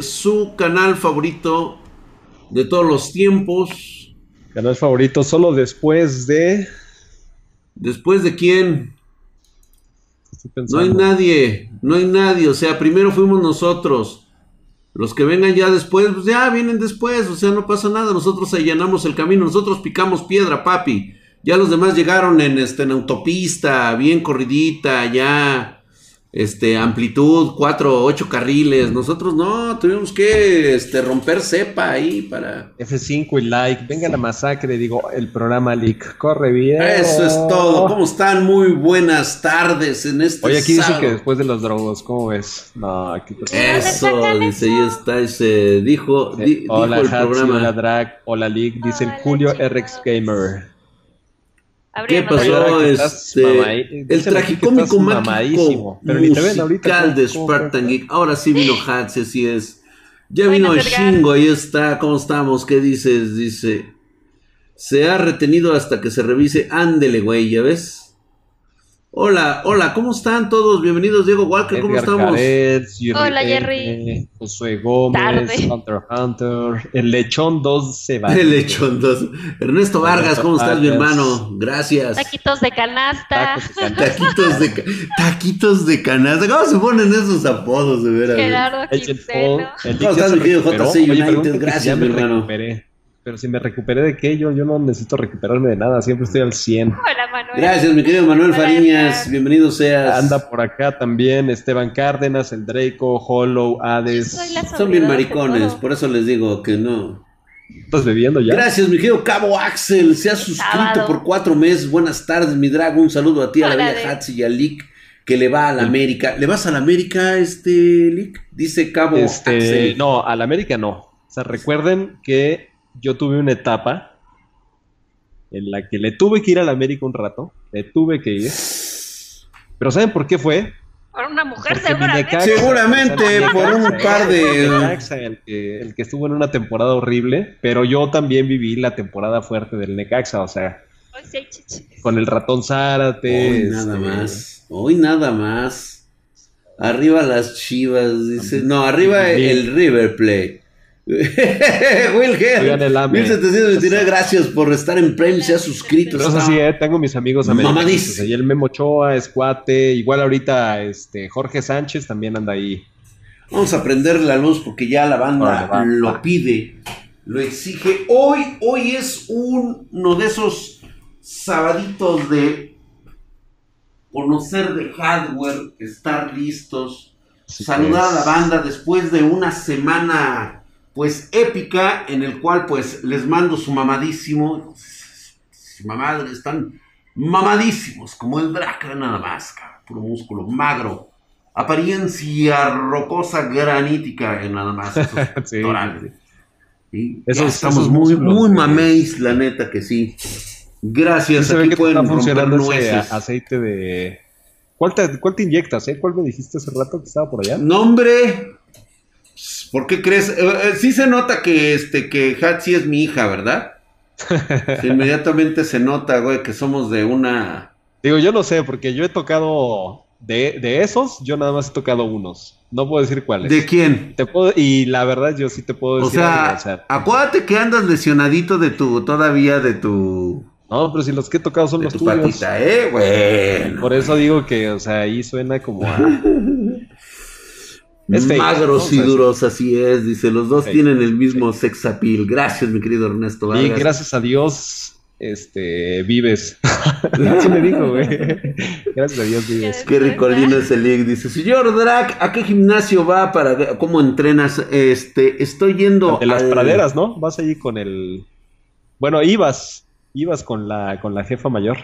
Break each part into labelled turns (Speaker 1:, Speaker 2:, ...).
Speaker 1: su canal favorito de todos los tiempos.
Speaker 2: Canal favorito solo después de.
Speaker 1: ¿Después de quién? No hay nadie, no hay nadie. O sea, primero fuimos nosotros. Los que vengan ya después, pues ya vienen después. O sea, no pasa nada. Nosotros allanamos el camino. Nosotros picamos piedra, papi. Ya los demás llegaron en, este, en autopista, bien corridita, ya. Este, amplitud, cuatro, ocho carriles. Nosotros no, tuvimos que este, romper cepa ahí para.
Speaker 2: F5 y like. Venga la masacre, digo, el programa Leak. Corre bien.
Speaker 1: Eso es todo. ¿Cómo están? Muy buenas tardes en este
Speaker 2: Oye, aquí dice que después de los drogos, ¿cómo ves? No, aquí pues-
Speaker 1: Eso, dice, ahí está ese, dijo,
Speaker 2: Eh,
Speaker 1: di- dijo
Speaker 2: hola,
Speaker 1: el
Speaker 2: Hatsi,
Speaker 1: programa.
Speaker 2: hola, Drag, hola, Leak, dice el
Speaker 3: Hola,
Speaker 2: Julio
Speaker 3: chicos.
Speaker 2: RX Gamer.
Speaker 1: ¿Qué pasó? Este, el tragicómico mágico
Speaker 2: mamadísimo, pero
Speaker 1: musical
Speaker 2: ¿cómo-
Speaker 1: de Spartan Geek. Ahora sí vino Hatsi, así es. Ya vino
Speaker 3: Edgar.
Speaker 1: Shingo, ahí está. ¿Cómo estamos? ¿Qué dices? Dice, se ha retenido hasta que se revise. Ándele, güey, ¿ya ves? Hola, hola, ¿cómo están todos? Bienvenidos, Diego Walker, ¿cómo
Speaker 2: Edgar
Speaker 1: estamos?
Speaker 2: Jerry
Speaker 3: Hola, Jerry.
Speaker 2: Josué Gómez,
Speaker 3: Tarde.
Speaker 2: Hunter Hunter, el lechón 2 se va.
Speaker 1: El lechón dos. Ernesto Vargas, ¿cómo estás, mi hermano? Gracias.
Speaker 3: Taquitos de canasta.
Speaker 2: Tacos de canasta.
Speaker 1: Taquitos de, ca- taquitos de canasta. ¿Cómo se ponen esos apodos, de veras?
Speaker 3: Gerardo Quintero.
Speaker 2: el
Speaker 1: ¿Cómo estás, mi querido. JC United? Gracias, mi hermano.
Speaker 2: recuperé. Pero si me recuperé de qué, yo, yo no necesito recuperarme de nada, siempre estoy al 100.
Speaker 3: Hola, Manuel.
Speaker 1: Gracias, mi querido Manuel
Speaker 3: Hola,
Speaker 1: Fariñas. Bienvenido seas.
Speaker 2: Anda por acá también Esteban Cárdenas, el Draco, Hollow, Hades.
Speaker 3: La
Speaker 1: Son bien maricones, por eso les digo que no.
Speaker 2: ¿Estás bebiendo ya?
Speaker 1: Gracias, mi querido Cabo Axel. Se ha suscrito
Speaker 3: Sábado.
Speaker 1: por cuatro meses. Buenas tardes, mi drago. Un saludo a ti, a la bella Hatsi y a Lick, que le va a la América. ¿Le vas a la América, este Lick? Dice Cabo
Speaker 2: Este,
Speaker 1: Axel.
Speaker 2: no, al América no. O sea, recuerden que yo tuve una etapa en la que le tuve que ir al América un rato, le tuve que ir. Pero ¿saben por qué fue?
Speaker 3: Por una mujer,
Speaker 2: Porque
Speaker 3: seguramente.
Speaker 2: Necaxa-
Speaker 1: Seguramente, por un par de-
Speaker 2: el Necaxa, el que, el que estuvo en una temporada horrible, pero yo también viví la temporada fuerte del Necaxa, o sea, con el ratón Zárate.
Speaker 1: Hoy
Speaker 2: este,
Speaker 1: nada más. Hoy nada más. Arriba las chivas, dice. No, arriba
Speaker 2: Bien.
Speaker 1: el River Plate.
Speaker 2: AME.
Speaker 1: 1729, gracias por estar en Prime, se ha suscrito.
Speaker 2: Eh, tengo mis amigos americanos. Y el Memo Ochoa, Escuate, igual ahorita este Jorge Sánchez también anda ahí.
Speaker 1: Vamos a prender la luz porque ya la banda lo
Speaker 2: va.
Speaker 1: pide, lo exige. Hoy, hoy es uno de esos sabaditos de conocer de hardware, estar listos, saludar a la banda después de una semana pues épica en el cual pues les mando su mamadísimo. Su mamadre, están mamadísimos, como el Drácula nada más, cabrón, puro músculo, magro. Apariencia rocosa granítica en nada más. esos
Speaker 2: Sí.
Speaker 1: pectorales. Sí,
Speaker 2: Esos-
Speaker 1: ya estamos
Speaker 2: esos
Speaker 1: muy,
Speaker 2: músculos,
Speaker 1: muy maméis, la neta que sí. Gracias, aquí
Speaker 2: que
Speaker 1: pueden romper nueces.
Speaker 2: aceite de. ¿Cuál te, ¿Cuál te inyectas, eh? ¿Cuál me dijiste hace rato que estaba por allá?
Speaker 1: Nombre. ¿Por qué crees? Eh, eh, sí se nota que este que Hatsi es mi hija, ¿verdad? Sí, inmediatamente se nota, güey, que somos de una.
Speaker 2: Digo, yo no sé, porque yo he tocado. De, de esos, yo nada más he tocado unos. No puedo decir cuáles.
Speaker 1: ¿De quién?
Speaker 2: Te puedo, y la verdad, yo sí te puedo
Speaker 1: O
Speaker 2: decir.
Speaker 1: sea,
Speaker 2: algo, o sea,
Speaker 1: acuérdate que andas lesionadito de tu, todavía de tu,
Speaker 2: no, pero si los que he tocado son
Speaker 1: de
Speaker 2: los
Speaker 1: tu
Speaker 2: tuyos.
Speaker 1: patita, ¿eh? Bueno.
Speaker 2: Por eso digo que, o sea, ahí suena como a. Es
Speaker 1: Magros y duros, así es, dice, los dos
Speaker 2: Fake,
Speaker 1: tienen el mismo sex appeal. Gracias, mi querido Ernesto
Speaker 2: Y
Speaker 1: Vargas.
Speaker 2: gracias a Dios, este, vives. Así me dijo, güey. Gracias a Dios vives.
Speaker 1: Qué ricolino es el link. Dice, señor Drac, ¿a qué gimnasio va para ver cómo entrenas? Este, estoy yendo
Speaker 2: De las
Speaker 1: al-
Speaker 2: praderas, ¿no? Vas allí con el. Bueno, ibas. Ibas con la, con la jefa mayor.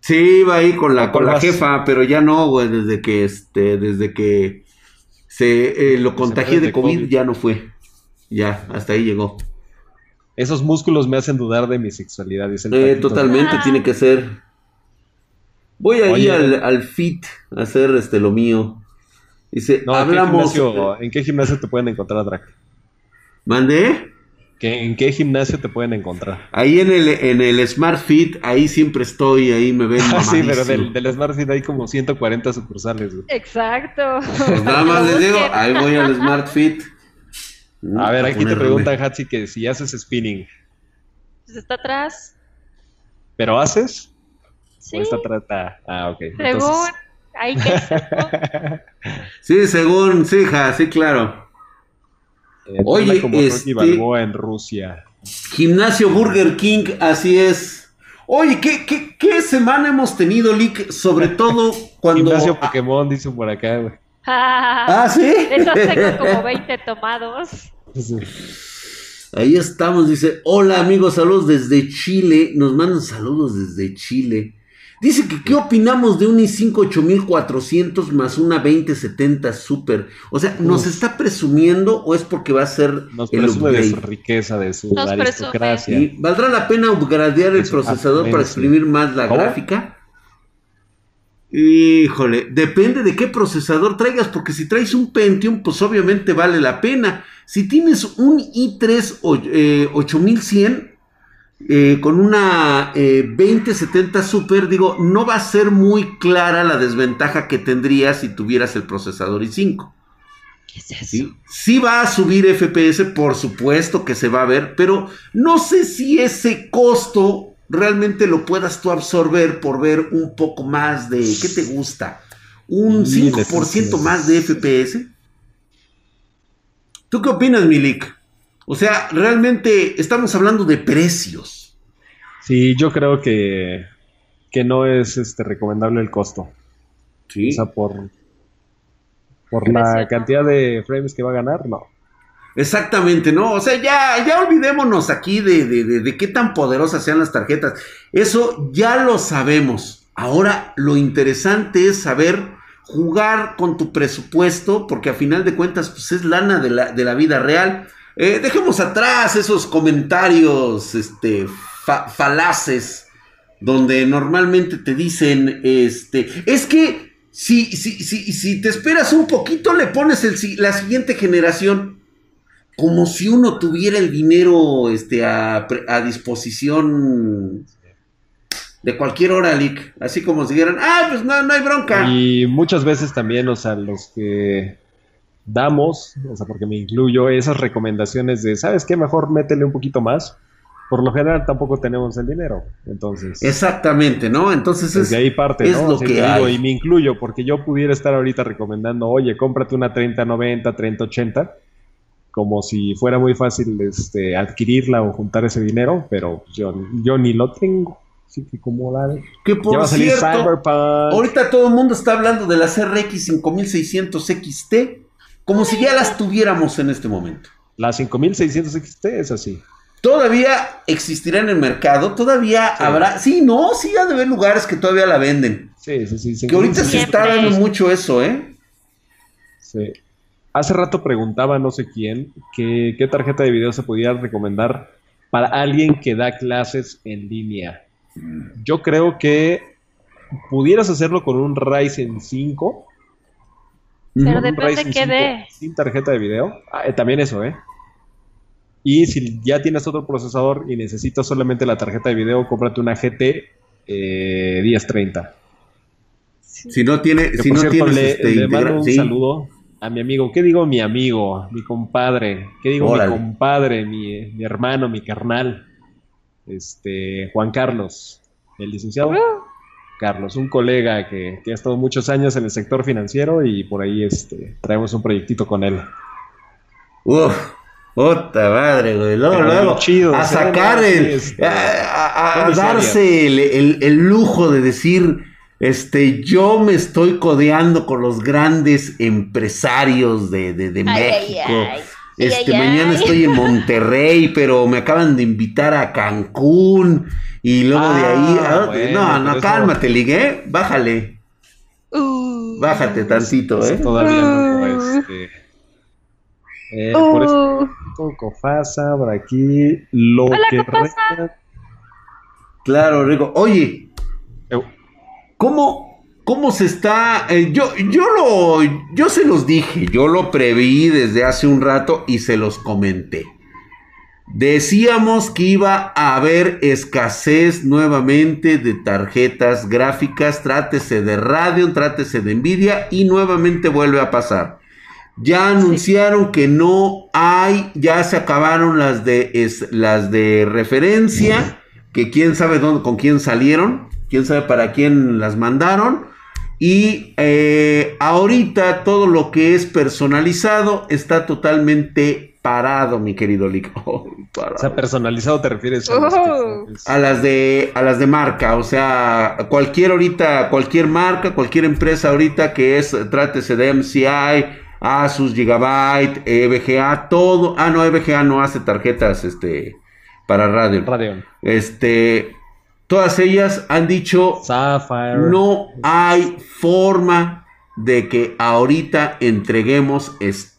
Speaker 1: Sí, iba ahí con la, con la jefa, pero ya no, güey, desde que este, desde que se eh, lo contagié de COVID,
Speaker 2: COVID.
Speaker 1: ya no fue. Ya, hasta ahí llegó.
Speaker 2: Esos músculos me hacen dudar de mi sexualidad. Dice el
Speaker 1: Eh, totalmente
Speaker 3: Ah.
Speaker 1: tiene que ser. Voy ahí
Speaker 2: Oye.
Speaker 1: al, al fit a hacer este lo mío. Dice,
Speaker 2: No, ¿en qué,
Speaker 1: hablamos.
Speaker 2: gimnasio, ¿En qué gimnasio te pueden encontrar, Drac?
Speaker 1: ¿Mandé?
Speaker 2: ¿Qué- ¿En qué gimnasio te pueden encontrar?
Speaker 1: Ahí en el, en el Smart Fit, ahí siempre estoy, ahí me ven
Speaker 2: Ah, sí, pero del, del Smart Fit hay como 140 sucursales. güey.
Speaker 3: Exacto.
Speaker 1: Pues nada más les digo, ahí voy al Smart Fit.
Speaker 2: A ver, aquí te preguntan, Hatsi, que si haces spinning,
Speaker 3: Pues está atrás.
Speaker 2: ¿pero haces?
Speaker 3: Sí,
Speaker 2: ¿O está atrás? Ah, ah, ok.
Speaker 3: según.
Speaker 2: Entonces,
Speaker 3: Ahí que
Speaker 1: Sí, según, sí, ja, sí, claro.
Speaker 2: Eh,
Speaker 1: Oye,
Speaker 2: como
Speaker 1: este-
Speaker 2: Rocky Balboa en Rusia.
Speaker 1: Gimnasio Burger King, así es. Oye, ¿qué, qué, qué semana hemos tenido, Lick? Sobre todo cuando...
Speaker 2: Gimnasio Pokémon, dicen por acá, güey.
Speaker 1: Ah, ¿sí?
Speaker 3: Esos tengo como 20 tomados.
Speaker 1: Ahí estamos, dice, hola amigos, saludos desde Chile, nos mandan saludos desde Chile. Dice que qué opinamos de un i5 8400 más una 2070 Super. O sea, ¿nos
Speaker 2: Uf.
Speaker 1: está presumiendo o es porque va a ser
Speaker 2: Nos
Speaker 1: el
Speaker 2: presume de
Speaker 1: upgrade?
Speaker 2: su riqueza, de su
Speaker 3: Nos
Speaker 2: aristocracia.
Speaker 1: ¿Y ¿Valdrá la pena upgradear el procesador para exprimir más la
Speaker 2: ¿Cómo?
Speaker 1: gráfica? Híjole, depende de qué procesador traigas, porque si traes un Pentium, pues obviamente vale la pena. Si tienes un i3 o- eh, 8100 eh, con una eh, 2070 Super, digo, no va a ser muy clara la desventaja que tendrías si tuvieras el procesador i5.
Speaker 3: ¿Qué es eso?
Speaker 1: ¿sí? Sí va a subir FPS, por supuesto que se va a ver, pero no sé si ese costo realmente lo puedas tú absorber por ver un poco más de, ¿qué te gusta? ¿Un
Speaker 2: Sí,
Speaker 1: 5%
Speaker 2: les-
Speaker 1: más de FPS? ¿Tú qué opinas, Milik? O sea, realmente estamos hablando de precios.
Speaker 2: Sí, yo creo que, que no es este recomendable el costo.
Speaker 1: Sí.
Speaker 2: O sea, por, por la
Speaker 3: ¿no?
Speaker 2: cantidad de frames que va a ganar, no.
Speaker 1: Exactamente, ¿no? O sea, ya, ya olvidémonos aquí de, de, de- de qué tan poderosas sean las tarjetas. Eso ya lo sabemos. Ahora lo interesante es saber jugar con tu presupuesto, porque a final de cuentas, pues es lana de la, de la vida real. Eh, dejemos atrás esos comentarios este, fa- falaces donde normalmente te dicen, este, es que si, si, si, si te esperas un poquito, le pones el la siguiente generación. Como si uno tuviera el dinero este, a, a disposición de cualquier hora, Lick. Así como si dijeran, ah, pues no, no hay bronca.
Speaker 2: Y muchas veces también, o sea, los que damos, o sea, porque me incluyo, esas recomendaciones de, ¿sabes qué? Mejor métele un poquito más. Por lo general tampoco tenemos el dinero. Entonces,
Speaker 1: Exactamente, ¿no? Entonces es,
Speaker 2: desde ahí parte,
Speaker 1: es
Speaker 2: ¿no?
Speaker 1: lo
Speaker 2: O sea,
Speaker 1: que
Speaker 2: te digo,
Speaker 1: hay.
Speaker 2: y me incluyo, porque yo pudiera estar ahorita recomendando, oye, cómprate una 3090, 3080, como si fuera muy fácil este, adquirirla o juntar ese dinero, pero yo, yo ni lo tengo. Así que como la...
Speaker 1: que
Speaker 2: Ya va
Speaker 1: por
Speaker 2: a salir Cyberpunk.
Speaker 1: ahorita todo el mundo está hablando de las RX 5600 XT como si ya las tuviéramos en este momento.
Speaker 2: La 5600 XT es así.
Speaker 1: Todavía existirá en el mercado, todavía
Speaker 2: Sí.
Speaker 1: habrá, sí, no, sí ha de haber lugares que todavía la venden.
Speaker 2: Sí, sí, sí.
Speaker 1: Que ahorita se está dando mucho eso, ¿eh?
Speaker 2: Sí. Hace rato preguntaba no sé quién que, qué tarjeta de video se pudiera recomendar para alguien que da clases en línea. Yo creo que pudieras hacerlo con un Ryzen 5.
Speaker 3: Pero
Speaker 2: un
Speaker 3: depende
Speaker 2: Ryzen
Speaker 3: qué
Speaker 2: 5
Speaker 3: dé.
Speaker 2: Sin tarjeta de video. Ah, eh, también eso, ¿eh? Y si ya tienes otro procesador y necesitas solamente la tarjeta de video, cómprate una GT eh, 1030.
Speaker 1: Si no tiene,
Speaker 2: Que
Speaker 1: si no
Speaker 2: cierto,
Speaker 1: tienes
Speaker 2: le,
Speaker 1: este,
Speaker 2: le mando un
Speaker 1: sí.
Speaker 2: saludo a mi amigo. ¿Qué digo mi amigo? Mi compadre. ¿Qué digo
Speaker 1: Órale.
Speaker 2: mi compadre? Mi, mi hermano, mi carnal. Este, Juan Carlos, el licenciado. Carlos, un colega que, que ha estado muchos años en el sector financiero y por ahí este, traemos un proyectito con él.
Speaker 1: Uf, puta madre, güey. Luego,
Speaker 2: Pero
Speaker 1: luego,
Speaker 2: chido,
Speaker 1: a sacar el,
Speaker 2: este,
Speaker 1: a, darse el, el- el lujo de decir, este, yo me estoy codeando con los grandes empresarios de, de- de
Speaker 3: Ay, ay,
Speaker 1: México.
Speaker 3: ay.
Speaker 1: Este,
Speaker 3: Ay, ay,
Speaker 1: mañana
Speaker 3: ay.
Speaker 1: estoy en Monterrey, pero me acaban de invitar a Cancún y luego de ahí,
Speaker 2: Ah, bueno,
Speaker 1: no, no,
Speaker 2: eso-
Speaker 1: cálmate, Ligue, bájale,
Speaker 3: Uh.
Speaker 1: bájate tantito,
Speaker 2: Eso
Speaker 1: eh.
Speaker 2: Todavía no, este. eh, por eso,
Speaker 3: Uh.
Speaker 2: Cofasa, por aquí, lo
Speaker 3: Hola,
Speaker 2: que
Speaker 3: Cofasa.
Speaker 2: resta-
Speaker 1: Claro, Rico. Oye,
Speaker 2: Eh,
Speaker 1: ¿Cómo, cómo se está? eh, yo, yo lo, yo se los dije, yo lo preví desde hace un rato y se los comenté. Decíamos que iba a haber escasez nuevamente de tarjetas gráficas, trátese de Radeon, trátese de Nvidia y nuevamente vuelve a pasar. Ya anunciaron que no hay, ya se acabaron las de es- las de referencia, que quién sabe dónde, con quién salieron, quién sabe para quién las mandaron. Y eh, ahorita todo lo que es personalizado está totalmente parado, mi querido Lick. Parado.
Speaker 2: O sea, personalizado te refieres a los que
Speaker 3: Oh.
Speaker 2: sabes.
Speaker 1: A las de a las de marca, o sea, cualquier ahorita, cualquier marca, cualquier empresa ahorita que es, trátese de MCI, Asus, Gigabyte, EVGA, todo. Ah, no, EVGA no hace tarjetas este para radio.
Speaker 2: Radeon.
Speaker 1: Este, todas ellas han dicho
Speaker 2: Sapphire.
Speaker 1: no hay forma de que ahorita entreguemos es-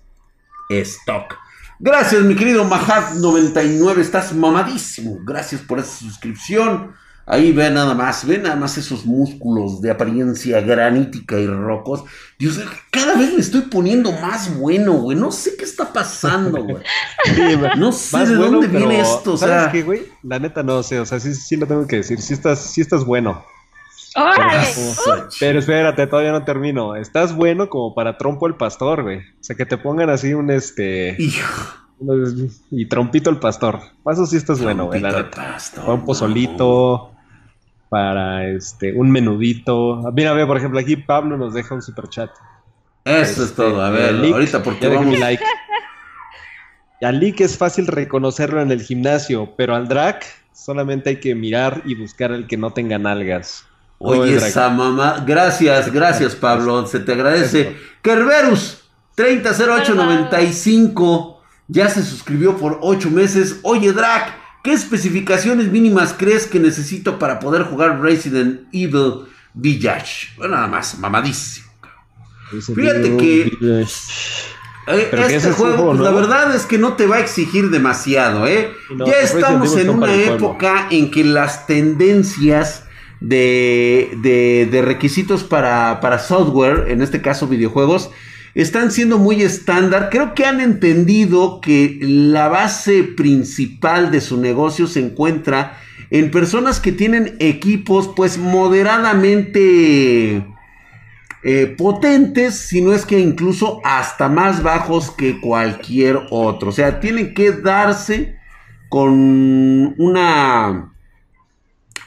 Speaker 1: stock. Gracias, mi querido Mahat99, estás mamadísimo. Gracias por esa suscripción. Ahí ve nada más, ve nada más esos músculos de apariencia granítica y rocos. Dios, cada vez me estoy poniendo más bueno, güey. No sé qué está pasando, güey.
Speaker 2: Sí,
Speaker 1: No sé
Speaker 2: más
Speaker 1: de
Speaker 2: bueno,
Speaker 1: dónde viene esto, o
Speaker 2: ¿Sabes
Speaker 1: sea.
Speaker 2: qué, güey? La neta no sé, o sea, sí, sí lo tengo que decir. Sí estás, sí estás bueno.
Speaker 3: ¡Órale!
Speaker 2: Pero espérate, todavía no termino. Estás bueno como para trompo el pastor, güey. O sea, que te pongan así un este.
Speaker 1: Hijo.
Speaker 2: Y trompito el pastor. Para Eso sí estás bueno, güey, la neta.
Speaker 1: pastor,
Speaker 2: un pozolito, para este, un menudito. Mira, ve, por ejemplo, aquí Pablo nos deja un super chat.
Speaker 1: Eso es todo. A ver,
Speaker 2: Lick,
Speaker 1: ahorita porque vamos.
Speaker 2: mi like. Y Al Lick es fácil reconocerlo en el gimnasio, pero al Drac solamente hay que mirar y buscar al que no tenga nalgas. ¿Cómo
Speaker 1: Oye, esa mamá. Gracias, gracias, Pablo. Se te agradece. Kerberus, 300895. Ya se suscribió por 8 meses. Oye, Drac, ¿qué especificaciones mínimas crees que necesito para poder jugar Resident Evil Village? Bueno, nada más, mamadísimo. Fíjate que- Eh,
Speaker 2: ¿Pero qué
Speaker 1: este juego,
Speaker 2: juego
Speaker 1: pues, la verdad es que no te va a exigir demasiado, ¿eh?
Speaker 2: No,
Speaker 1: ya
Speaker 2: pues,
Speaker 1: estamos en una época en que las tendencias de, de- de requisitos para, para software, en este caso videojuegos, están siendo muy estándar. Creo que han entendido que la base principal de su negocio se encuentra en personas que tienen equipos pues moderadamente eh, potentes, si no es que incluso hasta más bajos que cualquier otro. O sea, tienen que darse con una,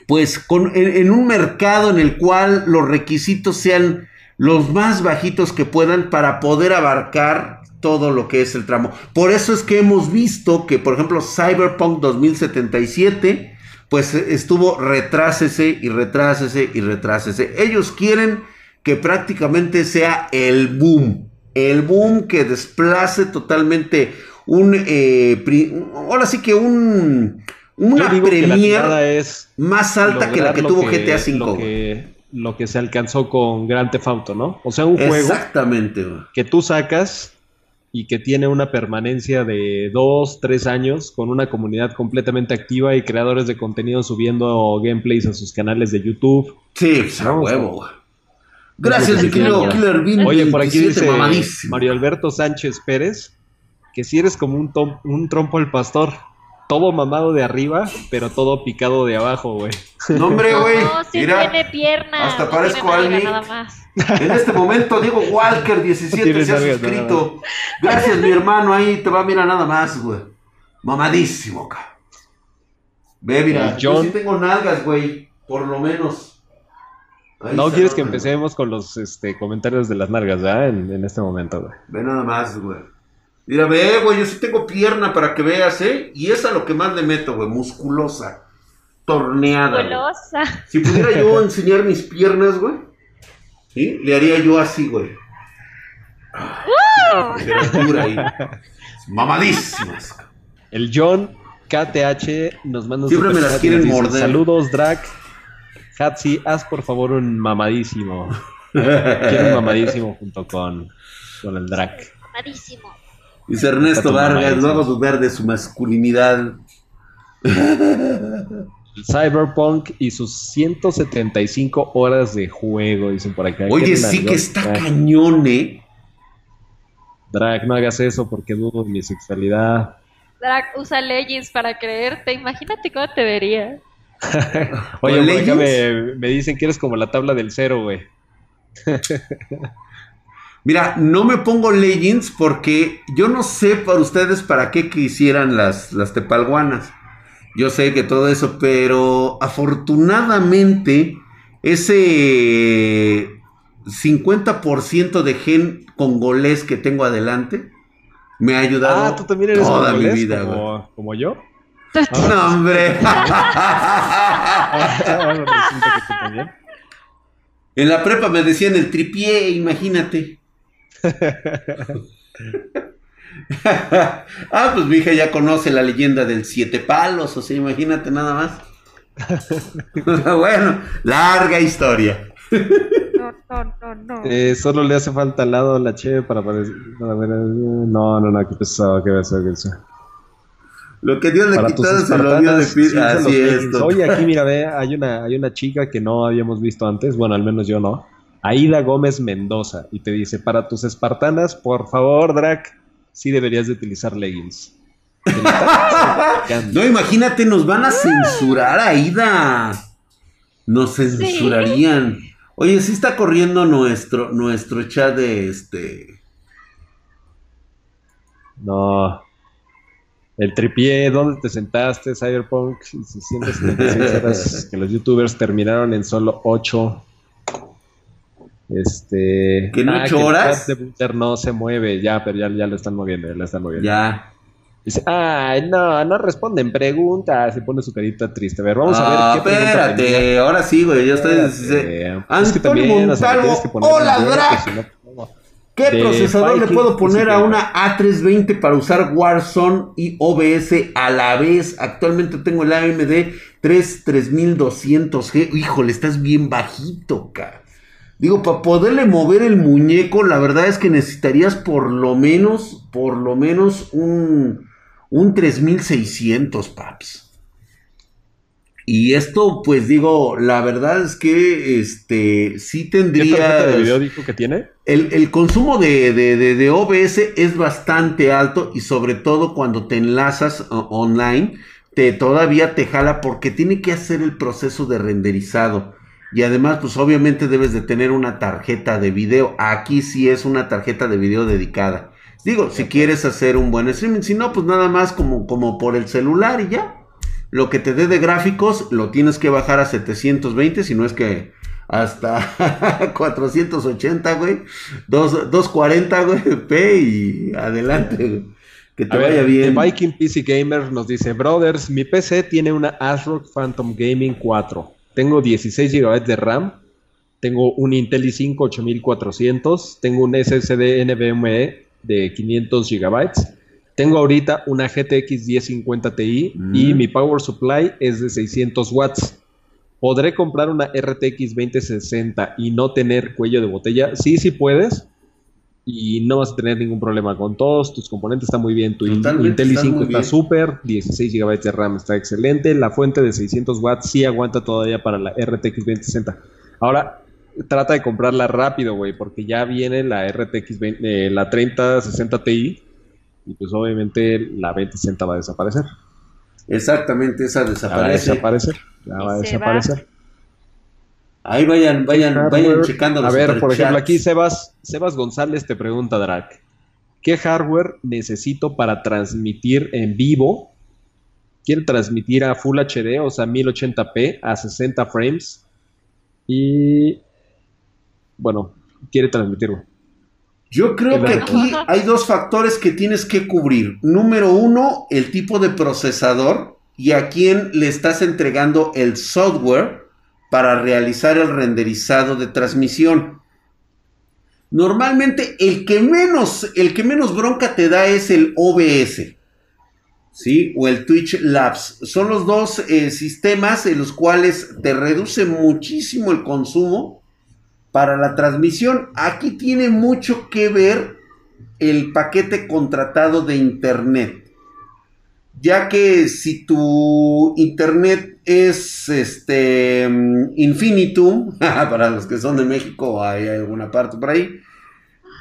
Speaker 1: pues, en un mercado en el cual los requisitos sean los más bajitos que puedan para poder abarcar todo lo que es el tramo. Por eso es que hemos visto que, por ejemplo, Cyberpunk 2077, pues eh, estuvo retrásese y retrásese y retrásese. Ellos quieren que prácticamente sea el boom. El boom que desplace totalmente un... eh, pri- ahora sí que un... Una premier
Speaker 2: es
Speaker 1: más alta que la que tuvo GTA V.
Speaker 2: Lo que, se alcanzó con Grand Theft Auto, ¿no? O sea, un juego
Speaker 1: Exactamente.
Speaker 2: que tú sacas y que tiene una permanencia de dos, tres años con una comunidad completamente activa y creadores de contenido subiendo gameplays a sus canales de YouTube.
Speaker 1: Sí, pues, a huevo. Gracias, mi querido. Killer Bean.
Speaker 2: Oye, por aquí
Speaker 1: 27,
Speaker 2: dice
Speaker 1: mamadísimo.
Speaker 2: Mario Alberto Sánchez Pérez que si eres como un, tom- un trompo al pastor, todo mamado de arriba, pero todo picado de abajo, güey.
Speaker 1: No, hombre, güey.
Speaker 3: No, sí
Speaker 1: Mira,
Speaker 3: tiene pierna.
Speaker 1: hasta
Speaker 3: no
Speaker 1: parezco en este momento Diego Walker
Speaker 2: No
Speaker 1: 17
Speaker 2: tienes
Speaker 1: se ha suscrito. Gracias, mi hermano. Ahí te va, mira nada más, güey. Mamadísimo, cabrón. Ve, mira,
Speaker 2: Eh,
Speaker 1: yo
Speaker 2: John-
Speaker 1: sí tengo nalgas, güey. Por lo menos. Ahí
Speaker 2: No quieres que empecemos con los este, comentarios de las nalgas, ¿verdad? En, en este momento, güey.
Speaker 1: Ve nada más, güey. Mira, ve, güey, yo sí tengo pierna para que veas, ¿eh? Y es a lo que más le meto, güey, musculosa, torneada. güey.
Speaker 3: Golosa.
Speaker 1: Si pudiera yo enseñar mis piernas, güey, ¿sí? Le haría yo así, güey. Ah, Temperatura ahí. Mamadísimas.
Speaker 2: El John KTH nos manda un
Speaker 1: Siempre me las quieren
Speaker 2: dice,
Speaker 1: morder.
Speaker 2: Saludos, Drac. Hatsi, haz por favor un mamadísimo. Quiero un mamadísimo junto con, con el Drac.
Speaker 3: Mamadísimo.
Speaker 1: Dice Ernesto Vargas, lo hago dudar de su masculinidad.
Speaker 2: Cyberpunk y sus 175 horas de juego, dicen por acá.
Speaker 1: Oye, sí que está
Speaker 2: Drac.
Speaker 1: cañón, ¿eh?
Speaker 2: Drag, no hagas eso porque dudo de mi sexualidad.
Speaker 3: Drag usa leggings para creerte. Imagínate cómo te vería.
Speaker 2: Oye,
Speaker 1: ¿Con
Speaker 2: por acá me, me dicen que eres como la tabla del cero, güey.
Speaker 1: Mira, no me pongo leggings porque yo no sé para ustedes para qué quisieran las, las tepalguanas. Yo sé que todo eso, pero afortunadamente ese 50% de gen congolés que tengo adelante me ha ayudado
Speaker 2: Ah, tú también eres
Speaker 1: toda mi vida,
Speaker 2: como, como yo.
Speaker 1: No, hombre.
Speaker 2: También.
Speaker 1: En la prepa me decían el tripié, imagínate. Ah, pues mi hija ya conoce la leyenda del siete palos, o sea, imagínate nada más. bueno, larga historia.
Speaker 3: No, no, no, no.
Speaker 2: Eh, solo le hace falta al lado la cheve para parecer. para ver- No, no, no, qué pesado, qué pesado, qué pesado.
Speaker 1: Lo que Dios le
Speaker 2: Para
Speaker 1: quitó se lo dio de
Speaker 2: sí,
Speaker 1: Así es.
Speaker 2: Oye, aquí mira, ve, hay una, hay una chica que no habíamos visto antes, bueno, al menos yo no. Aida Gómez Mendoza, y te dice, para tus espartanas, por favor, Drac, sí deberías de utilizar leggings.
Speaker 1: No, imagínate, nos van a censurar, Aida. Nos censurarían. Oye, sí está corriendo nuestro, nuestro chat de este.
Speaker 2: No. El tripié, ¿dónde te sentaste, Cyberpunk? Si sientes 76 horas que los youtubers terminaron en solo 8. Este.
Speaker 1: ¿Que en
Speaker 2: ah,
Speaker 1: ocho
Speaker 2: el
Speaker 1: horas?
Speaker 2: chat de no se mueve, ya, pero ya, ya lo están moviendo, ya lo están moviendo.
Speaker 1: Ya.
Speaker 2: Dice, ay, no, no responden preguntas. Y pone su carita triste. A ver, vamos
Speaker 1: ah,
Speaker 2: a ver qué pregunta tenía.
Speaker 1: espérate. Ahora sí, güey. Yo estoy. Antonio
Speaker 2: Es que también, o sea, que poner
Speaker 1: ¡hola, Drac!
Speaker 2: si no, ¿cómo?
Speaker 1: ¿Qué procesador le puedo poner a una A320 para usar Warzone y OBS a la vez? Actualmente tengo el AMD 3 3200G. Híjole, estás bien bajito, cara. Digo, para poderle mover el muñeco, la verdad es que necesitarías por lo menos, por lo menos un, un 3600, paps. Y esto, pues digo, la verdad es que, este, sí
Speaker 2: ¿Qué
Speaker 1: tendría...
Speaker 2: tarjeta de video dijo que tiene?
Speaker 1: El, el consumo de, de- de- de OBS es bastante alto y sobre todo cuando te enlazas online, te todavía te jala porque tiene que hacer el proceso de renderizado. Y además, pues obviamente debes de tener una tarjeta de video. Aquí sí es una tarjeta de video dedicada. Digo, si quieres hacer un buen streaming, si no, pues nada más como, como por el celular y ya. Lo que te dé de gráficos lo tienes que bajar a 720, si no es que hasta 480, güey. Dos- 240, güey, P y adelante, güey. Que te
Speaker 2: A ver,
Speaker 1: vaya bien.
Speaker 2: The Viking PC Gamer nos dice, brothers, mi PC tiene una ASRock Phantom Gaming 4. Tengo 16 GB de RAM. Tengo un Intel i5 8400. Tengo un SSD NVMe de 500 GB. Tengo ahorita una GTX 1050 Ti y
Speaker 1: Mm.
Speaker 2: mi power supply es de 600 watts. ¿Podré comprar una RTX 2060 y no tener cuello de botella? Sí, sí puedes. Y no vas a tener ningún problema con todos. Tus componentes están muy bien. Tu
Speaker 1: Totalmente,
Speaker 2: Intel
Speaker 1: están
Speaker 2: i5
Speaker 1: muy
Speaker 2: está súper. 16 GB de RAM está excelente. La fuente de 600 watts sí aguanta todavía para la RTX 2060. Ahora, trata de comprarla rápido, güey, porque ya viene la RTX 20 eh, la 3060 Ti. Y pues obviamente la 2060 va a desaparecer.
Speaker 1: Exactamente, esa
Speaker 2: Ya va a
Speaker 1: desaparece.
Speaker 2: desaparecer. Ya va a desaparecer.
Speaker 1: Ahí vayan, vayan, vayan checando
Speaker 2: A
Speaker 1: los
Speaker 2: ver, por ejemplo, aquí Sebas, Sebas González te pregunta, Drac, ¿qué hardware necesito para transmitir en vivo? Quiere transmitir a Full HD, o sea, 1080p a 60 frames. Y bueno, quiere transmitirlo.
Speaker 1: Yo creo
Speaker 2: ¿Qué
Speaker 1: que aquí hay dos factores que tienes que cubrir. Número uno, el tipo de procesador y a quién le estás entregando el software para realizar el renderizado de transmisión. Normalmente el que menos, el que menos bronca te da es el OBS. ¿Sí? O el Twitch Labs. Son los dos eh, sistemas en los cuales te reduce muchísimo el consumo para la transmisión. Aquí tiene mucho que ver el paquete contratado de internet. Ya que si tu internet es este infinitum, para los que son de México hay alguna parte por ahí,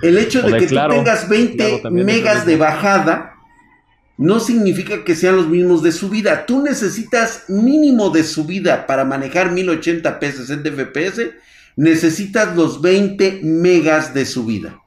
Speaker 1: el hecho de
Speaker 2: de
Speaker 1: que
Speaker 2: Claro.
Speaker 1: tú tengas 20
Speaker 2: Claro, también es lo
Speaker 1: megas de bajada no significa que sean los mismos de subida. Tú necesitas mínimo de subida para manejar 1080p 60 fps. Necesitas los 20 megas de subida.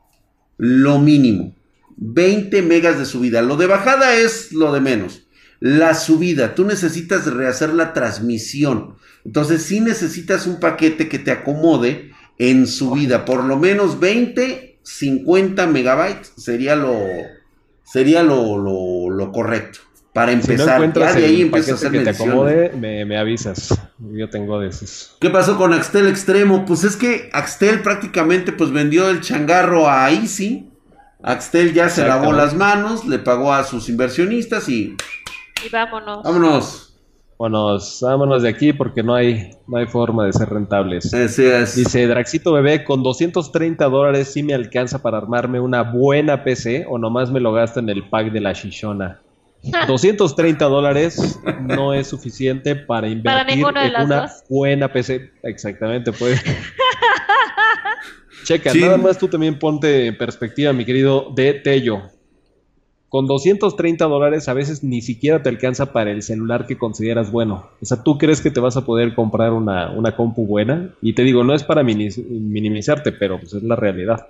Speaker 1: Lo mínimo. 20 megas de subida. Lo de bajada es lo de menos. La subida, tú necesitas rehacer la transmisión. Entonces sí necesitas un paquete que te acomode en subida. Por lo menos 20, 50 megabytes sería lo, sería lo, lo, lo correcto. Para empezar,
Speaker 2: si no
Speaker 1: ya de ahí a
Speaker 2: hacer que te acomode, me, me, avisas. Yo tengo de esos.
Speaker 1: ¿Qué pasó con Axtel Extremo? Pues es que Axtel prácticamente pues vendió el changarro a Easy. Axtel ya se lavó las manos, le pagó a sus inversionistas y...
Speaker 3: Y vámonos.
Speaker 1: Vámonos.
Speaker 2: Vámonos, vámonos de aquí porque no hay, no hay forma de ser rentables.
Speaker 1: Así es.
Speaker 2: Dice Draxito Bebé, con 230 dólares sí me alcanza para armarme una buena PC o nomás me lo gasta en el pack de la Shishona. 230 dólares no es suficiente para invertir
Speaker 3: para
Speaker 2: en una
Speaker 3: dos.
Speaker 2: buena PC. Exactamente, pues. Checa, sí. nada más tú también ponte en perspectiva, mi querido de Tello. Con 230 dólares a veces ni siquiera te alcanza para el celular que consideras bueno. O sea, tú crees que te vas a poder comprar una, una compu buena. Y te digo, no es para minimizarte, pero pues es la realidad.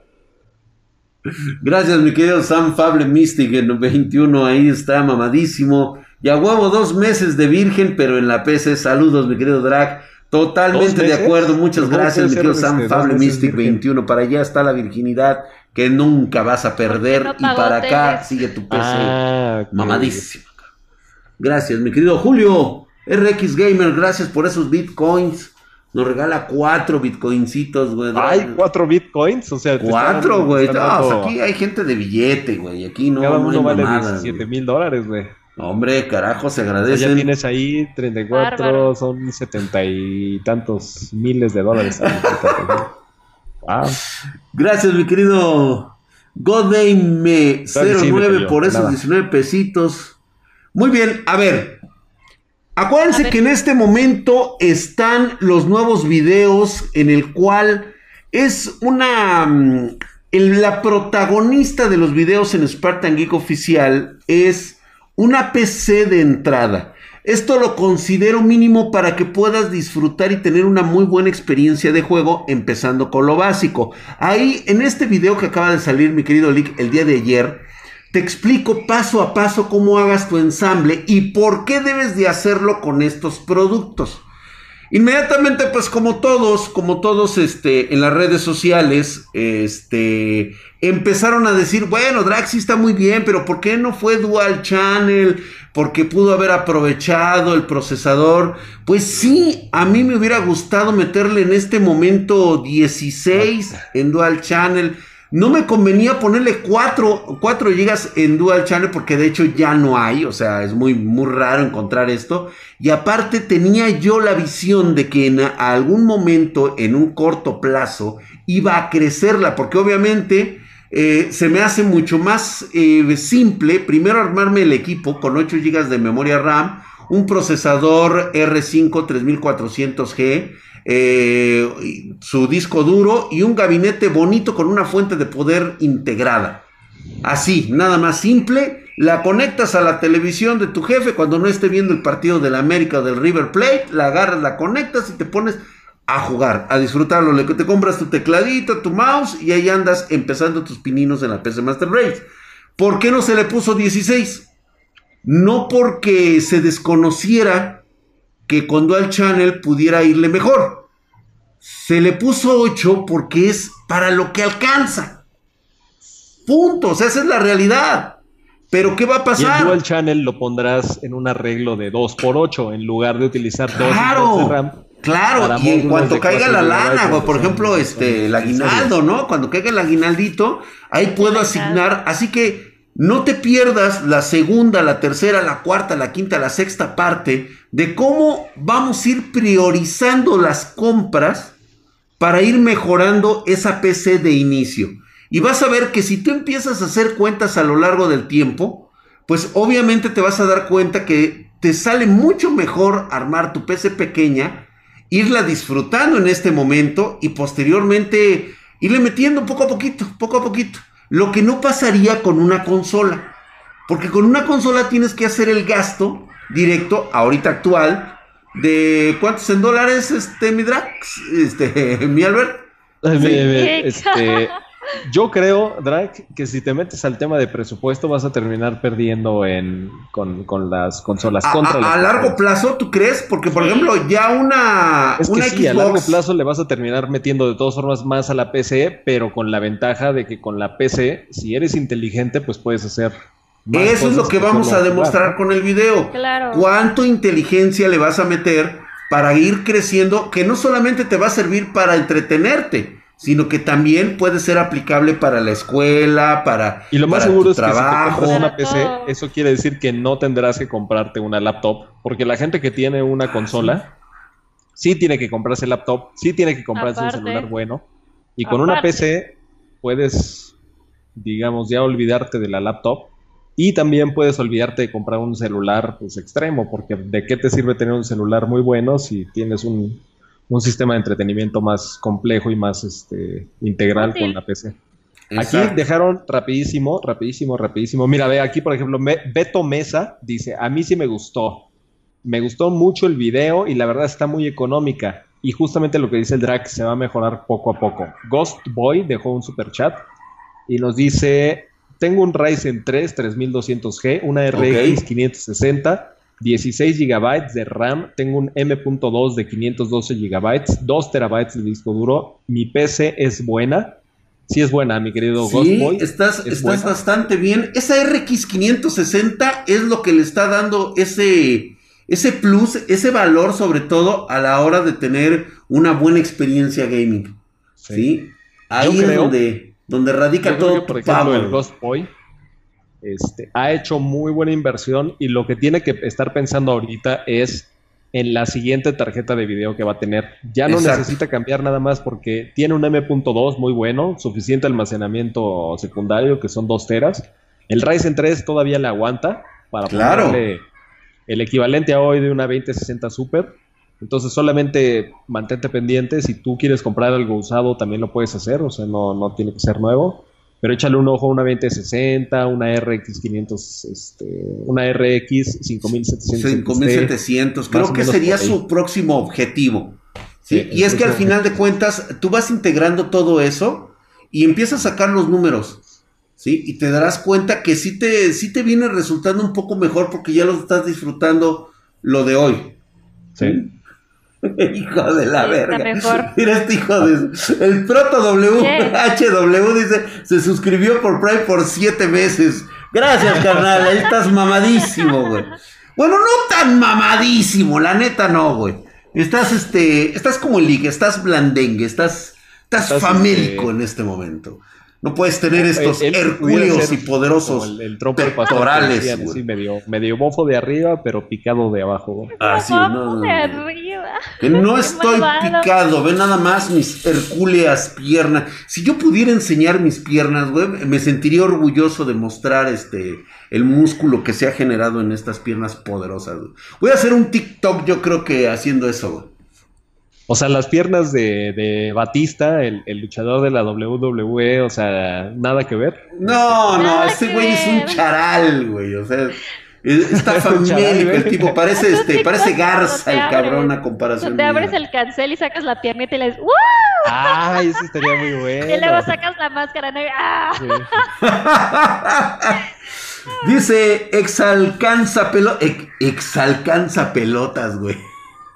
Speaker 1: Gracias, mi querido Sam Fable Mystic en 21. Ahí está, mamadísimo. Ya huevo dos meses de virgen, pero en la PC. Saludos, mi querido Drag. Totalmente de acuerdo. Muchas gracias, mi querido Sam este, Fable Mystic 21. Para allá está la virginidad que nunca vas a perder. No y para acá sigue tu PC. Ah, okay. Mamadísimo. Gracias, mi querido Julio. RX Gamer, gracias por esos bitcoins. Nos regala cuatro bitcoincitos, güey.
Speaker 2: Hay cuatro bitcoins, o sea,
Speaker 1: cuatro, güey. No, o sea, aquí hay gente de billete, güey. Aquí no,
Speaker 2: Cada
Speaker 1: no
Speaker 2: uno
Speaker 1: hay
Speaker 2: vale
Speaker 1: mamadas,
Speaker 2: 17 mil dólares, güey.
Speaker 1: Hombre, carajo, se
Speaker 2: sea,
Speaker 1: agradecen.
Speaker 2: ya tienes ahí 34,
Speaker 3: Bárbaro.
Speaker 2: son setenta y tantos miles de dólares. wow.
Speaker 1: Gracias, mi querido Godame09
Speaker 2: Claro que sí, me cayó,
Speaker 1: por esos
Speaker 2: nada.
Speaker 1: 19 pesitos. Muy bien, a ver. Acuérdense
Speaker 3: A ver.
Speaker 1: que en este momento están los nuevos videos en el cual es una... mm, el- la protagonista de los videos en Spartan Geek Oficial es una PC de entrada. Esto lo considero mínimo para que puedas disfrutar y tener una muy buena experiencia de juego, empezando con lo básico. Ahí, en este video que acaba de salir, mi querido Lick, el día de ayer, te explico paso a paso cómo hagas tu ensamble y por qué debes de hacerlo con estos productos. Inmediatamente, pues como todos, como todos este, en las redes sociales, este, empezaron a decir, bueno, Draxi está muy bien, pero ¿por qué no fue Dual Channel? Porque pudo haber aprovechado el procesador. Pues sí, a mí me hubiera gustado meterle en este momento 16 en Dual Channel. No me convenía ponerle 4, 4 GB en Dual Channel porque de hecho ya no hay, o sea, es muy, muy raro encontrar esto. Y aparte tenía yo la visión de que en algún momento, en un corto plazo, iba a crecerla, porque obviamente eh, se me hace mucho más eh, simple primero armarme el equipo con 8 GB de memoria RAM, un procesador R5 3400G, eh, su disco duro y un gabinete bonito con una fuente de poder integrada. Así, nada más simple. La conectas a la televisión de tu jefe cuando no esté viendo el partido del América o del River Plate. La agarras, la conectas y te pones a jugar, a disfrutarlo. Le te compras tu tecladito, tu mouse y ahí andas empezando tus pininos en la PC Master Race. ¿Por qué no se le puso 16? No porque se desconociera que con Dual Channel pudiera irle mejor. Se le puso 8 porque es para lo que alcanza. Punto. O sea, esa es la realidad. Pero ¿qué va a
Speaker 2: Y el
Speaker 1: pasar?
Speaker 2: Dual Channel lo pondrás en un arreglo de 2x8 en lugar de utilizar 2
Speaker 1: Claro.
Speaker 2: de RAM.
Speaker 1: Claro, y en cuanto caiga la lana, güey, por ejemplo, este, el aguinaldo, ¿no? Cuando caiga el aguinaldito, ahí puedo asignar. Así que no te pierdas la segunda, la tercera, la cuarta, la quinta, la sexta parte de cómo vamos a ir priorizando las compras para ir mejorando esa PC de inicio. Y vas a ver que si tú empiezas a hacer cuentas a lo largo del tiempo, pues obviamente te vas a dar cuenta que te sale mucho mejor armar tu PC pequeña, irla disfrutando en este momento y posteriormente irle metiendo poco a poquito, poco a poquito. Lo que no pasaría con una consola. Porque con una consola tienes que hacer el gasto directo, ahorita actual, de cuántos en dólares, este, mi Drax, este, mi Albert.
Speaker 2: Ay,
Speaker 1: Sí.
Speaker 2: este, Yo creo, Drake, que si te metes al tema de presupuesto vas a terminar perdiendo en, con, con las consolas.
Speaker 1: A,
Speaker 2: contra
Speaker 1: a-
Speaker 2: las
Speaker 1: a largo
Speaker 2: consolas.
Speaker 1: plazo, ¿tú crees? Porque, por ejemplo, ya una,
Speaker 2: Es que
Speaker 1: una
Speaker 2: sí, a largo plazo le vas a terminar metiendo de todas formas más a la PC, pero con la ventaja de que con la PC, si eres inteligente, pues puedes hacer más
Speaker 1: Eso es lo que vamos a demostrar con el video.
Speaker 3: Claro.
Speaker 1: ¿Cuánto inteligencia le vas a meter para ir creciendo? Que no solamente te va a servir para entretenerte, sino que también puede ser aplicable para la escuela, para,
Speaker 2: Y lo más seguro es que si te
Speaker 1: trabajo.
Speaker 2: compras una PC, eso quiere decir que no tendrás que comprarte una laptop, porque la gente que tiene una consola sí tiene que comprarse laptop, sí tiene que comprarse
Speaker 3: Aparte.
Speaker 2: un celular bueno, y con una. PC puedes, digamos, ya olvidarte de la laptop. Y también puedes olvidarte de comprar un celular pues extremo, porque ¿de qué te sirve tener un celular muy bueno si tienes un, un sistema de entretenimiento más complejo y más este, integral con la PC? Aquí dejaron rapidísimo, rapidísimo, rapidísimo. Mira, ve aquí, por ejemplo, Me- Beto Mesa dice, a mí sí me gustó. Me gustó mucho el video y la verdad está muy económica. Y justamente lo que dice el drag se va a mejorar poco a poco. Ghost Boy dejó un super chat y nos dice, tengo un Ryzen 3 3200G, una RX 560, 16 GB de RAM, tengo un M.2 de 512 GB, 2 TB de disco duro. Mi PC es buena. Sí es buena, mi querido
Speaker 1: Sí,
Speaker 2: Boy.
Speaker 1: estás,
Speaker 2: es
Speaker 1: estás
Speaker 2: buena.
Speaker 1: bastante bien. Esa RX 560 es lo que le está dando ese, ese plus, ese valor sobre todo a la hora de tener una buena experiencia gaming. ¿sí? Ahí
Speaker 2: Yo
Speaker 1: es
Speaker 2: creo-
Speaker 1: donde, donde radica
Speaker 2: Yo creo
Speaker 1: todo
Speaker 2: que, por
Speaker 1: tu
Speaker 2: ejemplo,
Speaker 1: power.
Speaker 2: el Ghost Boy este, ha hecho muy buena inversión y lo que tiene que estar pensando ahorita es en la siguiente tarjeta de video que va a tener. Ya no
Speaker 1: Exacto.
Speaker 2: necesita cambiar nada más porque tiene un M.2 muy bueno, suficiente almacenamiento secundario que son 2 teras. El Ryzen 3 todavía le aguanta para
Speaker 1: Claro.
Speaker 2: ponerle el equivalente a hoy de una 2060 Super. Entonces solamente mantente pendiente, si tú quieres comprar algo usado también lo puedes hacer, o sea, no, no tiene que ser nuevo. Pero échale un ojo a una 2060, una RX 500, este, una RX 5700.
Speaker 1: 5700, creo que sería su próximo objetivo. ¿sí?
Speaker 2: Sí,
Speaker 1: y es que al final de cuentas, tú vas integrando todo eso y empiezas a sacar los números. ¿sí? Y te darás cuenta que sí te, sí te viene resultando un poco mejor porque ya lo estás disfrutando lo de hoy.
Speaker 2: Sí.
Speaker 1: hijo de la
Speaker 3: Sí,
Speaker 1: verga.
Speaker 3: mejor.
Speaker 1: Mira este hijo de. El proto WHW dice: se suscribió por Prime por siete meses. Gracias, carnal. Ahí estás mamadísimo, güey. Bueno, no tan mamadísimo, la neta no, güey. Estás, este. Estás como el ligue, estás blandengue, estás. Estás,
Speaker 2: Estás,
Speaker 1: famélico
Speaker 2: este,
Speaker 1: en este momento. No puedes tener estos
Speaker 2: Él- él pudiera
Speaker 1: hercúleos y poderosos.
Speaker 2: El, el
Speaker 1: pectorales,
Speaker 2: así medio, medio bofo de arriba, pero picado de abajo. güey.
Speaker 1: Ah, sí, no, no,
Speaker 3: de
Speaker 1: no.
Speaker 3: arriba.
Speaker 1: Que no estoy
Speaker 3: malvado.
Speaker 1: picado, ve nada más mis hercúleas piernas. Si yo pudiera enseñar mis piernas, güey, me sentiría orgulloso de mostrar este el músculo que se ha generado en estas piernas poderosas. Voy a hacer un TikTok, yo creo que haciendo eso, güey.
Speaker 2: O sea, las piernas de, de Batista, el, el luchador de la WWE, o sea, nada que ver.
Speaker 1: No, no,
Speaker 3: Nada
Speaker 1: ese
Speaker 3: que
Speaker 1: güey es un charal, güey. O sea, es- está famélico el tipo. Parece, este, parece Garza
Speaker 3: te
Speaker 1: el cabrón a comparación. Mía.
Speaker 3: abres el cancel y sacas la piernita y le dices ¡Woo!
Speaker 2: Ay, eso estaría muy bueno.
Speaker 3: Y luego sacas la máscara ¿no? ¡ah!
Speaker 2: Sí.
Speaker 1: Dice, exalcanza pelo, ex- exalcanza pelotas, güey.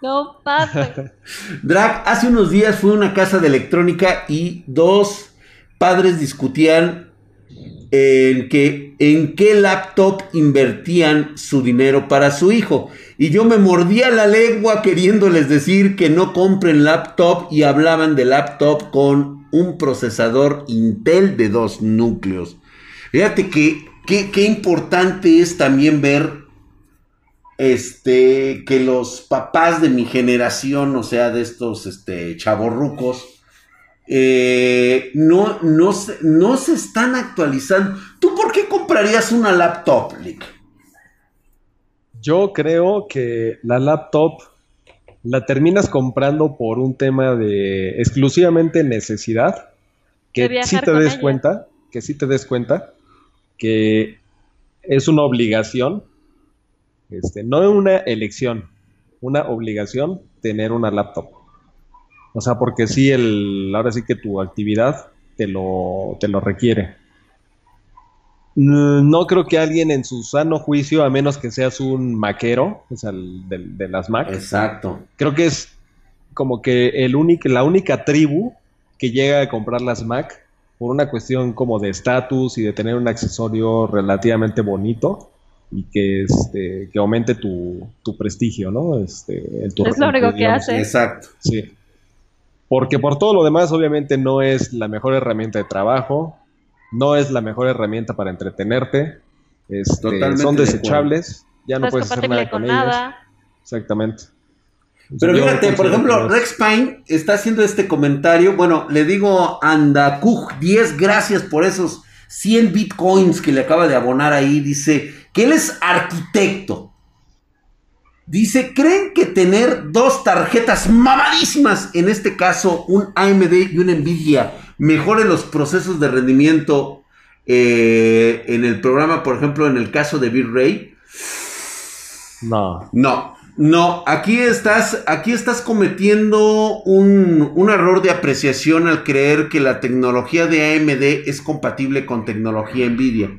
Speaker 3: No mames.
Speaker 1: Drag, hace unos días fue a una casa de electrónica y dos padres discutían en, que, en qué laptop invertían su dinero para su hijo. Y yo me mordía la lengua queriéndoles decir que no compren laptop y hablaban de laptop con un procesador Intel de dos núcleos. Fíjate que qué, qué importante es también ver este, que los papás de mi generación, o sea, de estos este, chavorrucos, eh, no, no, se, no se están actualizando. ¿Tú por qué comprarías una laptop, Lick?
Speaker 2: Yo creo que la laptop la terminas comprando por un tema de exclusivamente necesidad, que sí te des
Speaker 3: ella.
Speaker 2: cuenta, que sí te des cuenta que es una obligación, este, no una elección, una obligación tener una laptop. O sea, porque sí, el, ahora sí que tu actividad te lo, te lo requiere. Mm, No creo que alguien en su sano juicio, a menos que seas un maquero, o sea, el de, de las Mac,
Speaker 1: Exacto.
Speaker 2: creo que es como que el único, la única tribu que llega a comprar las Mac por una cuestión como de estatus y de tener un accesorio relativamente bonito y que, este, que aumente tu, tu prestigio, ¿no? Este, en tu-
Speaker 3: Es lo
Speaker 2: en tu,
Speaker 3: único que
Speaker 2: digamos,
Speaker 3: hace.
Speaker 1: Exacto.
Speaker 2: Sí. Porque por todo lo demás, obviamente, no es la mejor herramienta de trabajo, no es la mejor herramienta para entretenerte, este,
Speaker 1: Totalmente
Speaker 2: son
Speaker 1: de
Speaker 2: desechables, ya no,
Speaker 3: No es
Speaker 2: puedes hacer nada
Speaker 3: con
Speaker 2: con ellas.
Speaker 3: nada.
Speaker 2: Exactamente.
Speaker 1: Pero
Speaker 2: Yo
Speaker 1: fíjate, por ejemplo, Rex Pine está haciendo este comentario. Bueno, le digo Andacuj 10 gracias por esos 100 bitcoins que le acaba de abonar ahí. Dice que él es arquitecto. Dice, ¿creen que tener dos tarjetas mamadísimas, en este caso un AMD y un Nvidia, mejore los procesos de rendimiento eh, en el programa, por ejemplo, en el caso de Virrey?
Speaker 2: No.
Speaker 1: No, no, aquí estás, aquí estás cometiendo un, un error de apreciación al creer que la tecnología de AMD es compatible con tecnología Nvidia.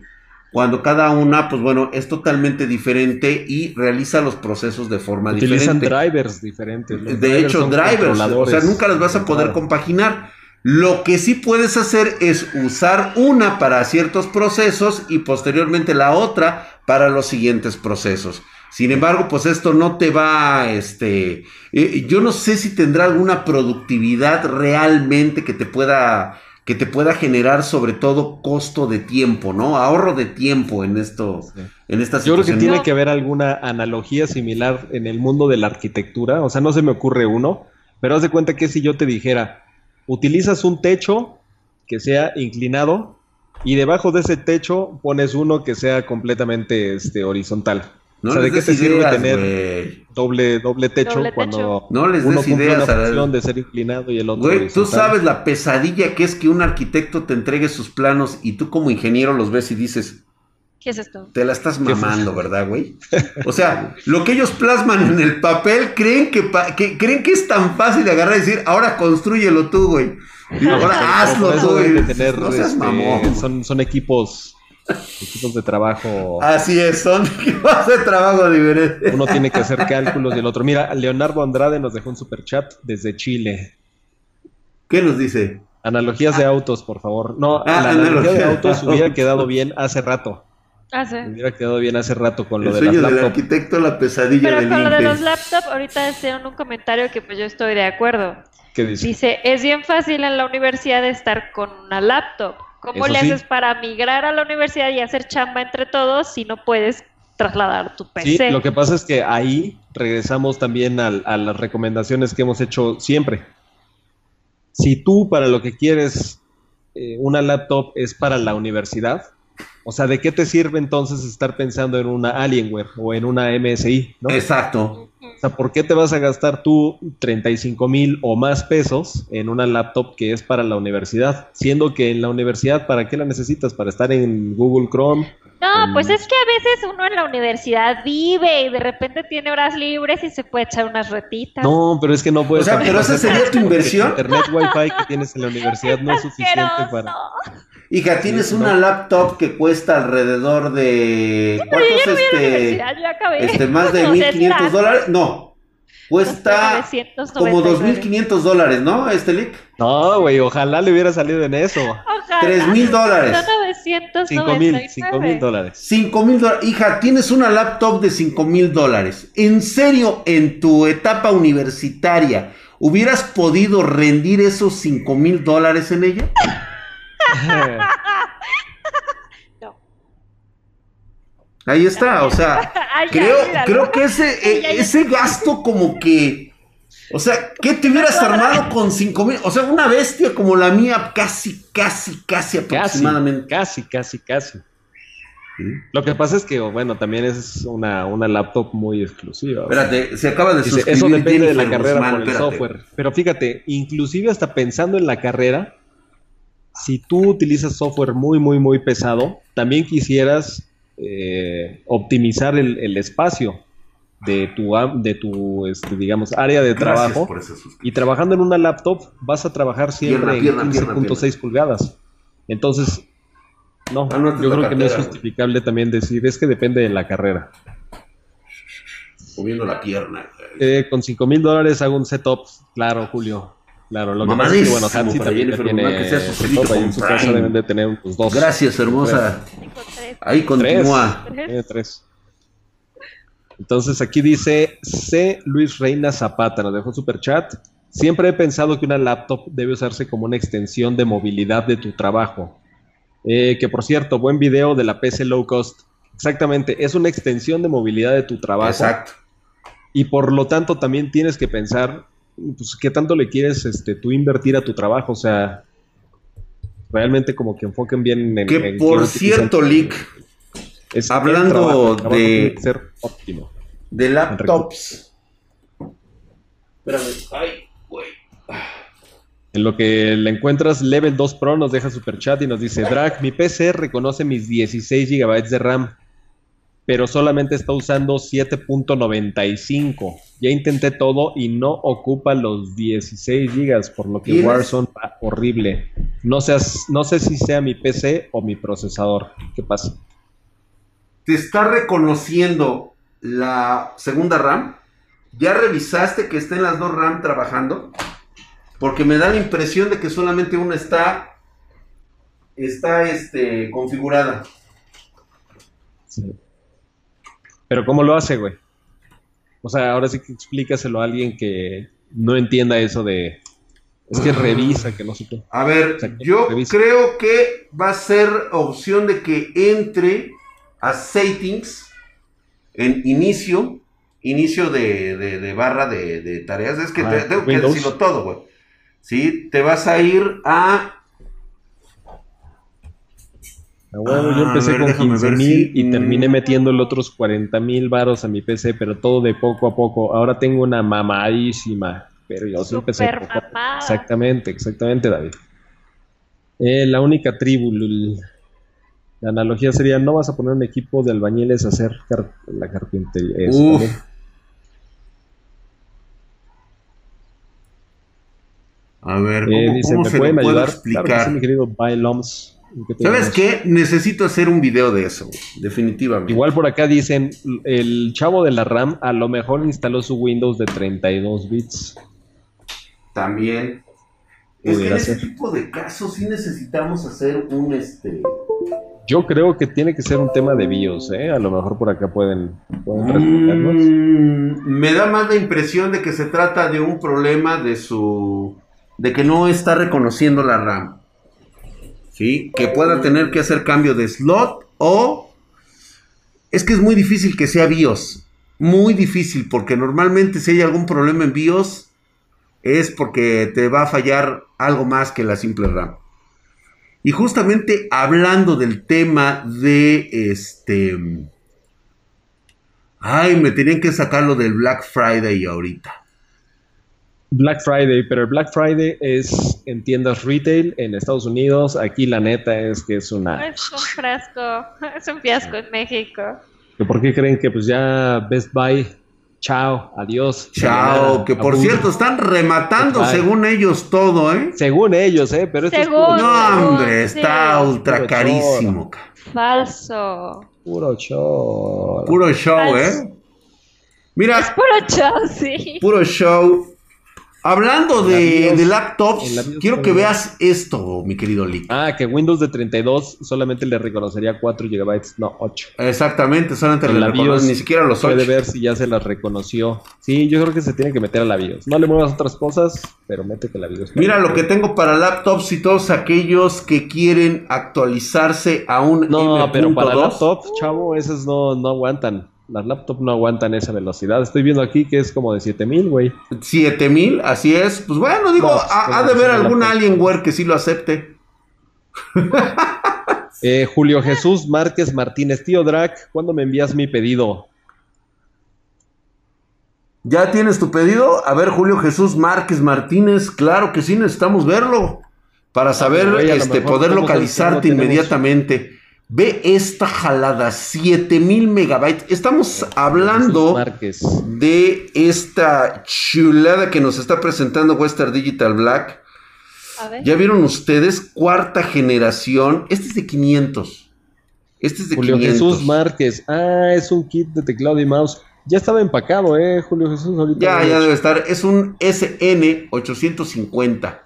Speaker 1: Cuando cada una, pues bueno, es totalmente diferente y realiza los procesos de forma
Speaker 2: Utilizan
Speaker 1: diferente.
Speaker 2: drivers diferentes. Los
Speaker 1: De
Speaker 2: drivers
Speaker 1: hecho, drivers, o sea, nunca las vas a poder compaginar. Lo que sí puedes hacer es usar una para ciertos procesos y posteriormente la otra para los siguientes procesos. Sin embargo, pues esto no te va, este, eh, yo no sé si tendrá alguna productividad realmente que te pueda, que te pueda generar sobre todo costo de tiempo, ¿no? Ahorro de tiempo en esto,
Speaker 2: Sí.
Speaker 1: en esta
Speaker 2: Yo creo que
Speaker 1: situación.
Speaker 2: tiene que haber alguna analogía similar en el mundo de la arquitectura. O sea, no se me ocurre uno, pero haz de cuenta que si yo te dijera, utilizas un techo que sea inclinado y debajo de ese techo pones uno que sea completamente este, horizontal.
Speaker 1: No
Speaker 2: o sea, ¿de
Speaker 1: les
Speaker 2: qué te sirve
Speaker 1: ideas,
Speaker 2: tener doble, doble techo
Speaker 3: Doble
Speaker 2: cuando
Speaker 3: techo.
Speaker 1: No les
Speaker 2: uno
Speaker 1: des
Speaker 2: cumple
Speaker 1: ideas
Speaker 2: una
Speaker 1: a la-
Speaker 2: función de ser inclinado y el otro
Speaker 1: Güey, tú sabes la pesadilla que es que un arquitecto te entregue sus planos y tú como ingeniero los ves y dices,
Speaker 3: ¿Qué es esto?
Speaker 1: te la estás
Speaker 2: ¿Qué
Speaker 1: mamando, ¿verdad, güey? O sea, lo que ellos plasman en el papel creen que, pa- que- creen que es tan fácil de agarrar y decir, ahora construyelo tú, güey. Y ahora hazlo tú, güey.
Speaker 2: tener,
Speaker 1: no seas
Speaker 2: este,
Speaker 1: mamón.
Speaker 2: son, son equipos, equipos de trabajo.
Speaker 1: Así es, son equipos de trabajo diferentes.
Speaker 2: Uno tiene que hacer cálculos y el otro. Mira, Leonardo Andrade nos dejó un super chat desde Chile.
Speaker 1: ¿Qué nos dice?
Speaker 2: Analogías de autos, por favor. No,
Speaker 1: Ah,
Speaker 2: la analogía
Speaker 1: analogía
Speaker 2: de autos hubiera quedado bien hace rato.
Speaker 3: Ah, sí.
Speaker 2: Hubiera quedado bien hace rato con lo
Speaker 1: El
Speaker 2: de
Speaker 1: sueño del arquitecto, la pesadilla
Speaker 3: Pero
Speaker 1: del
Speaker 3: con lo de los laptops, ahorita hicieron un comentario que pues yo estoy de acuerdo.
Speaker 2: ¿Qué dice?
Speaker 3: Dice, es bien fácil en la universidad estar con una laptop. ¿Cómo
Speaker 2: Eso
Speaker 3: le
Speaker 2: sí.
Speaker 3: haces para migrar a la universidad y hacer chamba entre todos si no puedes trasladar tu
Speaker 2: Sí,
Speaker 3: PC?
Speaker 2: lo que pasa es que ahí regresamos también a, las recomendaciones que hemos hecho siempre. Si tú para lo que quieres eh, una laptop es para la universidad, o sea, ¿de qué te sirve entonces estar pensando en una Alienware o en una MSI? ¿no?
Speaker 1: Exacto.
Speaker 2: O sea, ¿por qué te vas a gastar tú 35 mil o más pesos en una laptop que es para la universidad? Siendo que en la universidad, ¿para qué la necesitas? ¿Para estar en Google Chrome?
Speaker 3: No, pues es que a veces uno en la universidad vive y de repente tiene horas libres y se puede echar unas retitas.
Speaker 2: No, pero es que no puedes...
Speaker 1: O sea, pero esa sería tu inversión.
Speaker 2: el Internet Wi-Fi que tienes en la universidad no es suficiente para...
Speaker 1: Hija, tienes una laptop que cuesta alrededor de...
Speaker 3: Yo ya la
Speaker 1: este,
Speaker 3: universidad, yo acabé.
Speaker 1: este, más de
Speaker 3: O sea,
Speaker 1: 1500
Speaker 3: está-
Speaker 1: dólares? No. Cuesta
Speaker 3: 999.
Speaker 1: como 2500 dólares, ¿no? Este leak.
Speaker 2: No, güey, ojalá le hubiera salido en eso.
Speaker 3: Ojalá.
Speaker 1: 3000 dólares.
Speaker 3: Son 999.
Speaker 2: 5 mil, 5 mil dólares.
Speaker 1: 5 mil dólares. Hija, tienes una laptop de 5 mil dólares. ¿En serio, en tu etapa universitaria, hubieras podido rendir esos 5 mil dólares en ella?
Speaker 3: No.
Speaker 1: Ahí está, o sea,
Speaker 3: Ay,
Speaker 1: creo, creo que ese, eh,
Speaker 3: Ya, ya.
Speaker 1: ese gasto como que... O sea, ¿qué te hubieras armado con 5 mil? O sea, una bestia como la mía, casi, casi, casi
Speaker 2: Casi,
Speaker 1: aproximadamente.
Speaker 2: casi, casi, casi. Lo que pasa es que, bueno, también es una, una laptop muy exclusiva.
Speaker 1: Espérate, se acaba de
Speaker 2: Dice,
Speaker 1: suscribir
Speaker 2: eso depende de la carrera
Speaker 1: Guzmán,
Speaker 2: por el
Speaker 1: espérate.
Speaker 2: software. Pero fíjate, inclusive hasta pensando en la carrera, si tú utilizas software muy, muy, muy pesado, también quisieras eh, optimizar el, el espacio. de tu, de tu este, digamos, área de trabajo.
Speaker 1: por.
Speaker 2: Y trabajando en una laptop vas a trabajar siempre
Speaker 1: Pierna,
Speaker 2: en
Speaker 1: pierna,
Speaker 2: 15.6 pulgadas. Entonces, no,
Speaker 1: Ah, no,
Speaker 2: yo creo que no es
Speaker 1: güey.
Speaker 2: justificable también decir, es que depende de la carrera.
Speaker 1: Moviendo la pierna.
Speaker 2: Eh, con 5 mil dólares hago un setup, claro, Julio. Claro, lo que pasa es que, bueno, Hansi
Speaker 1: para Jennifer
Speaker 2: tiene
Speaker 1: que sea
Speaker 2: ahí en su casa,
Speaker 1: Prime.
Speaker 2: deben de tener unos dos.
Speaker 1: Gracias, hermosa.
Speaker 3: Tres,
Speaker 1: Ahí continúa.
Speaker 2: Tiene tres. Entonces aquí dice C. Luis Reina Zapata, nos dejó super chat. Siempre he pensado que una laptop debe usarse como una extensión de movilidad de tu trabajo. Eh, que por cierto, buen video de la PC Low Cost. Exactamente, es una extensión de movilidad de tu trabajo.
Speaker 1: Exacto.
Speaker 2: Y por lo tanto también tienes que pensar, pues, qué tanto le quieres este, tú invertir a tu trabajo. O sea, realmente como que enfoquen bien en...
Speaker 1: Que
Speaker 2: en
Speaker 1: por cierto. Lick,
Speaker 2: el
Speaker 1: hablando
Speaker 2: trabajo, el trabajo
Speaker 1: de-
Speaker 2: ser óptimo.
Speaker 1: de laptops. Espérame. Ay, güey.
Speaker 2: En lo que le encuentras, Level 2 Pro nos deja super chat y nos dice, Drag, mi PC reconoce mis 16 GB de RAM, pero solamente está usando 7.95. Ya intenté todo y no ocupa los 16 GB, por lo que. Warzone va horrible. No, seas, no sé si sea mi PC o mi procesador. ¿Qué pasa?
Speaker 1: ¿Te está reconociendo la segunda RAM? ¿Ya revisaste que estén las dos RAM trabajando? Porque me da la impresión de que solamente una está está este configurada.
Speaker 2: Pero ¿cómo lo hace, güey? O sea, ahora sí que explícaselo a alguien que no entienda eso de... Es que revisa, que no sé qué.
Speaker 1: A ver, yo
Speaker 2: revisa.
Speaker 1: creo que va a ser opción de que entre a settings en inicio, inicio de, de- de barra de, de tareas. Es que
Speaker 2: Ah,
Speaker 1: te- tengo que decirlo todo, güey. Sí, te vas a ir a
Speaker 2: Ah, bueno, yo
Speaker 1: Ah,
Speaker 2: empecé
Speaker 1: a ver,
Speaker 2: con
Speaker 1: déjame
Speaker 2: 15
Speaker 1: ver
Speaker 2: mil
Speaker 1: si-
Speaker 2: y
Speaker 1: mm.
Speaker 2: terminé metiéndole otros 40 mil varos a mi PC, pero todo de poco a poco. Ahora tengo una mamadísima, pero yo sí empecé poco a. Exactamente, exactamente, David. Eh, la única tribu, Lul. La analogía sería, no vas a poner un equipo de albañiles a hacer car- la carpintería. Eso
Speaker 1: Uf.
Speaker 2: también.
Speaker 1: A ver,
Speaker 2: Eh,
Speaker 1: ¿cómo,
Speaker 2: dice,
Speaker 1: cómo
Speaker 2: ¿me
Speaker 1: se
Speaker 2: pueden
Speaker 1: lo puedo
Speaker 2: ayudar? Claro que
Speaker 1: explicar?
Speaker 2: sí, mi querido Byloms. ¿Qué
Speaker 1: ¿Sabes qué? Necesito hacer un video de eso, definitivamente.
Speaker 2: Igual por acá dicen, el chavo de la RAM a lo mejor instaló su Windows de 32 bits.
Speaker 1: También. Es que en ese tipo de casos sí necesitamos hacer un este.
Speaker 2: Yo creo que tiene que ser un tema de BIOS, ¿eh? A lo mejor por acá pueden, pueden.
Speaker 1: Mm, me da más la impresión de que se trata de un problema de su. de que no está reconociendo la RAM. ¿Sí? Que pueda tener que hacer cambio de slot o. Es que es muy difícil que sea BIOS. Muy difícil, porque normalmente si hay algún problema en BIOS es porque te va a fallar algo más que la simple RAM. Y justamente hablando del tema de este. Ay, me tenían que sacar lo del Black Friday ahorita.
Speaker 2: Black Friday, pero el Black Friday es en tiendas retail en Estados Unidos. Aquí la neta es que es una...
Speaker 3: Es un frasco, es un fiasco en México.
Speaker 2: ¿Por qué creen que pues ya Best Buy, chao, adiós?
Speaker 1: Chao, que por cierto están rematando según ellos todo, ¿eh?
Speaker 2: Según ellos, ¿eh? Pero esto es
Speaker 3: Según.
Speaker 2: puro,
Speaker 1: No, hombre,
Speaker 3: sí.
Speaker 1: está ultra
Speaker 2: Puro
Speaker 1: carísimo. ca-
Speaker 3: Falso.
Speaker 2: puro show.
Speaker 1: Puro show,
Speaker 3: Falso.
Speaker 1: ¿eh? Mira,
Speaker 3: Es puro show, sí.
Speaker 1: puro show. Hablando de,
Speaker 2: BIOS-
Speaker 1: de laptops, quiero que veas esto, mi querido Lick.
Speaker 2: Ah, que Windows de 32 solamente le reconocería 4 GB, no 8.
Speaker 1: Exactamente, solamente
Speaker 2: En
Speaker 1: le
Speaker 2: la
Speaker 1: reconoce, ni siquiera los
Speaker 2: Puede
Speaker 1: 8.
Speaker 2: ver si ya se las reconoció. Sí, yo creo que se tiene que meter a la BIOS. No le muevas otras cosas, pero métete a la BIOS.
Speaker 1: Mira lo que tengo para laptops y todos aquellos que quieren actualizarse a un
Speaker 2: No, pero para
Speaker 1: M.2.
Speaker 2: laptop, chavo, esas no, no aguantan. Las laptops no aguantan esa velocidad. Estoy viendo aquí que es como de 7000, güey.
Speaker 1: 7000, así es. Pues bueno, digo,
Speaker 2: No,
Speaker 1: ha, de haber algún. Alienware que sí lo acepte.
Speaker 2: Eh, Julio Jesús Márquez Martínez, tío Drac, ¿cuándo me envías mi pedido?
Speaker 1: ¿Ya tienes tu pedido? A ver, Julio Jesús Márquez Martínez, claro que sí, necesitamos verlo. Para saber,
Speaker 2: güey, a lo
Speaker 1: este, poder localizarte
Speaker 2: tenemos-
Speaker 1: inmediatamente. Ve esta jalada, 7000 megabytes. Estamos hablando de esta chulada que nos está presentando Western Digital Black.
Speaker 3: A ver.
Speaker 1: Ya vieron ustedes, cuarta generación. Este es de 500. Este es de
Speaker 2: Julio
Speaker 1: 500.
Speaker 2: Jesús Márquez. Ah, es un kit de teclado y mouse. Ya estaba empacado, ¿eh, Julio Jesús? Ahorita
Speaker 1: Ya, ya
Speaker 2: hecho.
Speaker 1: debe estar. Es un SN850.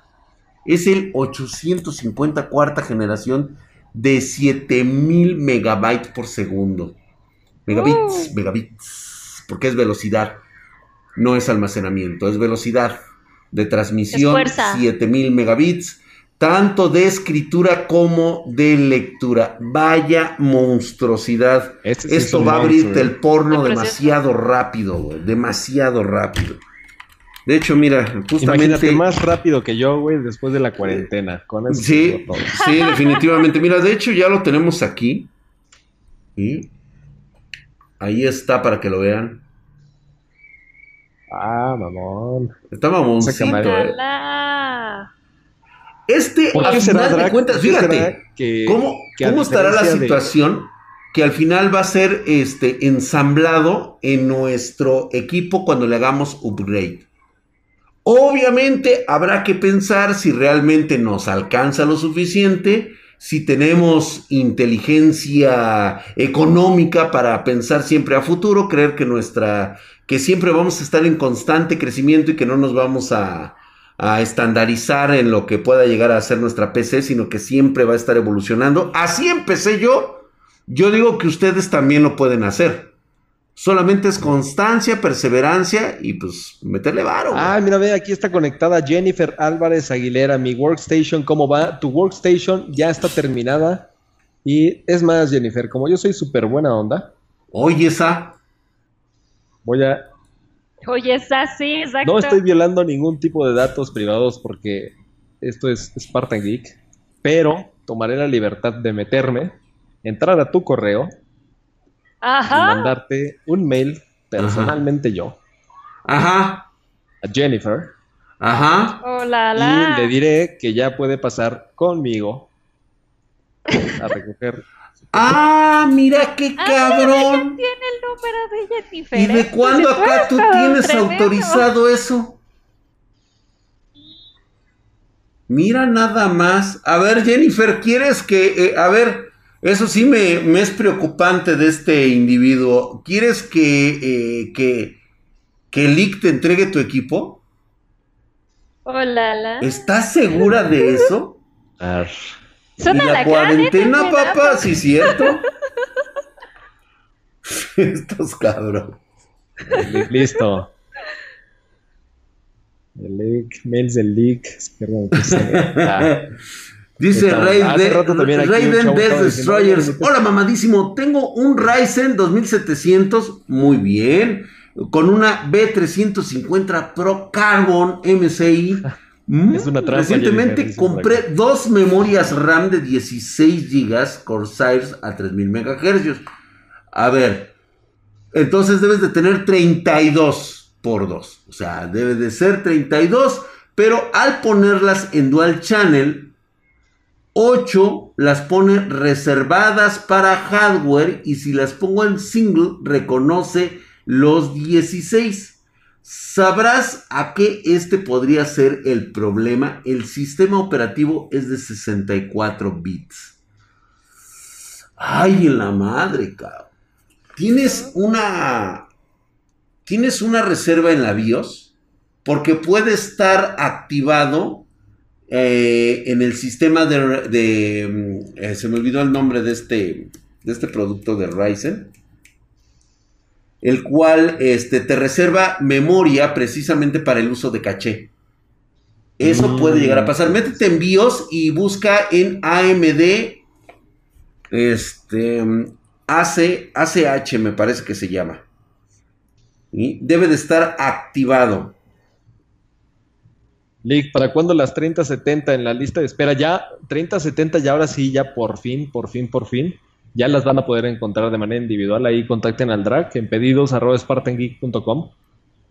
Speaker 1: Es el 850 cuarta generación de 7000 megabytes por segundo. Megabits, megabits. Porque es velocidad. No es almacenamiento, es velocidad de transmisión.
Speaker 3: Es fuerza.
Speaker 1: 7000 megabits. Tanto de escritura como de lectura. Vaya monstruosidad.
Speaker 2: Este es
Speaker 1: Esto va a abrirte
Speaker 2: monstruo,
Speaker 1: el porno demasiado rápido, güey. Demasiado rápido. De hecho, mira, justamente.
Speaker 2: Imagínate más rápido que yo, güey, después de la cuarentena. Con eso te
Speaker 1: Sí, sí, definitivamente. Mira, de hecho ya lo tenemos aquí. Y ahí está para que lo vean.
Speaker 2: Ah, mamón.
Speaker 1: Está mamoncito, eh.
Speaker 3: Ojalá.
Speaker 1: Este,
Speaker 2: ¿Por
Speaker 1: a
Speaker 2: qué será,
Speaker 1: final de cuentas,
Speaker 2: ¿Por qué será
Speaker 1: fíjate,
Speaker 2: que-
Speaker 1: ¿cómo,
Speaker 2: que
Speaker 1: cómo estará la
Speaker 2: de-
Speaker 1: situación? Que al final va a ser este, ensamblado en nuestro equipo cuando le hagamos upgrade. Obviamente habrá que pensar si realmente nos alcanza lo suficiente, si tenemos inteligencia económica para pensar siempre a futuro, creer que nuestra que siempre vamos a estar en constante crecimiento y que no nos vamos a, a estandarizar en lo que pueda llegar a ser nuestra PC, sino que siempre va a estar evolucionando. Así empecé yo. Yo digo que ustedes también lo pueden hacer. Solamente es constancia, perseverancia y pues meterle varo. güey.
Speaker 2: Ah, mira, ve, aquí está conectada Jennifer Álvarez Aguilera. Mi workstation, ¿cómo va? Tu workstation ya está terminada. Y es más, Jennifer, como yo soy súper buena onda,
Speaker 1: Oye, esa.
Speaker 2: voy a...
Speaker 3: Oye, es así, exacto.
Speaker 2: No estoy violando ningún tipo de datos privados porque esto es Spartan Geek, pero tomaré la libertad de meterme, entrar a tu correo y
Speaker 3: Ajá.
Speaker 2: mandarte un mail personalmente yo
Speaker 1: Ajá.
Speaker 2: a Jennifer
Speaker 1: Ajá.
Speaker 3: Hola,
Speaker 2: y
Speaker 3: la.
Speaker 2: le diré que ya puede pasar conmigo a recoger.
Speaker 1: Ah, mira qué
Speaker 3: Ah,
Speaker 1: cabrón.
Speaker 3: Tiene el número de Jennifer.
Speaker 1: ¿Y de
Speaker 3: ¿eh?
Speaker 1: cuándo acá tú tienes
Speaker 3: tremendo.
Speaker 1: autorizado eso? Mira nada más. A ver, Jennifer, ¿quieres que... eh, a ver, eso sí me, me es preocupante de este individuo. ¿Quieres que, eh, que, que Lick te entregue tu equipo?
Speaker 3: Hola, la.
Speaker 1: ¿Estás segura de eso?
Speaker 2: Ar.
Speaker 1: ¿Y la cuarentena,
Speaker 3: ten
Speaker 1: papá? ¿Sí es cierto? Estos cabrón.
Speaker 2: Listo. El leak, mails del leak. Perdón, que se- ah.
Speaker 1: Dice Raiden, Raiden Death
Speaker 2: diciendo,
Speaker 1: Destroyers.
Speaker 2: "Oye,
Speaker 1: Hola mamadísimo, tengo un Ryzen 2700, muy bien, con una B350 Pro Carbon MSI. Mm,
Speaker 2: Es una trampa,
Speaker 1: Recientemente
Speaker 2: Jennifer,
Speaker 1: compré dos memorias RAM de 16 GB Corsairs a 3000 MHz. A ver, entonces debes de tener 32 por 2. O sea, debe de ser 32, pero al ponerlas en dual channel, 8 las pone reservadas para hardware y si las pongo en single reconoce los 16. Sabrás a qué este podría ser el problema. El sistema operativo es de 64 bits. Ay, en la madre, cabrón. Tienes una. Tienes una reserva en la BIOS. Porque puede estar activado eh, en el sistema de. de, mm, eh, se me olvidó el nombre de este. De este producto de Ryzen. El cual este, te reserva memoria precisamente para el uso de caché. Eso
Speaker 2: Mm.
Speaker 1: puede llegar a pasar. Métete en BIOS y busca en AMD. Este. AC, ACH me parece que se llama. Y debe de estar activado.
Speaker 2: Leak, ¿para cuándo las 3070 en la lista de espera? Ya, 3070 ya ahora sí, ya por fin, por fin, por fin. Ya las van a poder encontrar de manera individual. Ahí contacten al drag en pedidos arroba spartangeek.com.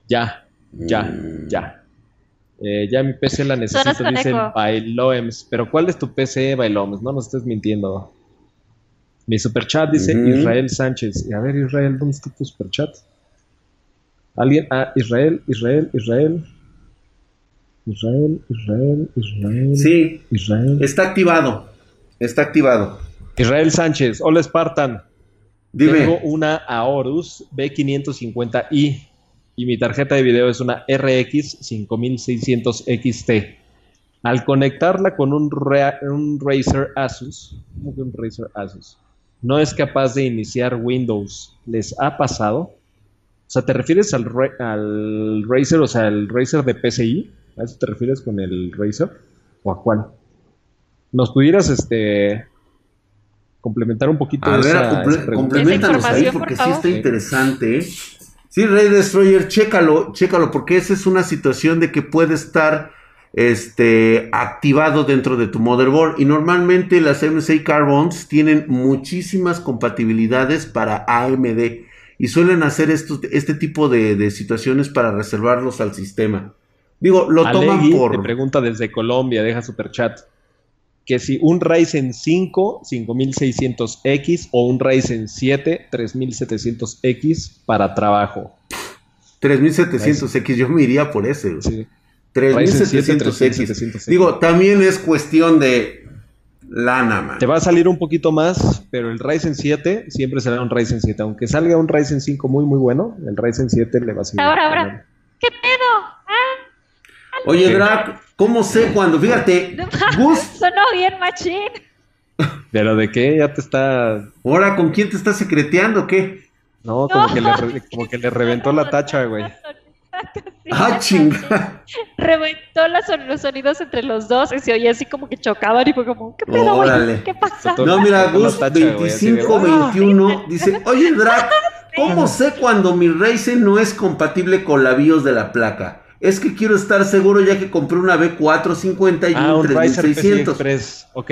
Speaker 2: Ya, ya,
Speaker 1: Mm.
Speaker 2: ya. Eh, ya mi PC la necesito, dice. Bailoems. Pero ¿cuál es tu PC, Bailoems? No nos estés mintiendo. Mi superchat dice. Israel Sánchez. Y a ver, Israel, ¿dónde está tu superchat? ¿Alguien? Ah, Israel, Israel, Israel. Israel, Israel, Israel.
Speaker 1: Sí,
Speaker 2: Israel.
Speaker 1: está activado. Está activado.
Speaker 2: Israel Sánchez. Hola, Spartan.
Speaker 1: Dime.
Speaker 2: Tengo una Aorus B550i y mi tarjeta de video es una RX 5600 XT. Al conectarla con un, Ra- un Razer Asus, ¿cómo que un Razer Asus? No es capaz de iniciar Windows. ¿Les ha pasado? O sea, ¿te refieres al, al Razer, o sea, el Razer de PCI? ¿A eso te refieres con el Razer? ¿O a cuál? ¿Nos pudieras este complementar un poquito
Speaker 1: A ver,
Speaker 2: esa-
Speaker 1: comple-
Speaker 2: esa
Speaker 1: compleméntanos ahí
Speaker 3: información,
Speaker 1: porque
Speaker 3: por
Speaker 1: sí está interesante. ¿eh? Sí, Rey Destroyer, chécalo, chécalo, porque esa es una situación de que puede estar este, activado dentro de tu motherboard. Y normalmente las MSI Carbons tienen muchísimas compatibilidades para AMD. Y suelen hacer estos, este tipo de, de situaciones para reservarlos al sistema. Digo, lo toman
Speaker 2: Alegui te
Speaker 1: por...
Speaker 2: pregunta desde Colombia, deja super chat. Que si un Ryzen 5 5600X o un Ryzen 7 3700X para trabajo.
Speaker 1: 3700X, yo me iría por ese.
Speaker 2: Sí.
Speaker 1: 3700X.
Speaker 2: 3700X.
Speaker 1: Digo, también es cuestión de lana, man.
Speaker 2: Te va a salir un poquito más, pero el Ryzen 7 siempre será un Ryzen 7. Aunque salga un Ryzen 5 muy, muy bueno, el Ryzen 7 le va a seguir.
Speaker 3: Ahora, ahora. ¿Qué pedo? Ah,
Speaker 1: Oye, Drac, ¿cómo sé cuando? Fíjate, Gus,
Speaker 3: sonó bien machín.
Speaker 2: ¿Pero de qué? Ya te está...
Speaker 1: ahora con quién te estás secreteando, o ¿qué?
Speaker 2: No, como, que, le, re- como que le reventó la tacha, güey.
Speaker 3: Sí,
Speaker 1: Ah, chinga.
Speaker 3: Reventó la son- los sonidos entre los dos y se oía así como que chocaban y fue como, ¿qué pedo, güey? ¿Qué pasa?
Speaker 1: No, mira, Gus
Speaker 2: tacha, güey, así de-
Speaker 1: 2521 dice, oye, Drac, ¿cómo sé cuando mi Ryzen no es compatible con la BIOS de la placa? Es que quiero estar seguro ya que compré una B450 y
Speaker 2: Ah,
Speaker 1: un
Speaker 2: un Ryzen PCI
Speaker 1: 3600.
Speaker 2: Express. Ok.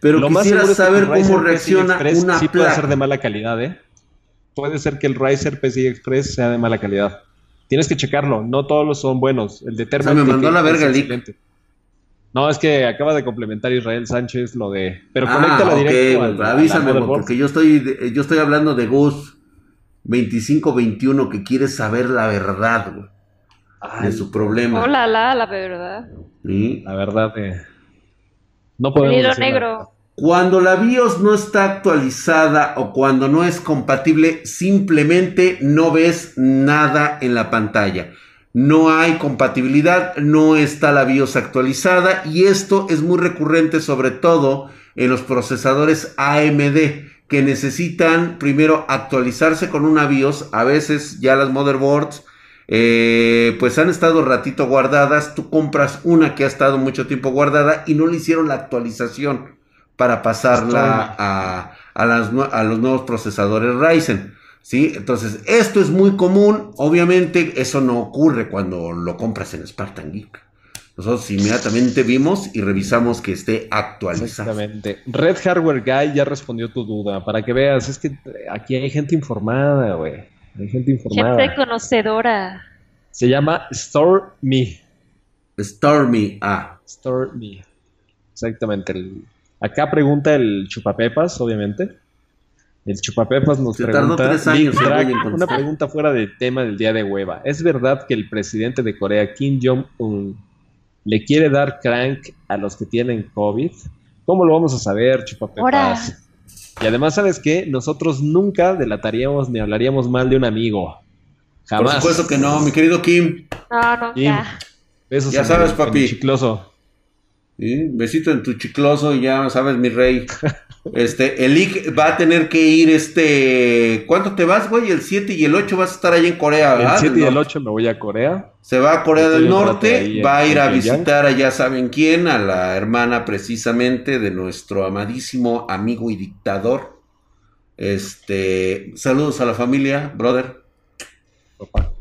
Speaker 1: Pero
Speaker 2: Lo
Speaker 1: quisiera
Speaker 2: que
Speaker 1: saber cómo reacciona
Speaker 2: Express
Speaker 1: una
Speaker 2: sí puede ser de mala calidad, ¿eh? Puede ser que el Ryzen PCI Express sea de mala calidad. Tienes que checarlo. No todos los son buenos. El de
Speaker 1: O sea, me mandó la verga el.
Speaker 2: No, es que acaba de complementar Israel Sánchez lo de... Pero
Speaker 1: Ah,
Speaker 2: conéctala directo al- la
Speaker 1: avísame, porque yo estoy, de- yo estoy hablando de Gus 2521 que quiere saber la verdad, güey,
Speaker 2: Ay,
Speaker 1: de su problema.
Speaker 3: Hola, la, la verdad.
Speaker 1: ¿sí?
Speaker 2: La verdad, eh, no podemos decir la
Speaker 3: negro.
Speaker 2: verdad.
Speaker 1: Cuando la BIOS no está actualizada o cuando no es compatible, simplemente no ves nada en la pantalla. No hay compatibilidad, no está la BIOS actualizada y esto es muy recurrente sobre todo en los procesadores AMD que necesitan primero actualizarse con una BIOS. A veces ya las motherboards eh, pues han estado ratito guardadas. Tú compras una que ha estado mucho tiempo guardada y no le hicieron la actualización para pasarla a, a las nue- a los nuevos procesadores Ryzen. ¿sí? Entonces, esto es muy común. Obviamente, eso no ocurre cuando lo compras en Spartan Geek. Nosotros inmediatamente vimos y revisamos que esté actualizado.
Speaker 2: Exactamente. Red Hardware Guy ya respondió tu duda. Para que veas, es que aquí hay gente informada, güey. Hay gente informada.
Speaker 3: Gente conocedora.
Speaker 2: Se llama Store Me.
Speaker 1: Stormy A.
Speaker 2: Store Me. Exactamente. el- Acá pregunta el Chupapepas, obviamente. El Chupapepas nos
Speaker 1: Se tardó
Speaker 2: pregunta.
Speaker 1: tres años contestar.
Speaker 2: una pregunta fuera del tema del día de hueva. ¿Es verdad que el presidente de Corea, Kim Jong-un, le quiere dar crank a los que tienen COVID? ¿Cómo lo vamos a saber, Chupapepas?
Speaker 3: Ahora.
Speaker 2: Y además, ¿sabes qué? Nosotros nunca delataríamos ni hablaríamos mal de un amigo.
Speaker 1: Por
Speaker 2: Jamás.
Speaker 1: supuesto que no, mi querido Kim.
Speaker 3: No, no,
Speaker 2: Kim.
Speaker 3: ya.
Speaker 2: Besos
Speaker 1: Ya sabes,
Speaker 2: el- en el
Speaker 1: papi.
Speaker 2: chicloso.
Speaker 1: ¿Sí? Besito en tu chicloso y ya sabes, mi rey. Este, el IC va a tener que ir este. ¿Cuánto te vas, güey? El 7 y el 8 vas a estar ahí en Corea,
Speaker 2: El
Speaker 1: ¿verdad?
Speaker 2: 7 y el
Speaker 1: norte.
Speaker 2: 8 me voy a Corea.
Speaker 1: Se va a Corea
Speaker 2: Estoy
Speaker 1: del Norte, va a ir a visitar a ya saben quién, a la hermana precisamente de nuestro amadísimo amigo y dictador. Este, saludos a la familia, brother.
Speaker 2: Papá.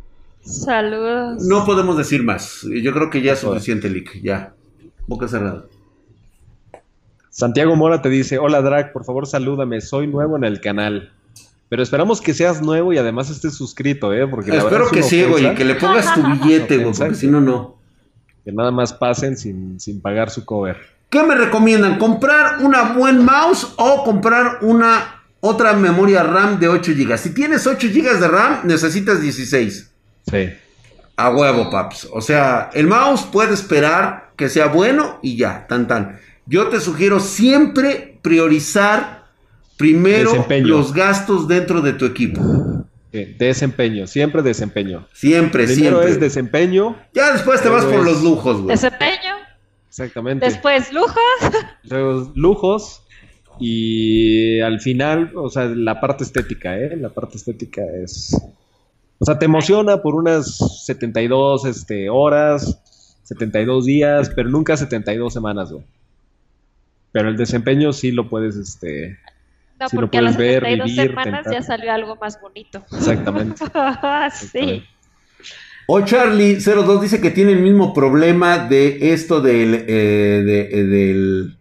Speaker 3: Saludos.
Speaker 1: No podemos decir más. Yo creo que ya es suficiente, Lick. Ya. Boca cerrada.
Speaker 2: Santiago Mora te dice, hola Drag, por favor salúdame, soy nuevo en el canal. Pero esperamos que seas nuevo y además estés suscrito, ¿eh? Porque la
Speaker 1: Espero
Speaker 2: verdad
Speaker 1: que sí, güey, que le pongas tu billete, güey, porque si no, no.
Speaker 2: que nada más pasen sin, sin pagar su cover.
Speaker 1: ¿Qué me recomiendan? ¿Comprar una buen mouse o comprar una otra memoria RAM de 8 GB. Si tienes 8 GB de RAM, necesitas 16.
Speaker 2: Sí.
Speaker 1: A huevo, paps. O sea, el mouse puede esperar que sea bueno y ya, tan tan. Yo te sugiero siempre priorizar primero
Speaker 2: Desempeño.
Speaker 1: los gastos dentro de tu equipo.
Speaker 2: Desempeño, siempre desempeño.
Speaker 1: Siempre,
Speaker 2: Primero
Speaker 1: siempre.
Speaker 2: es desempeño,
Speaker 1: Ya después te vas por
Speaker 2: es-
Speaker 1: los lujos, güey.
Speaker 3: Desempeño.
Speaker 2: exactamente.
Speaker 3: Después lujos.
Speaker 2: Luego lujos y al final, o sea, la parte estética, ¿eh? La parte estética es... O sea, te emociona por unas 72 este, horas, 72 días, pero nunca 72 semanas, güey. Pero el desempeño sí lo puedes, este...
Speaker 3: No,
Speaker 2: Sí, lo
Speaker 3: porque a las
Speaker 2: puedes ver,
Speaker 3: 72
Speaker 2: vivir,
Speaker 3: semanas
Speaker 2: tentar.
Speaker 3: ya salió algo más bonito.
Speaker 2: Exactamente.
Speaker 3: sí.
Speaker 1: O Charlie 02 dice que tiene el mismo problema de esto del, eh, de, eh, del-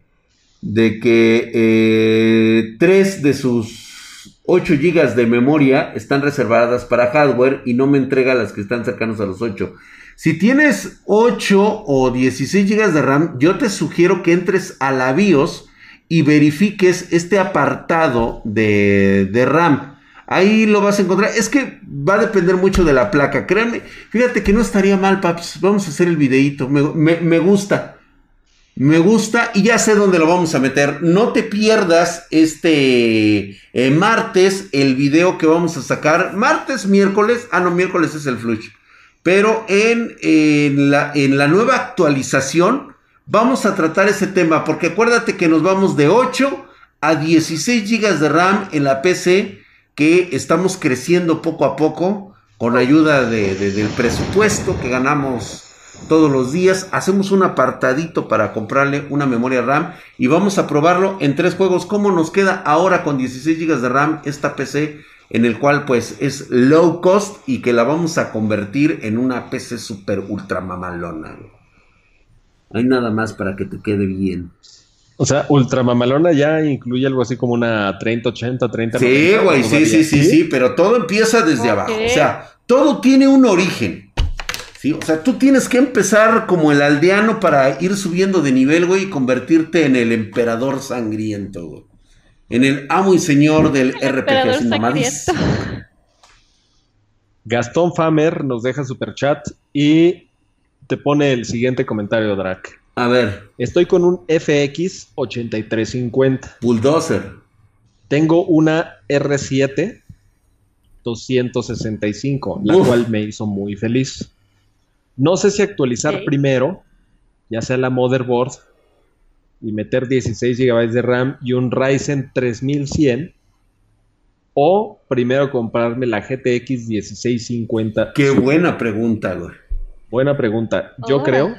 Speaker 1: de que eh, tres de sus 8 gigas de memoria están reservadas para hardware y no me entrega las que están cercanos a los 8. Si tienes 8 o 16 gigas de RAM, yo te sugiero que entres a la BIOS y verifiques este apartado de, de RAM. Ahí lo vas a encontrar. Es que va a depender mucho de la placa. Créanme, fíjate que no estaría mal, paps. Vamos a hacer el me- me gusta. Me gusta y ya sé dónde lo vamos a meter. No te pierdas este eh, martes el video que vamos a sacar. Martes, miércoles. Ah, no, miércoles es el flush. Pero en, en la, en la nueva actualización vamos a tratar ese tema. Porque acuérdate que nos vamos de 8 a 16 GB de RAM en la PC. Que estamos creciendo poco a poco. Con ayuda de- de- del presupuesto que ganamos todos los días. Hacemos un apartadito para comprarle una memoria RAM y vamos a probarlo en tres juegos. ¿Cómo nos queda ahora con 16 GB de RAM esta PC? En el cual pues es low cost y que la vamos a convertir en una PC super ultra mamalona. güey. Hay nada más para que te quede bien.
Speaker 2: O sea, ultramamalona ya incluye algo así como una 3080, 30
Speaker 1: Sí, güey, sí, sí, sí, sí, pero todo empieza desde abajo. O sea, todo tiene un origen. Sí, o sea, tú tienes que empezar como el aldeano para ir subiendo de nivel, güey, y convertirte en el emperador sangriento, güey. En el amo y señor del RPG sin mamadís.
Speaker 3: sangriento.
Speaker 2: Gastón Famer nos deja super chat y te pone el siguiente comentario, Drac.
Speaker 1: A ver,
Speaker 2: Estoy con un FX 8350.
Speaker 1: Bulldozer.
Speaker 2: Tengo una R7 265, la
Speaker 1: Uf.
Speaker 2: cual me hizo muy feliz. No sé si actualizar primero, ya sea la motherboard, y meter 16 GB de RAM y un Ryzen 3100, o primero comprarme la GTX 1650.
Speaker 1: Qué buena pregunta, güey.
Speaker 2: Buena pregunta. Yo creo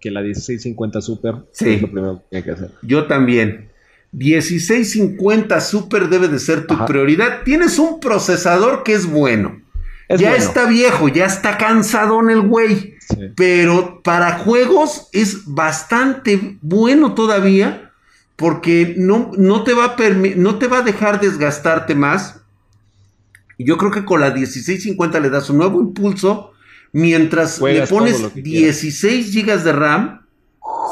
Speaker 2: que la 1650 Super
Speaker 1: Sí.
Speaker 2: es lo primero que hay que hacer.
Speaker 1: Yo también. 1650 Super debe de ser tu
Speaker 2: Ajá.
Speaker 1: prioridad. Tienes un procesador que es bueno.
Speaker 2: Es
Speaker 1: ya
Speaker 2: bueno.
Speaker 1: está viejo, ya está cansadón el güey.
Speaker 2: Sí.
Speaker 1: Pero para juegos es bastante bueno todavía. Porque no, no, te va a no te va a dejar desgastarte más. Yo creo que con la 1650 le das un nuevo impulso. Mientras
Speaker 2: Juegas
Speaker 1: le pones
Speaker 2: todo lo que quieras.
Speaker 1: 16 GB de RAM.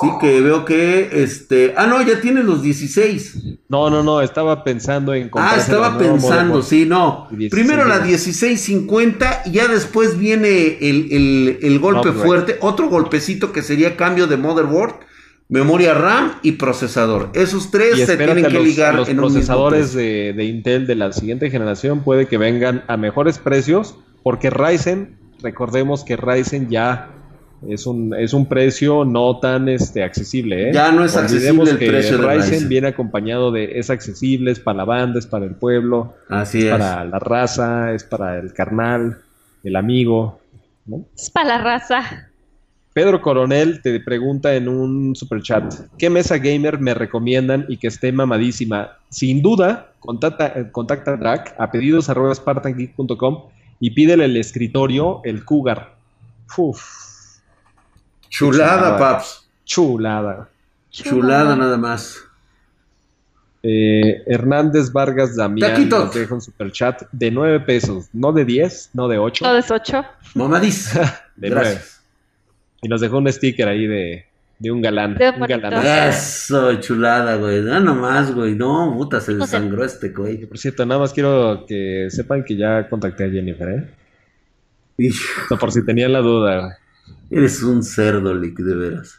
Speaker 1: Sí, que veo que este. Ah, no, ya tienes los 16.
Speaker 2: No, no, no, estaba pensando en
Speaker 1: Ah, estaba pensando, sí, no.
Speaker 2: Y 16
Speaker 1: Primero la
Speaker 2: gigas.
Speaker 1: 1650 y ya después viene el, el- el golpe
Speaker 2: Upgrade.
Speaker 1: fuerte, otro golpecito que sería cambio de motherboard, memoria RAM y procesador. Esos tres se tienen que
Speaker 2: los,
Speaker 1: ligar
Speaker 2: los
Speaker 1: en mismo
Speaker 2: procesadores de, de Intel de la siguiente generación puede que vengan a mejores precios, porque Ryzen, recordemos que Ryzen ya es un, es un precio no tan este, accesible. ¿eh?
Speaker 1: Ya no es accesible el
Speaker 2: que
Speaker 1: precio de
Speaker 2: Ryzen,
Speaker 1: Ryzen.
Speaker 2: viene acompañado de es accesible, es para la banda, es para el pueblo,
Speaker 1: Así
Speaker 2: es
Speaker 1: es.
Speaker 2: para la raza, es para el carnal, el amigo. ¿no?
Speaker 3: Es para la raza.
Speaker 2: Pedro Coronel te pregunta en un superchat, ¿qué mesa gamer me recomiendan y que esté mamadísima? Sin duda, contacta, contacta a Drac a pedidos arroba y pídele el escritorio, el Cougar. Uf,
Speaker 1: Chulada,
Speaker 2: chulada.
Speaker 1: paps.
Speaker 2: chulada.
Speaker 1: Chulada nada más.
Speaker 2: Eh, Hernández Vargas Damián
Speaker 1: Taquito.
Speaker 2: nos deja un superchat de 9 pesos, no de 10, no de 8,
Speaker 3: Todo es ocho.
Speaker 1: Mamadís.
Speaker 2: de 9.
Speaker 1: Gracias.
Speaker 2: Y nos dejó un sticker ahí de, De un galán.
Speaker 3: De un
Speaker 2: galán.
Speaker 1: Eso, chulada, güey. No nomás, güey. No, puta, se desangró este, güey.
Speaker 2: Por cierto, nada más quiero que sepan que ya contacté a Jennifer, ¿eh? O sea, por si tenían la duda. güey.
Speaker 1: Eres un cerdo, Lick, de veras.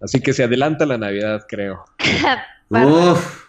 Speaker 2: Así que se adelanta la Navidad, creo.
Speaker 1: Uf.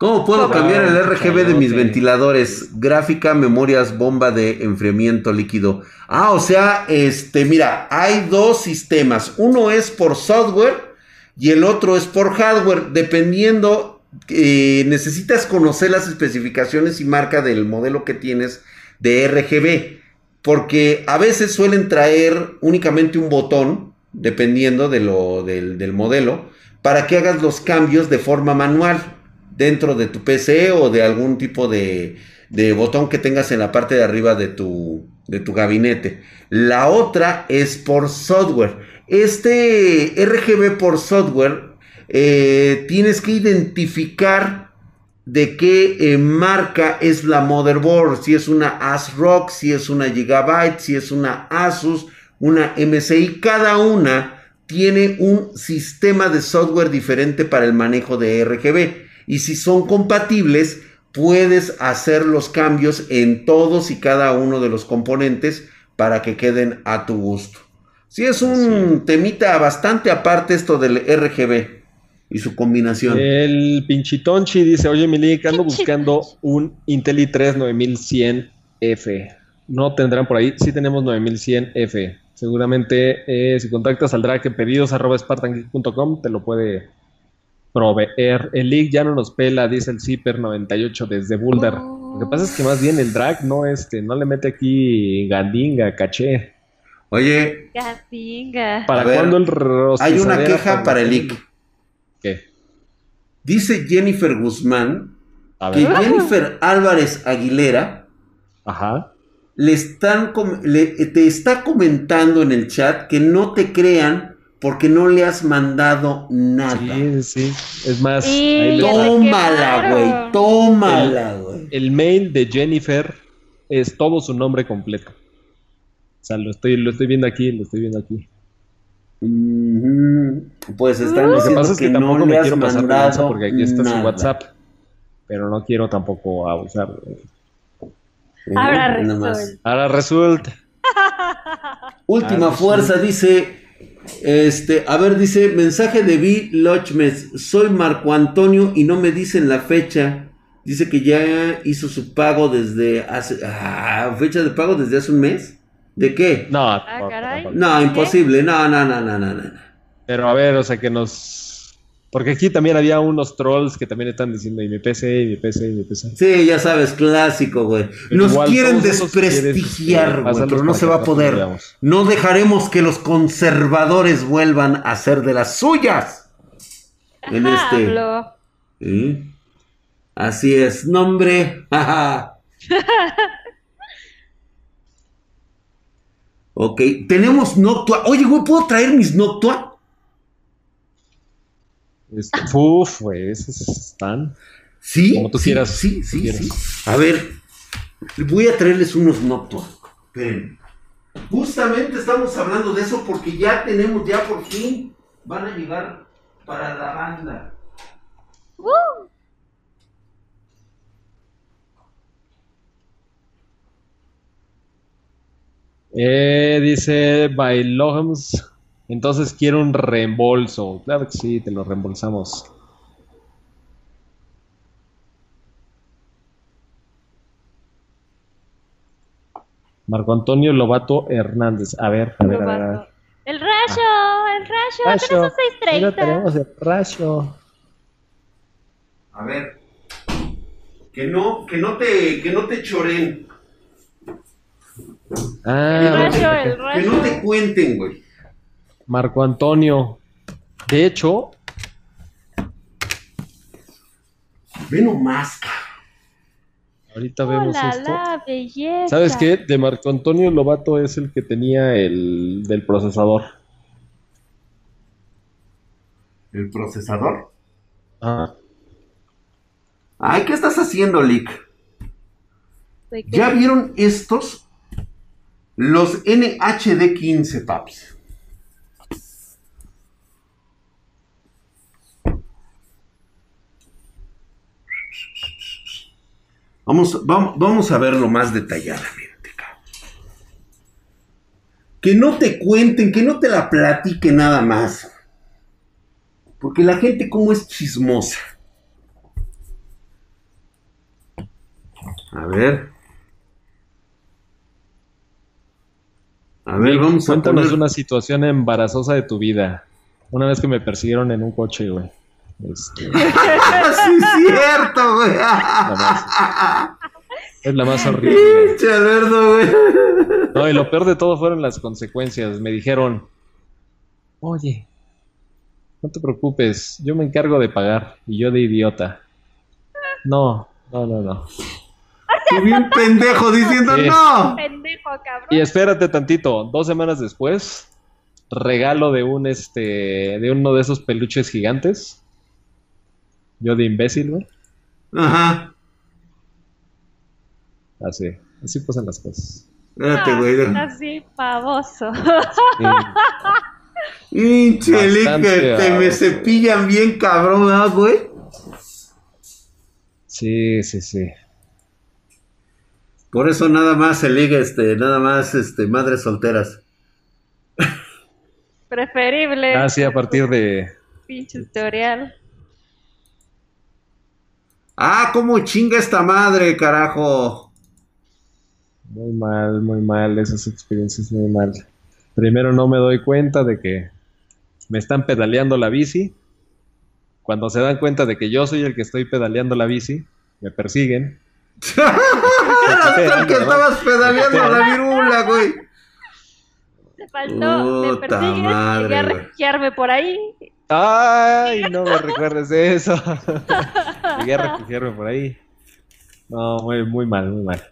Speaker 1: ¿Cómo puedo
Speaker 3: ¿Cómo?
Speaker 1: cambiar el RGB de mis ventiladores? Gráfica, memorias, bomba de enfriamiento líquido. Ah, o sea, este, mira, hay dos sistemas. Uno es por software y el otro es por hardware. Dependiendo, eh, necesitas conocer las especificaciones y marca del modelo que tienes de RGB. Porque a veces suelen traer únicamente un botón, dependiendo de lo, del, del modelo, para que hagas los cambios de forma manual dentro de tu PC o de algún tipo de, de botón que tengas en la parte de arriba de tu, de tu gabinete. La otra es por software. Este RGB por software eh, tienes que identificar de qué eh, marca es la motherboard, si es una ASRock, si es una Gigabyte, si es una Asus, una MSI, cada una tiene un sistema de software diferente para el manejo de RGB y si son compatibles puedes hacer los cambios en todos y cada uno de los componentes para que queden a tu gusto. Si es un temita bastante aparte esto del RGB y su combinación.
Speaker 2: El pinchitonchi dice, oye Milik, ando buscando un Intel i3 9100F. ¿No tendrán por ahí? Sí tenemos 9100F. Seguramente eh, si contactas al drag en pedidos arroba spartangeek.com te lo puede proveer. El leak ya no nos pela, dice el Zipper 98 desde Boulder. Lo que pasa es que más bien el drag no, este, no le mete aquí gandinga, caché.
Speaker 1: Oye,
Speaker 3: Gatinga.
Speaker 2: ¿Para cuándo el
Speaker 1: hay una queja
Speaker 2: con-
Speaker 1: para el IC.
Speaker 2: ¿Qué?
Speaker 1: Dice Jennifer Guzmán
Speaker 2: A
Speaker 1: que. Jennifer Álvarez Aguilera
Speaker 2: Ajá.
Speaker 1: le están le- te está comentando en el chat que no te crean porque no le has mandado nada.
Speaker 2: Sí, sí. Es más,
Speaker 3: Sí,
Speaker 1: Tómala, güey, tómala, güey.
Speaker 2: el mail de Jennifer es todo su nombre completo. O sea, lo estoy, lo estoy viendo aquí, lo estoy viendo aquí.
Speaker 1: Ujú. Pues están
Speaker 2: Lo que pasa es que,
Speaker 1: que
Speaker 2: tampoco
Speaker 1: no
Speaker 2: me quiero pasar de lanza porque aquí está su
Speaker 1: nada.
Speaker 2: WhatsApp. Pero no quiero tampoco abusar.
Speaker 3: Ahora
Speaker 1: nada más.
Speaker 3: resulta.
Speaker 2: Ahora resulta.
Speaker 1: Última fuerza, dice. Este, a ver, dice, mensaje de V. Lochmes. Soy Marco Antonio y no me dicen la fecha. Dice que ya hizo su pago desde hace. Ah, fecha de pago desde hace un mes. ¿De qué?
Speaker 2: No,
Speaker 3: Ah, caray.
Speaker 1: No, imposible. No, no, no, no, no, no.
Speaker 2: Pero a ver, o sea, que nos. Porque aquí también había unos trolls que también están diciendo, y mi PC, y mi PC, y mi PC.
Speaker 1: Sí, ya sabes, clásico, güey. Nos
Speaker 2: igual
Speaker 1: quieren desprestigiar, güey, pero no se va a poder. No dejaremos que los conservadores vuelvan a hacer de las suyas. En
Speaker 3: Ajá,
Speaker 1: este.
Speaker 3: hablo.
Speaker 1: ¿Sí? Así es, nombre. ok, tenemos Noctua. Oye, güey, ¿puedo traer mis Noctua?
Speaker 2: Este, uf, güey, esos están.
Speaker 1: Sí.
Speaker 2: Como tú
Speaker 1: sí,
Speaker 2: quieras,
Speaker 1: Sí, sí,
Speaker 2: quieras.
Speaker 1: sí. A ver, voy a traerles unos Noctua. Esperen. Justamente estamos hablando de eso porque ya tenemos, ya por fin van a llegar para la banda.
Speaker 3: ¡Uh!
Speaker 2: Eh, dice Bailohams. Entonces quiero un reembolso. Claro que sí, te lo reembolsamos. Marco Antonio Lobato Hernández. A ver, a ver, a ver. a ver.
Speaker 3: El rayo, el rayo.
Speaker 2: Mira,
Speaker 3: 6.30.
Speaker 2: tenemos el rayo.
Speaker 1: A ver. Que no, que no te, que no te choren.
Speaker 2: Ah,
Speaker 3: El rayo, el
Speaker 1: Que no te
Speaker 3: rayo.
Speaker 1: cuenten, güey.
Speaker 2: Marco Antonio. De hecho,
Speaker 1: Ve nomás,
Speaker 2: ahorita vemos esto.
Speaker 3: la belleza.
Speaker 2: ¿Sabes qué? De Marco Antonio Lobato es el que tenía el del procesador.
Speaker 1: ¿El procesador?
Speaker 2: Ah,
Speaker 1: Ay, ¿qué estás haciendo, Lick? ¿Ya vieron estos? Los NHD15, papis. Vamos, vamos, vamos, a verlo más detalladamente. Que no te cuenten, que no te la platique nada más. Porque la gente como es chismosa. A ver. A ver, vamos a
Speaker 2: Cuéntanos
Speaker 1: poner...
Speaker 2: una situación embarazosa de tu vida. Una vez que me persiguieron en un coche, güey. Este,
Speaker 1: sí, es cierto, güey.
Speaker 2: es la más horrible.
Speaker 1: Pinche Alberto, güey.
Speaker 2: No, y lo peor de todo fueron las consecuencias. Me dijeron, oye, no te preocupes, yo me encargo de pagar. Y yo de idiota. No, no, no, no.
Speaker 1: Y bien pendejo diciendo
Speaker 2: Sí.
Speaker 1: no.
Speaker 3: Pendejo, cabrón.
Speaker 2: Y espérate tantito, dos semanas después, regalo de un este, de uno de esos peluches gigantes. Yo de imbécil, güey.
Speaker 1: Ajá.
Speaker 2: Así, así pasan las cosas.
Speaker 1: Espérate,
Speaker 3: Ah,
Speaker 1: güey.
Speaker 3: Así, pavoso.
Speaker 2: Sí.
Speaker 1: Te me cepillan bien cabrón, ¿ah, güey?
Speaker 2: Sí, sí, sí.
Speaker 1: Por eso nada más se liga, este, nada más, este, madres solteras.
Speaker 3: Preferible.
Speaker 2: Así a partir de...
Speaker 3: Pinche tutorial.
Speaker 1: Ah, cómo chinga esta madre, carajo.
Speaker 2: Muy mal, muy mal, esas experiencias muy mal. Primero no me doy cuenta de que me están pedaleando la bici. Cuando se dan cuenta de que yo soy el que estoy pedaleando la bici, me persiguen.
Speaker 1: Hasta que estabas pedaleando la virula, güey.
Speaker 3: Te faltó. Me
Speaker 1: Puta
Speaker 3: persigues. Llegué a refugiarme por ahí.
Speaker 2: Ay, no me recuerdes de eso. Llegué a refugiarme por ahí. No, muy, muy mal, muy mal.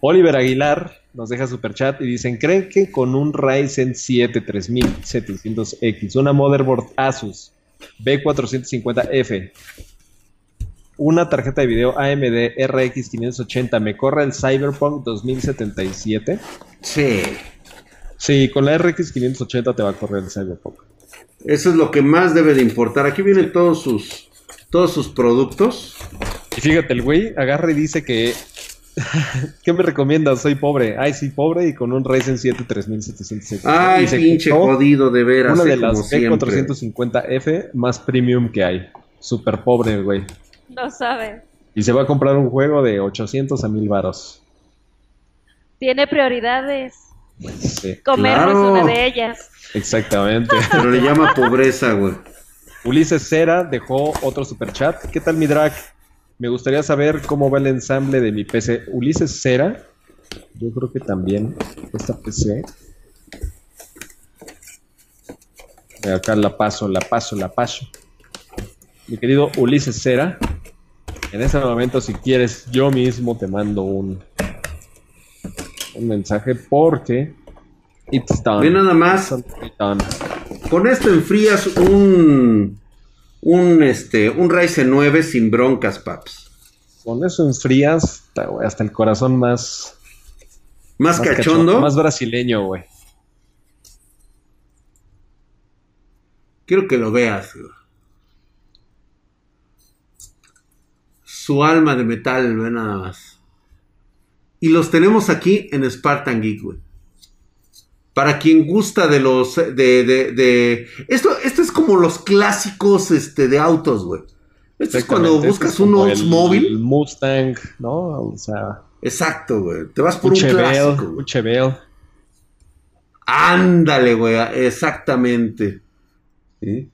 Speaker 2: Oliver Aguilar nos deja super chat y dicen, ¿creen que con un Ryzen 7 3700X, una motherboard Asus B450F, una tarjeta de video AMD RX 580 me corre el Cyberpunk 2077?
Speaker 1: Sí.
Speaker 2: Sí, con la RX 580 te va a correr el Cyberpunk.
Speaker 1: Eso es lo que más debe de importar. Aquí vienen todos sus, todos sus productos.
Speaker 2: Y fíjate, el güey agarra y dice que. ¿Qué me recomiendas? Soy pobre. Ay, sí, pobre y con un Ryzen 7 3700.
Speaker 1: Ay, pinche jodido de veras.
Speaker 2: Una
Speaker 1: eh,
Speaker 2: de las
Speaker 1: siempre.
Speaker 2: B450F más premium que hay. Super pobre, güey.
Speaker 3: No sabes.
Speaker 2: Y se va a comprar un juego de 800 a 1000 varos.
Speaker 3: Tiene prioridades.
Speaker 2: Sí,
Speaker 3: Comer
Speaker 1: Claro.
Speaker 3: es una de ellas.
Speaker 2: exactamente.
Speaker 1: Pero le llama pobreza, güey.
Speaker 2: Ulises Cera dejó otro super chat. ¿Qué tal mi drag? Me gustaría saber cómo va el ensamble de mi PC. Ulises Cera, yo creo que también esta PC. Acá la paso, la paso, la paso. Mi querido Ulises Cera, en ese momento si quieres yo mismo te mando un, un mensaje porque it's done.
Speaker 1: Ve nada más.
Speaker 2: It's done.
Speaker 1: Con esto enfrías un, un, este, un Ryzen 9 sin broncas, paps.
Speaker 2: Con eso enfrías hasta el corazón más,
Speaker 1: Más,
Speaker 2: más
Speaker 1: cachondo.
Speaker 2: más brasileño, güey.
Speaker 1: Quiero que lo veas. güey. Su alma de metal, ve nada más. Y los tenemos aquí en Spartan Geek, güey. Para quien gusta de los. De, de, de- Esto, esto es como los clásicos este, de autos, güey. Esto es cuando buscas
Speaker 2: este es
Speaker 1: un Oldsmobile.
Speaker 2: El Mustang, ¿no? O sea,
Speaker 1: Exacto, güey. Te vas por
Speaker 2: un
Speaker 1: clásico.
Speaker 2: un
Speaker 1: güey.
Speaker 2: Chevelle.
Speaker 1: Ándale, güey. Exactamente. ¿Sí?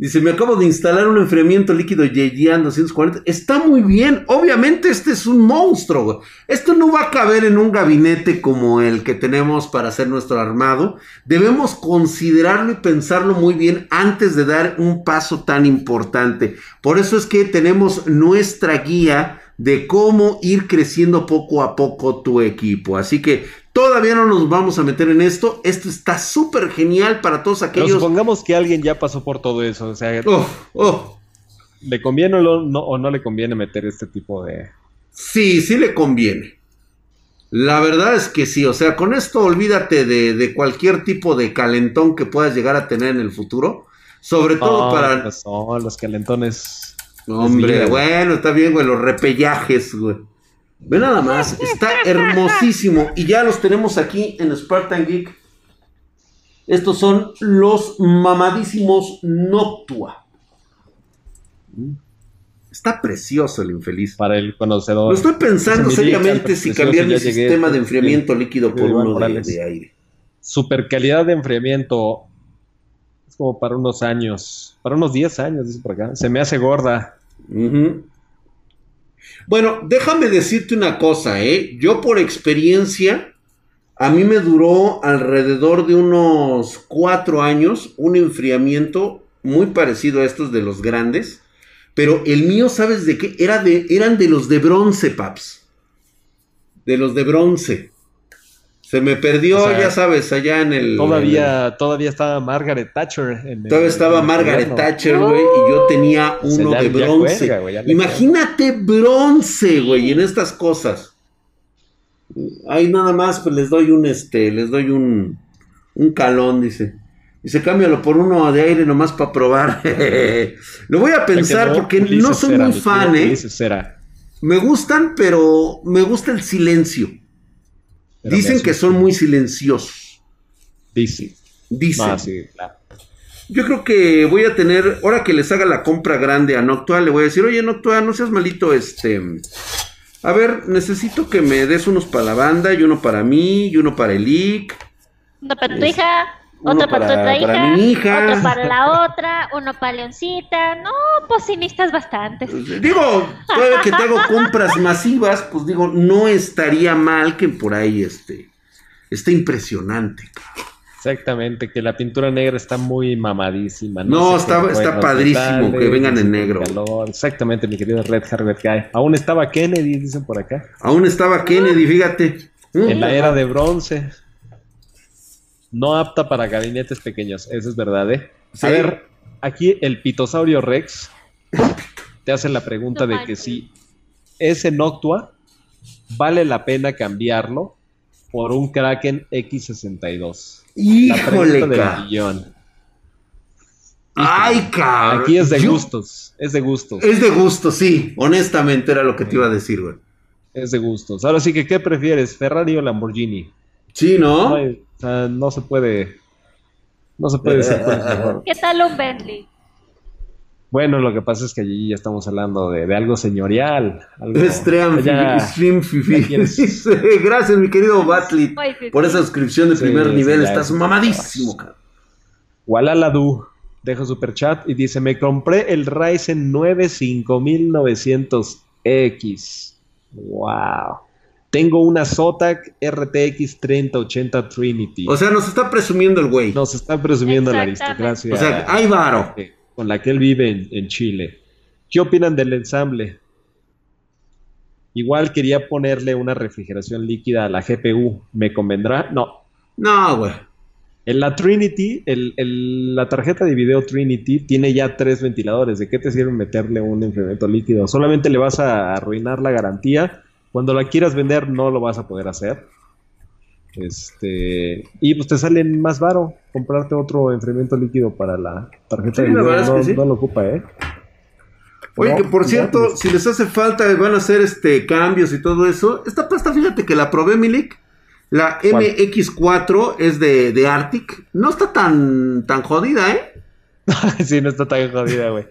Speaker 1: Dice, me acabo de instalar un enfriamiento líquido Yeyan 240. Está muy bien. Obviamente este es un monstruo. Esto no va a caber en un gabinete como el que tenemos para hacer nuestro armado. Debemos considerarlo y pensarlo muy bien antes de dar un paso tan importante. Por eso es que tenemos nuestra guía de cómo ir creciendo poco a poco tu equipo. Así que todavía no nos vamos a meter en esto. Esto está súper genial para todos
Speaker 2: Pero
Speaker 1: aquellos...
Speaker 2: supongamos que alguien ya pasó por todo eso. O sea,
Speaker 1: Oh, oh.
Speaker 2: ¿le conviene o no, no- o no le conviene meter este tipo de.
Speaker 1: Sí, sí le conviene. La verdad es que sí, o sea, con esto olvídate de, de cualquier tipo de calentón que puedas llegar a tener en el futuro. Sobre todo para...
Speaker 2: pues no, los calentones.
Speaker 1: Hombre, bueno, está bien, güey, los repellajes, güey. Ve nada más, está hermosísimo. Y ya los tenemos aquí en Spartan Geek. Estos son los mamadísimos Noctua. Está precioso el infeliz.
Speaker 2: Para el conocedor.
Speaker 1: Lo estoy pensando seriamente si cambiar mi sistema de enfriamiento líquido por uno de, de aire.
Speaker 2: Super calidad de enfriamiento. Es como para unos años. Para unos 10 años, dice por acá. Se me hace gorda.
Speaker 1: Ujú. Bueno, déjame decirte una cosa, ¿eh? Yo por experiencia, a mí me duró alrededor de unos cuatro años un enfriamiento muy parecido a estos de los grandes, pero el mío, ¿sabes de qué? Era de, eran de los de bronce, paps. De los de bronce. Se me perdió,
Speaker 2: O sea,
Speaker 1: ya sabes, allá en el...
Speaker 2: Todavía, todavía estaba Margaret Thatcher. En el-
Speaker 1: Todavía estaba
Speaker 2: en el
Speaker 1: Margaret
Speaker 2: gobierno.
Speaker 1: Thatcher, güey, y yo tenía
Speaker 2: O sea,
Speaker 1: uno
Speaker 2: ya-
Speaker 1: de bronce.
Speaker 2: cuelga,
Speaker 1: Imagínate bronce, güey, en estas cosas. Ahí nada más, pues les doy un, este, les doy un, un calón, dice. Dice, cámbialo por uno de aire nomás para probar. Lo voy a pensar porque no soy
Speaker 2: Cera,
Speaker 1: muy fan, ¿eh? Me gustan, pero me gusta el silencio.
Speaker 2: Pero
Speaker 1: Dicen que son muy silenciosos.
Speaker 2: Dice.
Speaker 1: Dicen.
Speaker 2: Ah, sí, claro.
Speaker 1: Yo creo que voy a tener, ahora que les haga la compra grande a Noctua, le voy a decir, oye Noctua, no seas malito, este... A ver, necesito que me des unos para la banda y uno para mí y uno para el IC.
Speaker 3: Uno para tu
Speaker 1: Es-
Speaker 3: hija,
Speaker 1: uno
Speaker 3: otro para,
Speaker 1: para-
Speaker 3: tu otra
Speaker 1: para
Speaker 3: hija,
Speaker 1: mi hija.
Speaker 3: otro para la otra, uno para Leoncita. No, pues sí necesitas bastantes.
Speaker 1: Digo, todavía que te hago compras masivas, pues digo, no estaría mal que por ahí este... Esté impresionante.
Speaker 2: Exactamente, que la pintura negra está muy mamadísima.
Speaker 1: No,
Speaker 2: sé
Speaker 1: está-
Speaker 2: qué
Speaker 1: está padrísimo que vengan
Speaker 2: no
Speaker 1: en negro.
Speaker 2: calor. Exactamente, mi querido Red Harvard Guy. Aún estaba Kennedy, dicen por acá.
Speaker 1: Aún estaba Kennedy, fíjate.
Speaker 2: En la era de bronce. No apta para gabinetes pequeños, eso es verdad, ¿eh?
Speaker 1: Sí.
Speaker 2: A ver, aquí el pitosaurio Rex te hace la pregunta de que si ese Noctua vale la pena cambiarlo por un Kraken X62. La
Speaker 1: Híjole,
Speaker 2: pregunta del
Speaker 1: ca.
Speaker 2: millón.
Speaker 1: Ay, cabrón.
Speaker 2: Aquí es de
Speaker 1: Yo-
Speaker 2: gustos, es de gustos,
Speaker 1: Es de gusto, sí. Honestamente era lo que te iba a decir, güey.
Speaker 2: es de gustos. Ahora sí que, ¿qué prefieres, Ferrari o Lamborghini?
Speaker 1: Sí,
Speaker 2: No,
Speaker 1: ¿no?
Speaker 2: hay- o sea, no se puede, no se puede decir cuál es mejor.
Speaker 3: ¿Qué tal un Bentley?
Speaker 2: Bueno, lo que pasa es que allí ya estamos hablando de, de algo señorial. Algo,
Speaker 1: Stream,
Speaker 2: ya-
Speaker 1: Stream Fifi. Gracias, mi querido
Speaker 3: difícil.
Speaker 1: por esa suscripción de
Speaker 2: Sí,
Speaker 1: primer
Speaker 2: sí,
Speaker 1: nivel. Estás
Speaker 2: es-
Speaker 1: mamadísimo, cabrón.
Speaker 2: Walaladu deja super chat y dice: Me compré el Ryzen 9 5900X. Wow. Tengo una Zotac RTX 3080 Trinity.
Speaker 1: O sea, nos está presumiendo el güey.
Speaker 2: Nos está presumiendo la aristocracia.
Speaker 1: O sea, hay varo.
Speaker 2: eh, con la que él vive en, en Chile. ¿Qué opinan del ensamble? Igual quería ponerle una refrigeración líquida a la GPU. ¿Me convendrá? No.
Speaker 1: No, güey.
Speaker 2: En la Trinity, el- el- la tarjeta de video Trinity tiene ya tres ventiladores. ¿De qué te sirve meterle un enfriamiento líquido? Solamente le vas a arruinar la garantía. Cuando la quieras vender no lo vas a poder hacer. Este, y pues te sale más baro comprarte otro enfriamiento líquido para la tarjeta
Speaker 1: Sí,
Speaker 2: de video. No,
Speaker 1: que sí.
Speaker 2: no lo ocupa, ¿eh?
Speaker 1: Oye,
Speaker 2: No,
Speaker 1: que por
Speaker 2: no,
Speaker 1: cierto,
Speaker 2: pues-
Speaker 1: si les hace falta, van a hacer este cambios y todo eso. Esta pasta, fíjate que la probé, Milik. La
Speaker 2: ¿Cuál?
Speaker 1: MX4 es de, de Arctic. No está tan, tan jodida, ¿eh?
Speaker 2: sí, no está tan jodida, güey.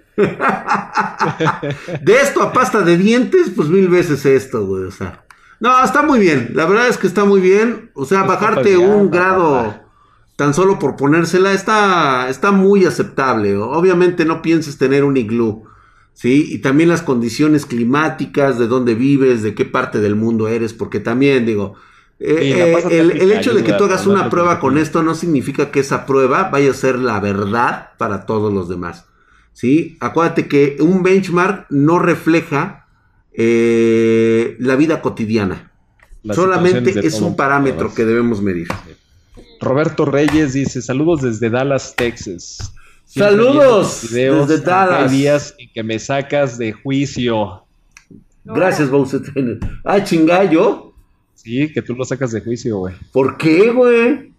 Speaker 1: De esto a pasta de dientes, pues mil veces esto, güey. O sea. No, está muy bien. La verdad es que está muy bien. O sea, bajarte un grado
Speaker 2: papá.
Speaker 1: tan solo por ponérsela está, está muy aceptable. Obviamente no pienses tener un iglú. ¿Sí? Y también las condiciones climáticas, de dónde vives, de qué parte del mundo eres, porque también digo, eh, eh, el, hecho de que tú hagas una prueba
Speaker 2: con
Speaker 1: esto no significa que esa prueba vaya a ser la verdad para todos los demás. ¿Sí? Acuérdate que un benchmark no refleja eh, la vida cotidiana.
Speaker 2: Las
Speaker 1: Solamente es un parámetro
Speaker 2: todas.
Speaker 1: que debemos medir.
Speaker 2: Roberto Reyes dice: Saludos desde Dallas, Texas.
Speaker 1: Saludos desde Dallas.
Speaker 2: Hay días en que me sacas de juicio.
Speaker 1: Gracias, Bowser. Ah, chingallo.
Speaker 2: Sí, que tú lo sacas de juicio, güey.
Speaker 1: ¿Por qué, güey?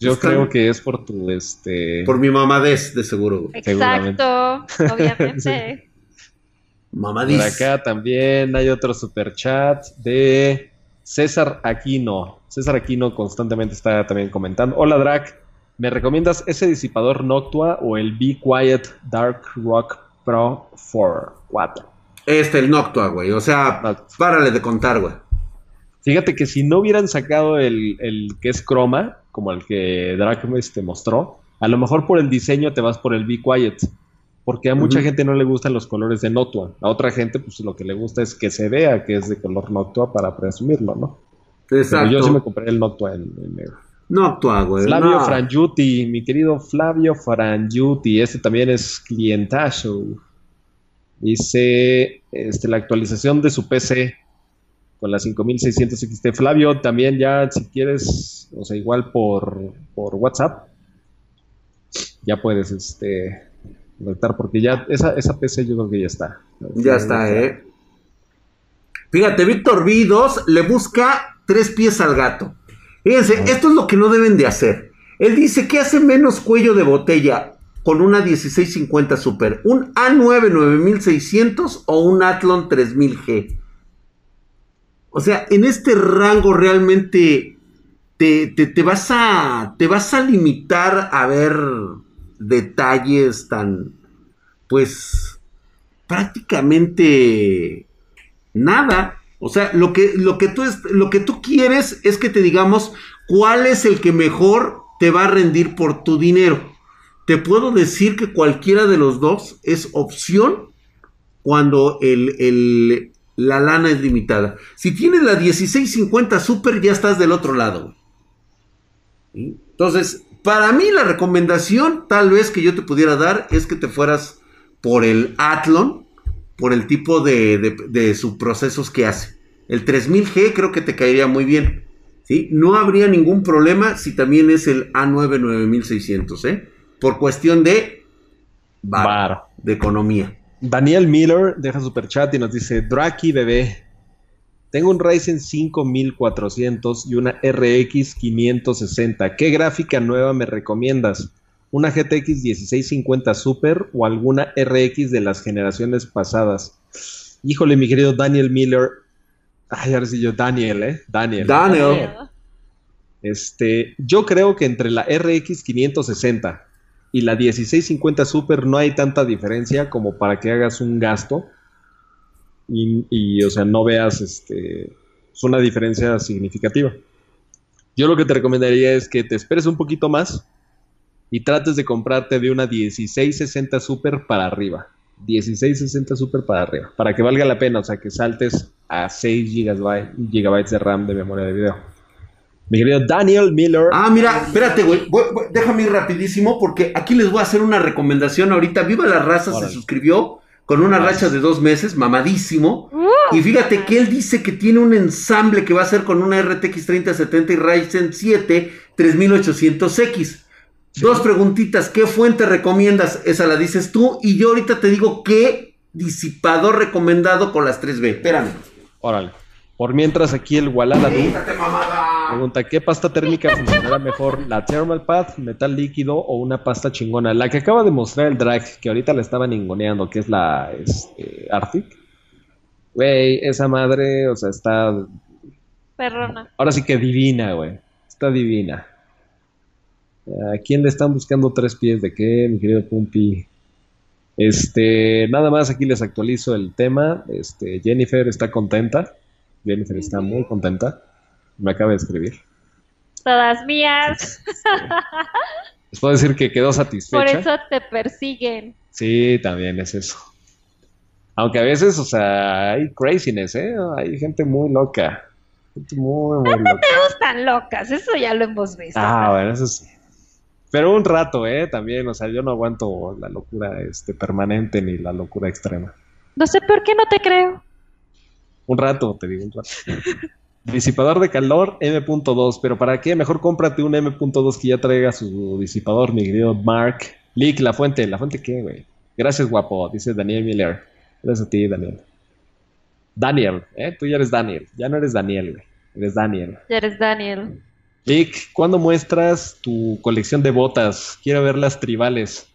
Speaker 2: Yo
Speaker 1: Está-
Speaker 2: creo que es por tu, este...
Speaker 1: Por mi mamadez, de seguro. güey.
Speaker 3: Exacto, obviamente.
Speaker 2: Por
Speaker 1: Mamadís.
Speaker 2: acá también hay otro super chat de César Aquino. César Aquino constantemente está también comentando. Hola Drac, ¿me recomiendas ese disipador Noctua o el Be Quiet Dark Rock Pro 4? 4.
Speaker 1: Este, el Noctua, güey. O sea,
Speaker 2: Noctua.
Speaker 1: párale de contar, güey.
Speaker 2: Fíjate que si no hubieran sacado el, el que es croma, como el que Drac te mostró, a lo mejor por el diseño te vas por el Be Quiet. Porque a mucha gente no le gustan los colores de Noctua. A otra gente, pues lo que le gusta es que se vea que es de color Noctua para presumirlo, ¿no? Pero
Speaker 1: Exacto.
Speaker 2: yo sí me compré el Noctua en, en negro.
Speaker 1: Noctua, güey.
Speaker 2: Flavio
Speaker 1: no.
Speaker 2: Frangiuti, mi querido Flavio Frangiuti, este también es clientazo. Dice este, la actualización de su PC con la 5600 XT. Flavio, también ya si quieres, o sea, igual por, por WhatsApp, ya puedes este, conectar, porque ya esa, esa PC yo creo que ya está.
Speaker 1: Ya está, ¿eh? Fíjate, Víctor V2 le busca tres pies al gato. Fíjense, esto es lo que no deben de hacer. Él dice que hace menos cuello de botella con una 1650 Super, un A9 9600 o un Athlon 3000G. O sea, en este rango realmente te, te- te vas a te vas a limitar a ver detalles tan pues prácticamente nada. O sea, lo que, lo, que tú lo que tú quieres es que te digamos cuál es el que mejor te va a rendir por tu dinero. Te puedo decir que cualquiera de los dos es opción cuando el, el- la lana es limitada. Si tienes la 1650 Super, ya estás del otro lado. Entonces, para mí la recomendación tal vez que yo te pudiera dar es que te fueras por el Athlon, por el tipo de, de, de subprocesos que hace. El 3000G creo que te caería muy bien. ¿sí? No habría ningún problema si también es el A9 9600, ¿eh? Por cuestión de bar,
Speaker 2: Bar.
Speaker 1: de economía.
Speaker 2: Daniel Miller deja super chat y nos dice, Draki bebé, tengo un Ryzen 5400 y una RX 560. ¿Qué gráfica nueva me recomiendas? ¿Una GTX 1650 Super o alguna RX de las generaciones pasadas? Híjole, mi querido Daniel Miller. Ay, ahora sí yo, Daniel, ¿eh? Daniel.
Speaker 1: Daniel.
Speaker 2: Este, yo creo que entre la RX 560 y la 1650 Super no hay tanta diferencia como para que hagas un gasto y, o sea, no veas este, es una diferencia significativa. Yo lo que te recomendaría es que te esperes un poquito más y trates de comprarte de una 1660 Super para arriba. 1660 Super para arriba, para que valga la pena, o sea, que saltes a 6 gigabytes, gigabytes de RAM de memoria de video. Mi querido Daniel Miller.
Speaker 1: Ah, mira, espérate, güey. Déjame ir rapidísimo porque aquí les voy a hacer una recomendación ahorita. Viva la raza
Speaker 2: Órale.
Speaker 1: se suscribió con una racha de dos meses, mamadísimo.
Speaker 3: Uh,
Speaker 1: Y fíjate que él dice que tiene un ensamble que va a ser con una RTX 3070 y Ryzen 7 3800X. Dos preguntitas, ¿qué fuente recomiendas? Esa la dices tú y yo ahorita te digo qué disipador recomendado con las 3B. Espérame.
Speaker 2: Órale. Por mientras aquí el Walala
Speaker 1: mamada.
Speaker 2: Pregunta, ¿qué pasta térmica funcionará mejor? ¿La Thermal Path, metal líquido o una pasta chingona? La que acaba de mostrar el drag, que ahorita la estaba ninguneando, que es la este, Arctic. Güey, esa madre, o sea, está...
Speaker 3: perrona.
Speaker 2: Ahora sí que divina, güey. Está divina. ¿A quién le están buscando tres pies de qué, mi querido Pumpi? Este, nada más aquí les actualizo el tema. Este, Jennifer está contenta. Jennifer está muy contenta. Me acaba de escribir.
Speaker 3: Todas mías.
Speaker 2: Les puedo decir que quedó
Speaker 3: Por
Speaker 2: satisfecha.
Speaker 3: eso te persiguen.
Speaker 2: Sí, también es eso. Aunque a veces, o sea, hay craziness, ¿eh? Hay gente muy loca. Gente muy, muy loca.
Speaker 3: Me gustan locas, eso ya lo hemos visto.
Speaker 2: Ah, bueno, eso sí. Pero un rato, ¿eh? También, o sea, yo no aguanto la locura este, permanente ni la locura extrema.
Speaker 3: No sé por qué no te creo.
Speaker 2: Un rato, te digo, un rato. Disipador de calor M.2, pero ¿para qué? Mejor cómprate un M.2 que ya traiga su disipador, mi querido Mark. Lick, la fuente. ¿La fuente qué, güey? Gracias, guapo, dice Daniel Miller. Gracias a ti, Daniel. Daniel, ¿eh? Tú ya eres Daniel. Ya no eres Daniel, güey. Eres Daniel.
Speaker 3: Ya eres Daniel.
Speaker 2: Lick, ¿cuándo muestras tu colección de botas? Quiero ver las tribales.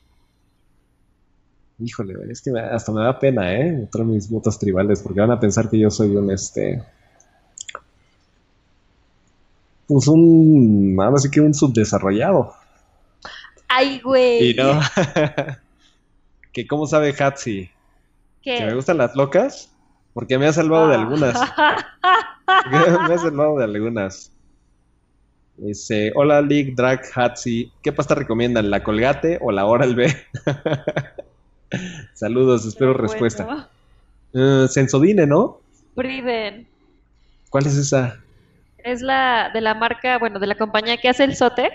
Speaker 2: Híjole, es que hasta me da pena, ¿eh? Mostrar mis botas tribales, porque van a pensar que yo soy un, este... Pues un... Ahora sí que un subdesarrollado.
Speaker 3: Ay, güey.
Speaker 2: Y no... que cómo sabe Hatsi. ¿Que me gustan las locas? Porque me ha salvado de algunas. me ha salvado de algunas. Dice, hola League, Drag, Hatsi. ¿Qué pasta recomiendan? ¿La Colgate o la Oral B? Saludos, espero respuesta. Uh, Sensodine, ¿no?
Speaker 3: Priven.
Speaker 2: ¿Cuál es esa?
Speaker 3: Es la de la marca, bueno, de la compañía que hace el sote.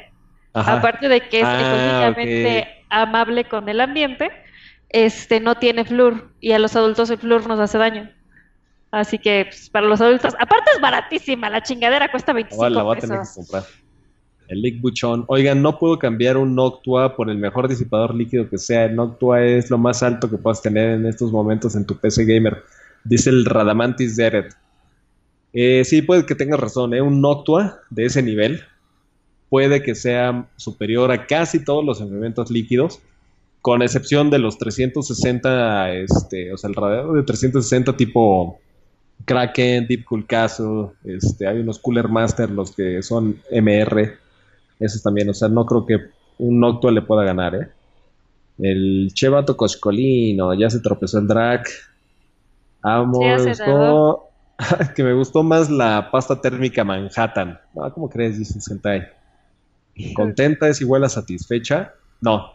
Speaker 3: Aparte de que es ah, económicamente amable con el ambiente, este no tiene flúor y a los adultos el flúor nos hace daño. Así que pues, para los adultos, aparte es baratísima, la chingadera cuesta 25 la voy a tener que comprar.
Speaker 2: El Lick Buchón. Oigan, no puedo cambiar un Noctua por el mejor disipador líquido que sea. El Noctua es lo más alto que puedas tener en estos momentos en tu PC Gamer. Dice el Radamantis Deret. Eh, sí, puede que tengas razón. ¿eh? Un Noctua de ese nivel puede que sea superior a casi todos los elementos líquidos con excepción de los 360, este, o sea, el radiador de 360 tipo Kraken, Deep Cool Castle, este, hay unos Cooler Master, los que son MR, esos también, o sea, no creo que un Noctua le pueda ganar, ¿eh? El Chevato Coscolino, ya se tropezó el drag. Amo, que me gustó más la pasta térmica Manhattan. ¿Cómo crees? Dice Sentai. ¿Contenta es igual a satisfecha? No,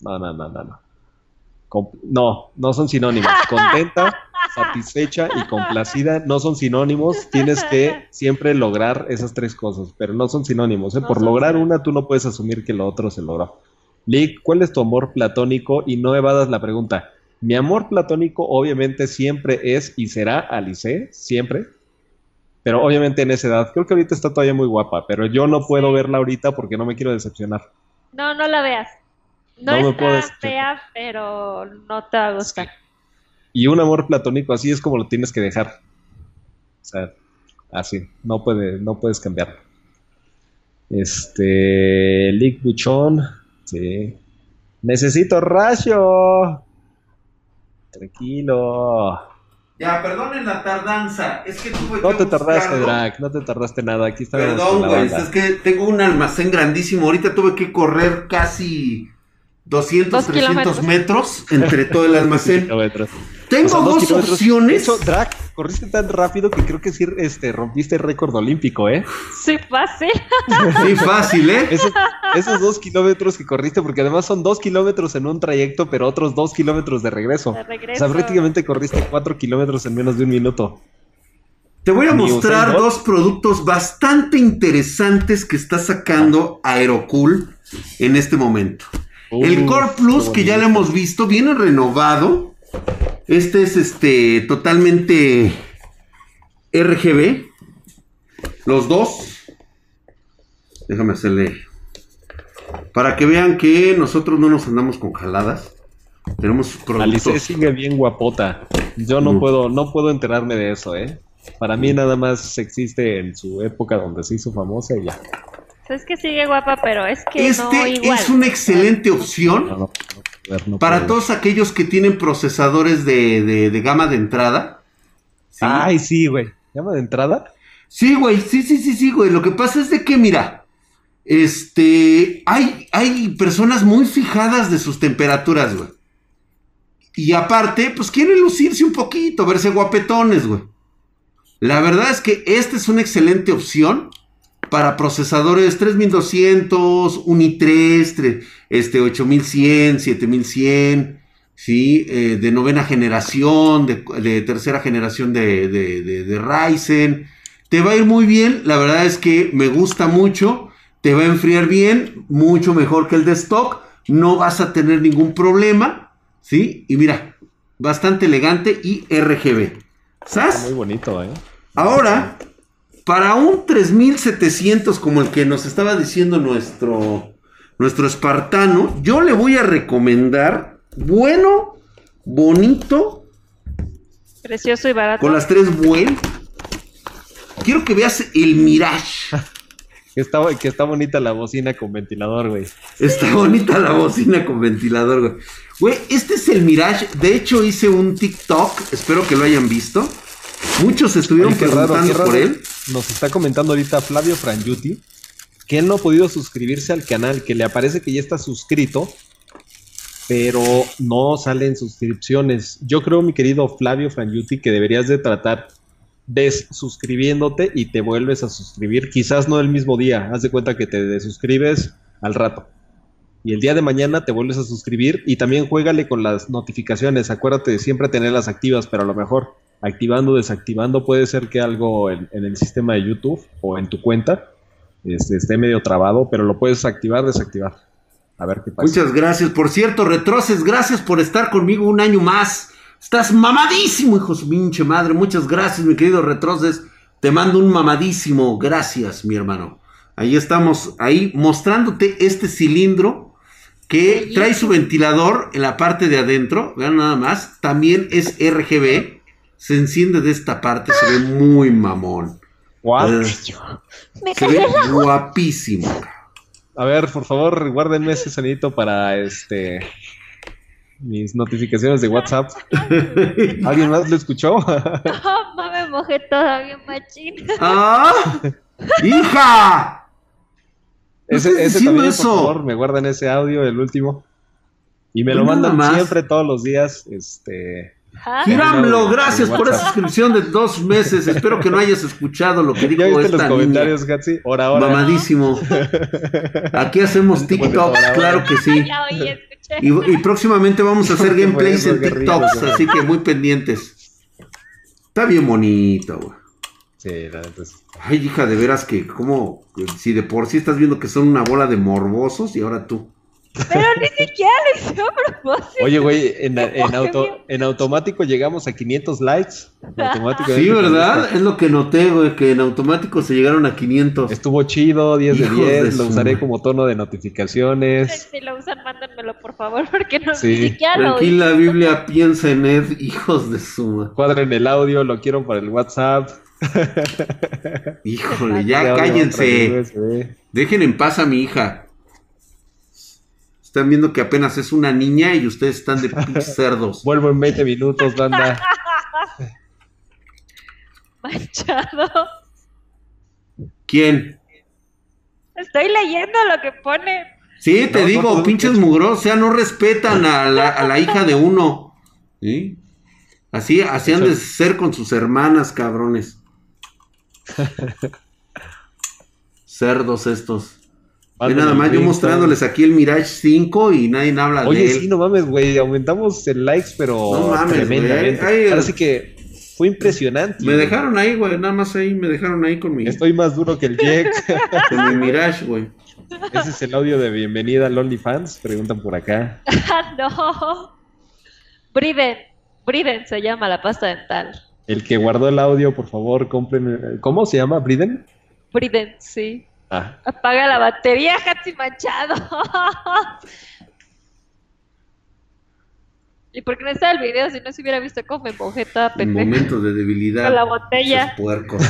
Speaker 2: no, no, no, no. No, no, no son sinónimos. Contenta, satisfecha y complacida no son sinónimos. Tienes que siempre lograr esas tres cosas, pero no son sinónimos. ¿eh? Por lograr una, tú no puedes asumir que lo otro se logró. Lick, ¿cuál es tu amor platónico? Y no evadas la pregunta. Mi amor platónico obviamente siempre es y será Alice, siempre. Pero obviamente en esa edad. Creo que ahorita está todavía muy guapa, pero yo no puedo verla ahorita porque no me quiero decepcionar.
Speaker 3: No, no la veas. No, está fea, pero no te va a gustar.
Speaker 2: Y un amor platónico así es como lo tienes que dejar. O sea, así, no, puede, no puedes cambiar. Este, Lick Buchón, sí. Necesito rayo. Tranquilo.
Speaker 1: Ya, perdonen la tardanza. Es que tuve
Speaker 2: No te tardaste, Drag. No te tardaste nada. Aquí está.
Speaker 1: Perdón, güey. Es que tengo un almacén grandísimo. Ahorita tuve que correr casi 200, 300 metros entre todo el almacén. Tengo dos, opciones.
Speaker 2: Eso, Drac, corriste tan rápido que creo que sí este, rompiste el récord olímpico, ¿eh?
Speaker 3: Sí, fácil.
Speaker 1: Sí, fácil, ¿eh?
Speaker 2: Esos, dos kilómetros que corriste, porque además son dos kilómetros en un trayecto, pero otros dos kilómetros de regreso. De regreso. O sea, prácticamente corriste cuatro kilómetros en menos de un minuto.
Speaker 1: Te voy a mostrar dos productos bastante interesantes que está sacando Aerocool en este momento el Core Plus, que ya lo hemos visto, viene renovado. Este es este totalmente RGB. Los dos. Déjame hacerle. Para que vean que nosotros no nos andamos con jaladas. Tenemos
Speaker 2: productos. Alice sigue bien guapota. Yo no puedo, no puedo enterarme de eso, ¿eh? Para mí nada más existe en su época donde se hizo famosa y ya.
Speaker 3: Es que sigue guapa, pero es que
Speaker 1: este es una excelente opción para todos aquellos que tienen procesadores de, gama de entrada.
Speaker 2: Ay, sí, güey. ¿Gama de entrada?
Speaker 1: Sí, güey. Sí, sí, sí, sí, güey. Lo que pasa es de que, mira, este, hay, hay personas muy fijadas de sus temperaturas, güey. Y aparte, pues quieren lucirse un poquito, verse guapetones, güey. La verdad es que esta es una excelente opción para procesadores 3200, Uni 3, este 8100, 7100, ¿sí? Eh, de novena generación, de, tercera generación de, de, Ryzen. Te va a ir muy bien, la verdad es que me gusta mucho, te va a enfriar bien, mucho mejor que el de stock, no vas a tener ningún problema, ¿sí? Y mira, bastante elegante y RGB. ¿Sabes?
Speaker 2: Muy bonito, ¿eh?
Speaker 1: Ahora, para un 3700 como el que nos estaba diciendo nuestro, nuestro espartano, yo le voy a recomendar bueno, bonito.
Speaker 3: Precioso y barato.
Speaker 1: Con las tres buen. Quiero que veas el Mirage.
Speaker 2: Está, que está bonita la bocina con ventilador, güey.
Speaker 1: Está bonita la bocina con ventilador, güey. Güey, este es el Mirage. De hecho, hice un TikTok. Espero que lo hayan visto. Muchos estuvieron preguntando por él.
Speaker 2: Nos está comentando ahorita Flavio Frangiuti que él no ha podido suscribirse al canal, que le aparece que ya está suscrito, pero no salen suscripciones. Yo creo, mi querido Flavio Frangiuti, que deberías de tratar desuscribiéndote y te vuelves a suscribir. Quizás no el mismo día. Haz de cuenta que te desuscribes al rato. Y el día de mañana te vuelves a suscribir y también juégale con las notificaciones. Acuérdate de siempre tenerlas activas, pero a lo mejor activando, desactivando, puede ser que algo en, el sistema de YouTube o en tu cuenta este, esté medio trabado, pero lo puedes activar, desactivar. A ver qué pasa.
Speaker 1: Muchas gracias. Por cierto, Retroces, gracias por estar conmigo un año más. Estás mamadísimo, hijo de pinche madre. Muchas gracias, mi querido Retroces. Te mando un mamadísimo. Gracias, mi hermano. Ahí estamos, ahí mostrándote este cilindro que trae su ventilador en la parte de adentro. Vean nada más. También es RGB. Se enciende de esta parte. Se ve muy mamón.
Speaker 2: Eh,
Speaker 1: se ve guapísimo.
Speaker 2: A ver, por favor, guárdenme ese sonido para este mis notificaciones de WhatsApp. ¿Alguien más lo escuchó?
Speaker 3: no, me mojé todavía machín.
Speaker 1: ¡Ah! ¡Hija!
Speaker 2: Ese, ese también, eso? por favor, me guardan ese audio, el último. Y me lo mandan siempre, todos los días. Este.
Speaker 1: Giramlo, gracias por esa suscripción de dos meses. Espero que no hayas escuchado lo que dijo ¿Ya esta los
Speaker 2: comentarios, Gatsi?
Speaker 1: Mamadísimo. Aquí hacemos TikTok, claro que sí. Y, próximamente vamos a hacer gameplays en TikToks, así que muy pendientes. Está bien bonito, güey.
Speaker 2: Sí, la verdad
Speaker 1: Ay, hija, de veras que, como, si de por sí estás viendo que son una bola de morbosos y ahora tú.
Speaker 3: Pero ni siquiera lo hizo a propósito.
Speaker 2: Oye, güey, en, auto, en automático llegamos a 500 likes.
Speaker 1: sí, ¿verdad? Es lo que noté, güey, que en automático se llegaron a 500.
Speaker 2: Estuvo chido, 10 de 10. lo usaré como tono de notificaciones.
Speaker 3: Si lo usan, mándenmelo, por favor, porque no sí. ni siquiera lo
Speaker 1: Tranquila, la Biblia piensa en Ed, hijos de suma.
Speaker 2: Cuadren el audio, lo quiero para el WhatsApp.
Speaker 1: Híjole, ya cállense. Dejen en paz a mi hija. Están viendo que apenas es una niña y ustedes están de cerdos.
Speaker 2: Vuelvo en 20 minutos, banda.
Speaker 3: Manchado.
Speaker 1: ¿Quién?
Speaker 3: Estoy leyendo lo que pone.
Speaker 1: Sí, te digo, pinches mugrosos, o sea, no respetan a la, hija de uno. ¿Sí? Así, así han de ser con sus hermanas, cabrones. Cerdos estos nada más yo mostrándoles aquí el Mirage 5 y nadie habla
Speaker 2: de él. Oye, sí, no mames, güey. Aumentamos el likes, pero
Speaker 1: no mames, tremendamente.
Speaker 2: Ahora sí que fue impresionante.
Speaker 1: Me dejaron ahí, güey. Nada más ahí, me dejaron ahí con mi.
Speaker 2: Estoy más duro que el Jack.
Speaker 1: con mi Mirage, güey.
Speaker 2: Ese es el audio de bienvenida al OnlyFans. Preguntan por acá.
Speaker 3: no. Briden. Briden se llama la pasta dental.
Speaker 2: El que guardó el audio, por favor, compren. ¿Cómo se llama? ¿Briden?
Speaker 3: Briden, sí. Ah. Apaga la batería, Hatsi Manchado. ¿Y por qué no está el video? Si no se hubiera visto cómo me mojé toda
Speaker 1: pendeja. Momentos de debilidad.
Speaker 3: Con la botella.
Speaker 1: Puercos.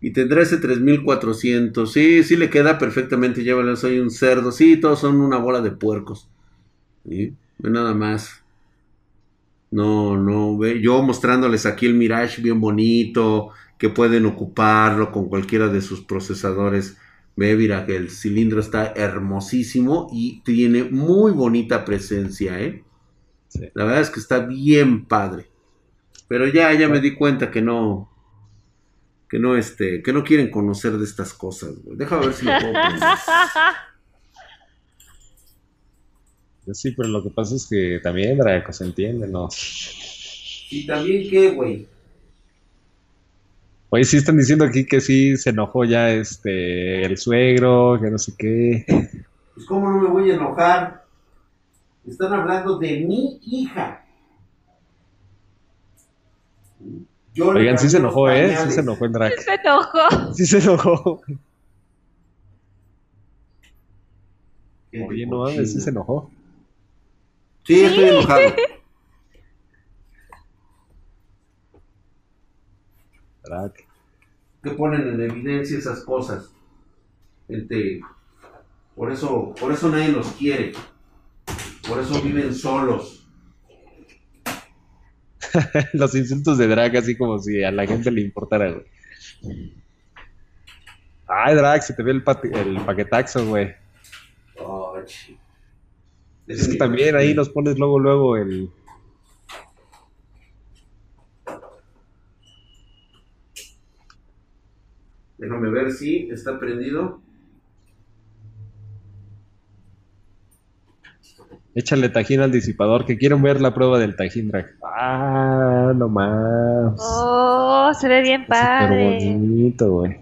Speaker 1: y tendrá ese 3400. Sí, sí le queda perfectamente. Llévalo, soy un cerdo. Sí, todos son una bola de puercos. ¿Sí? Nada más. No, no, ve. Yo mostrándoles aquí el Mirage bien bonito que pueden ocuparlo con cualquiera de sus procesadores. Ve, mira que el cilindro está hermosísimo y tiene muy bonita presencia, ¿eh? La verdad es que está bien padre. Pero ya, ya me di cuenta que no, que no, este, que no quieren conocer de estas cosas, güey. Déjame ver si lo puedo
Speaker 2: Sí, pero lo que pasa es que también Draco se entiende, ¿no?
Speaker 1: ¿Y también qué, güey?
Speaker 2: Oye, sí están diciendo aquí que sí se enojó ya este el suegro, que no sé qué.
Speaker 1: Pues cómo no me voy a enojar. Están hablando de mi hija.
Speaker 2: Oigan, sí se enojó, ¿eh? Sí se enojó en drag.
Speaker 3: Sí se enojó.
Speaker 2: Sí se enojó. Oye, no mames, sí se enojó.
Speaker 1: Sí, estoy enojado. que ponen en evidencia esas cosas. Gente, por eso, por eso nadie los quiere. Por eso viven solos.
Speaker 2: los insultos de drag, así como si a la gente le importara, güey. Ay, drag, se te ve el, el paquetaxo, güey. Oh, es que también ahí nos pones luego, luego el.
Speaker 1: Déjame ver si está prendido.
Speaker 2: Échale tajín al disipador, que quieren ver la prueba del tajín drag. Ah, no más.
Speaker 3: Oh, se ve bien padre.
Speaker 2: Súper bonito, güey.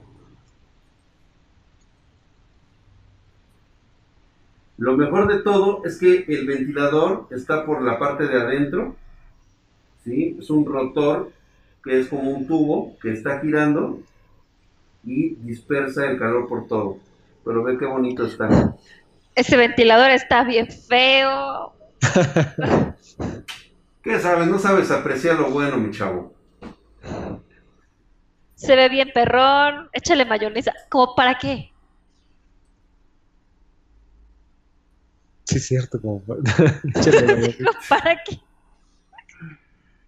Speaker 1: Lo mejor de todo es que el ventilador está por la parte de adentro. ¿sí? Es un rotor que es como un tubo que está girando y dispersa el calor por todo. Pero ve qué bonito está.
Speaker 3: Ese ventilador está bien feo.
Speaker 1: ¿Qué sabes? No sabes apreciar lo bueno, mi chavo.
Speaker 3: Se ve bien perrón. Échale mayonesa. ¿Cómo para qué?
Speaker 2: Sí, es cierto. Como
Speaker 3: para qué?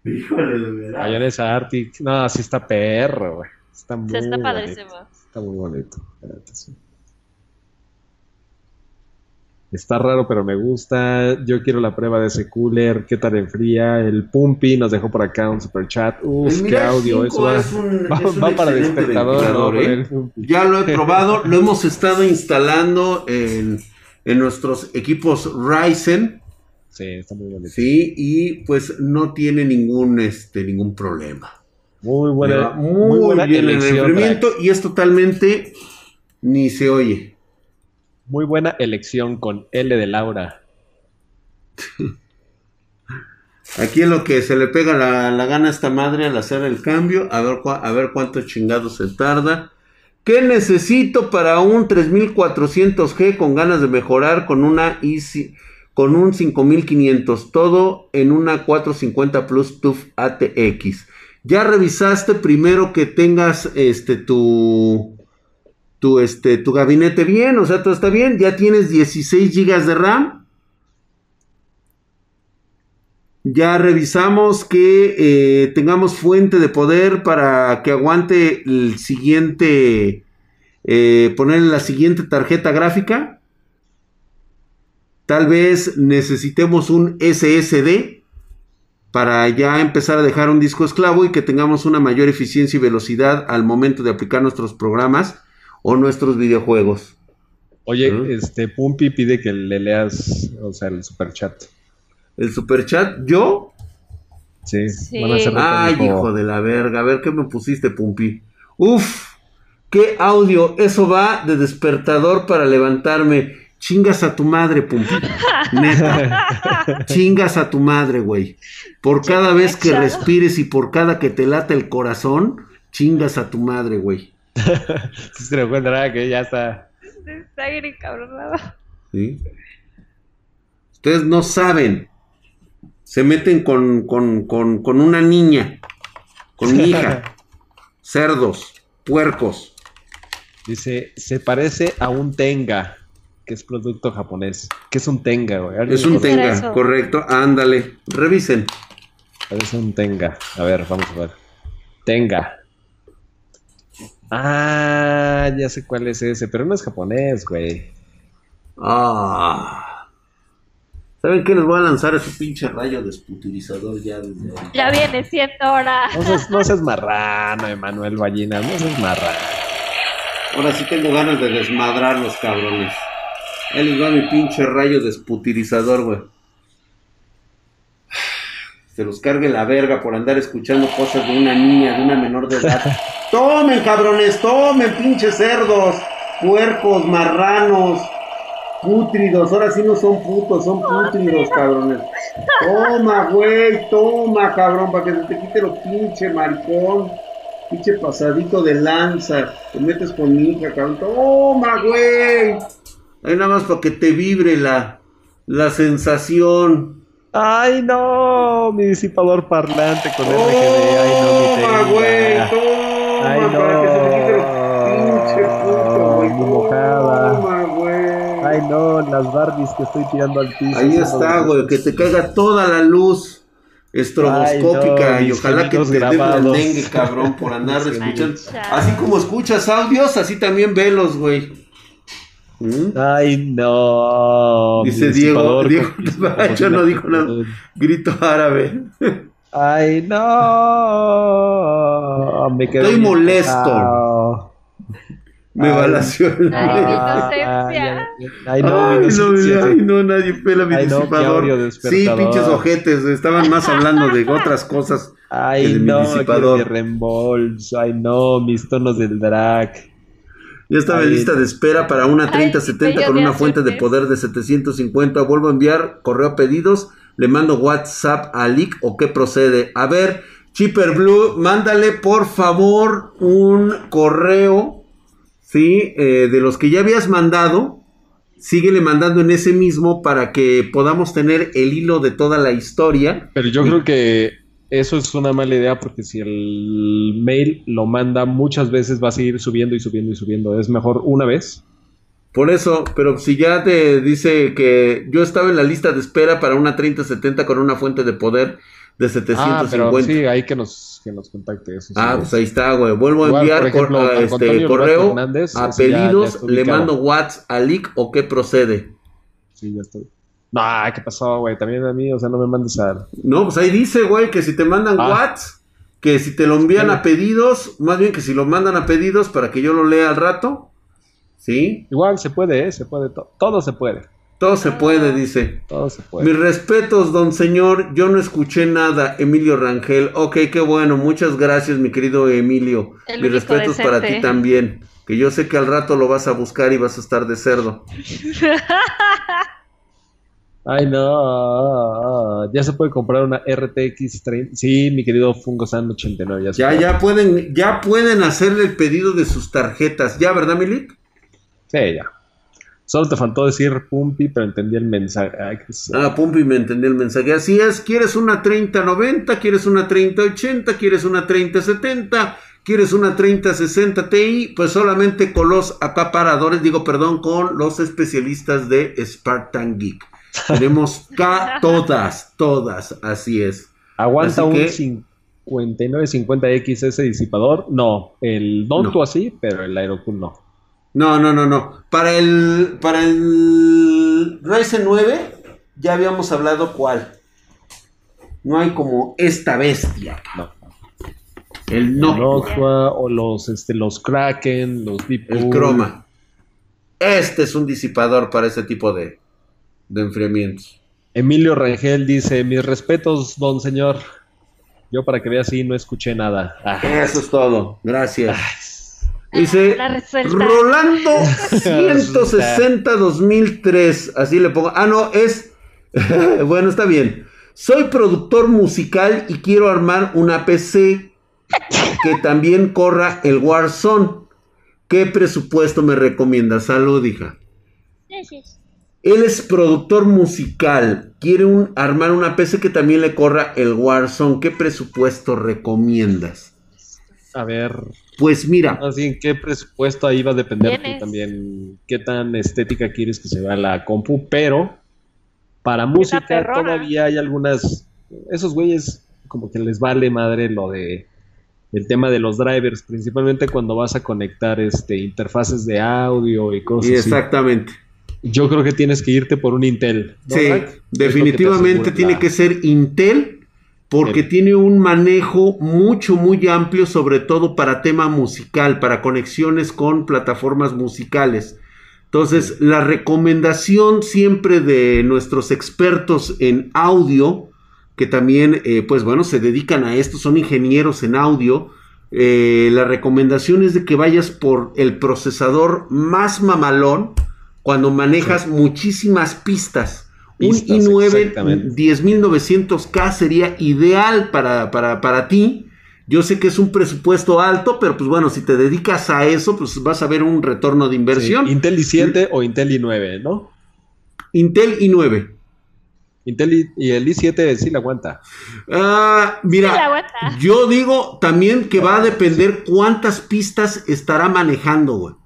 Speaker 1: Híjole, de verdad.
Speaker 2: Mayonesa Arctic. No, sí está perro, güey. Está muy
Speaker 3: está padrísimo.
Speaker 2: Está muy bonito. Está raro, pero me gusta. Yo quiero la prueba de ese cooler. ¿Qué tal enfría? El Pumpi nos dejó por acá un super chat. Uf, qué audio. Eso va, va, para despertador. ¿eh?
Speaker 1: Ya lo he probado. lo hemos estado instalando en, en nuestros equipos Ryzen.
Speaker 2: Sí, está muy bonito.
Speaker 1: Sí, y pues no tiene ningún, este, ningún problema.
Speaker 2: Muy buena.
Speaker 1: Muy, bien el enfriamiento y es totalmente ni se oye.
Speaker 2: Muy buena elección con L de Laura.
Speaker 1: Aquí es lo que se le pega la, gana a esta madre al hacer el cambio. A ver, a ver cuánto chingado se tarda. ¿Qué necesito para un 3400G con ganas de mejorar con una Easy, con un 5500? Todo en una 450 Plus TUF ATX. Ya revisaste primero que tengas este tu tu, este, tu gabinete bien, o sea, todo está bien, ya tienes 16 GB de RAM. Ya revisamos que eh, tengamos fuente de poder para que aguante el siguiente, eh, poner la siguiente tarjeta gráfica. Tal vez necesitemos un SSD para ya empezar a dejar un disco esclavo y que tengamos una mayor eficiencia y velocidad al momento de aplicar nuestros programas o nuestros videojuegos.
Speaker 2: Oye, este Pumpi pide que le leas, o sea, el super chat.
Speaker 1: ¿El super chat? ¿Yo?
Speaker 2: Sí.
Speaker 1: Ay, hijo de la verga. A ver qué me pusiste, Pumpi. Uf, qué audio. Eso va de despertador para levantarme. Chingas a tu madre, Pumpi. Neta. Chingas a tu madre, güey. Por cada vez que respires y por cada que te lata el corazón, chingas a tu madre, güey.
Speaker 2: se lo encuentra que ya está.
Speaker 3: Está encabronado.
Speaker 1: ¿Sí? Ustedes no saben. Se meten con, con, con, con una niña, con mi hija. Cerdos, puercos.
Speaker 2: Dice, se parece a un tenga, que es producto japonés. ¿Qué es un tenga, güey?
Speaker 1: Es un tenga, correcto. Ándale, revisen.
Speaker 2: Parece un tenga. A ver, vamos a ver. Tenga. Ah, ya sé cuál es ese, pero no es japonés, güey.
Speaker 1: Ah. ¿Saben qué? Les voy a lanzar ese pinche rayo desputilizador ya desde
Speaker 3: Ya viene siendo hora.
Speaker 2: No seas, no seas marrano, Emanuel Ballina, no seas marrano.
Speaker 1: Ahora sí tengo ganas de desmadrar los cabrones. Ahí les va mi pinche rayo desputilizador, güey. Se los cargue la verga por andar escuchando cosas de una niña, de una menor de edad. Tomen, cabrones, tomen, pinches cerdos, puercos, marranos, putridos. Ahora sí no son putos, son putridos, cabrones. Toma, güey, toma, cabrón, para que se te quite lo pinche maricón. Pinche pasadito de lanza. Te metes con mi hija, cabrón. Toma, güey. Ahí nada más para que te vibre la, la sensación.
Speaker 2: Ay, no, mi disipador parlante con el oh, RGB. Ay, no, mi oh,
Speaker 1: toma, güey, toma, Ay, no. para que se te güey. Toma, güey.
Speaker 2: Ay, no, las Barbies que estoy tirando al piso.
Speaker 1: Ahí está, güey, que te caiga toda la luz estroboscópica Ay, no, y ojalá que te grabados. den el dengue, cabrón, por andar escuchando. Así como escuchas audios, así también velos, güey.
Speaker 2: ¿Mm? Ay, no.
Speaker 1: Dice Diego, Diego, yo no dijo nada. Grito árabe.
Speaker 2: Ay, no.
Speaker 1: Me quedé Estoy molesto. Me balació el
Speaker 3: Ay,
Speaker 1: ay, no, ay, no, ay, no, nadie pela mi disipador. sí, pinches ojetes, estaban más hablando de otras cosas.
Speaker 2: Ay, que de no, mi disipador. reembolso. Ay, no, mis tonos del drag.
Speaker 1: Ya estaba en lista de espera para una 3070 con una fuente de poder de 750. Vuelvo a enviar correo a pedidos. Le mando WhatsApp a Lick o qué procede. A ver, Chipper Blue, mándale por favor un correo ¿sí? Eh, de los que ya habías mandado, síguele mandando en ese mismo para que podamos tener el hilo de toda la historia.
Speaker 2: Pero yo creo que eso es una mala idea porque si el mail lo manda muchas veces va a seguir subiendo y subiendo y subiendo. Es mejor una vez.
Speaker 1: Por eso, pero si ya te dice que yo estaba en la lista de espera para una 3070 con una fuente de poder de 750. Ah, pero
Speaker 2: sí, hay que nos, que nos contacte. Eso,
Speaker 1: ah, pues ahí está, güey. Vuelvo a enviar este, correo a pedidos, le mando WhatsApp a Lick o qué procede.
Speaker 2: Sí, ya estoy. No, ¿qué pasó, güey? También a mí, o sea, no me mandes a...
Speaker 1: No, pues ahí dice, güey, que si te mandan ah. WhatsApp, que si te lo envían a pedidos, más bien que si lo mandan a pedidos para que yo lo lea al rato, ¿sí?
Speaker 2: Igual se puede, ¿eh? Se puede, todo se puede.
Speaker 1: Todo se puede, dice.
Speaker 2: Todo se puede.
Speaker 1: Mis respetos, don señor. Yo no escuché nada, Emilio Rangel. Ok, qué bueno. Muchas gracias, mi querido Emilio. Mis respetos para ti también. Que yo sé que al rato lo vas a buscar y vas a estar de cerdo.
Speaker 2: Ay, no. Ya se puede comprar una RTX 30. Sí, mi querido Fungosan 89.
Speaker 1: Ya, ya, ya, pueden, ya pueden hacerle el pedido de sus tarjetas. ¿Ya, verdad, Milik?
Speaker 2: Sí, ya. Solo te faltó decir Pumpi, pero entendí el mensaje.
Speaker 1: ah, Pumpi me entendí el mensaje. Así es, quieres una 3090, quieres una 3080, quieres una 3070, quieres una 3060 Ti, pues solamente con los acaparadores, digo, perdón, con los especialistas de Spartan Geek. Tenemos K todas, todas, así es.
Speaker 2: ¿Aguanta un 5950X ese disipador? No, el Donto así, pero el Aerocool no.
Speaker 1: No, no, no, no. Para el, para el Ryzen 9 ya habíamos hablado cuál. No hay como esta bestia. No.
Speaker 2: El Noctua o los, este, los Kraken, los
Speaker 1: Deep El Chroma. Este es un disipador para ese tipo de, de enfriamientos.
Speaker 2: Emilio Rangel dice, mis respetos, don señor. Yo para que vea así no escuché nada.
Speaker 1: Ah. Eso es todo. Gracias. Dice Rolando 160 2003. Así le pongo. Ah, no, es. bueno, está bien. Soy productor musical y quiero armar una PC que también corra el Warzone. ¿Qué presupuesto me recomienda? Salud, hija. Gracias. Él es productor musical. Quiere un, armar una PC que también le corra el Warzone. ¿Qué presupuesto recomiendas?
Speaker 2: A ver,
Speaker 1: pues mira.
Speaker 2: Así, ¿en qué presupuesto ahí va a depender también qué tan estética quieres que se vea la compu? Pero para música todavía hay algunas. Esos güeyes como que les vale madre lo de el tema de los drivers, principalmente cuando vas a conectar este interfaces de audio y cosas
Speaker 1: exactamente.
Speaker 2: Yo creo que tienes que irte por un Intel.
Speaker 1: Sí, definitivamente tiene que ser Intel porque tiene un manejo mucho, muy amplio, sobre todo para tema musical, para conexiones con plataformas musicales. Entonces, la recomendación siempre de nuestros expertos en audio, que también, eh, pues bueno, se dedican a esto, son ingenieros en audio, eh, la recomendación es de que vayas por el procesador más mamalón cuando manejas muchísimas pistas un i9 10900K sería ideal para, para, ti. Yo sé que es un presupuesto alto, pero pues bueno, si te dedicas a eso, pues vas a ver un retorno de inversión.
Speaker 2: Intel i7 o Intel i9, ¿no?
Speaker 1: Intel i9.
Speaker 2: Intel y el i7 sí la aguanta.
Speaker 1: Ah, mira, yo digo también que va a depender cuántas pistas estará manejando, güey.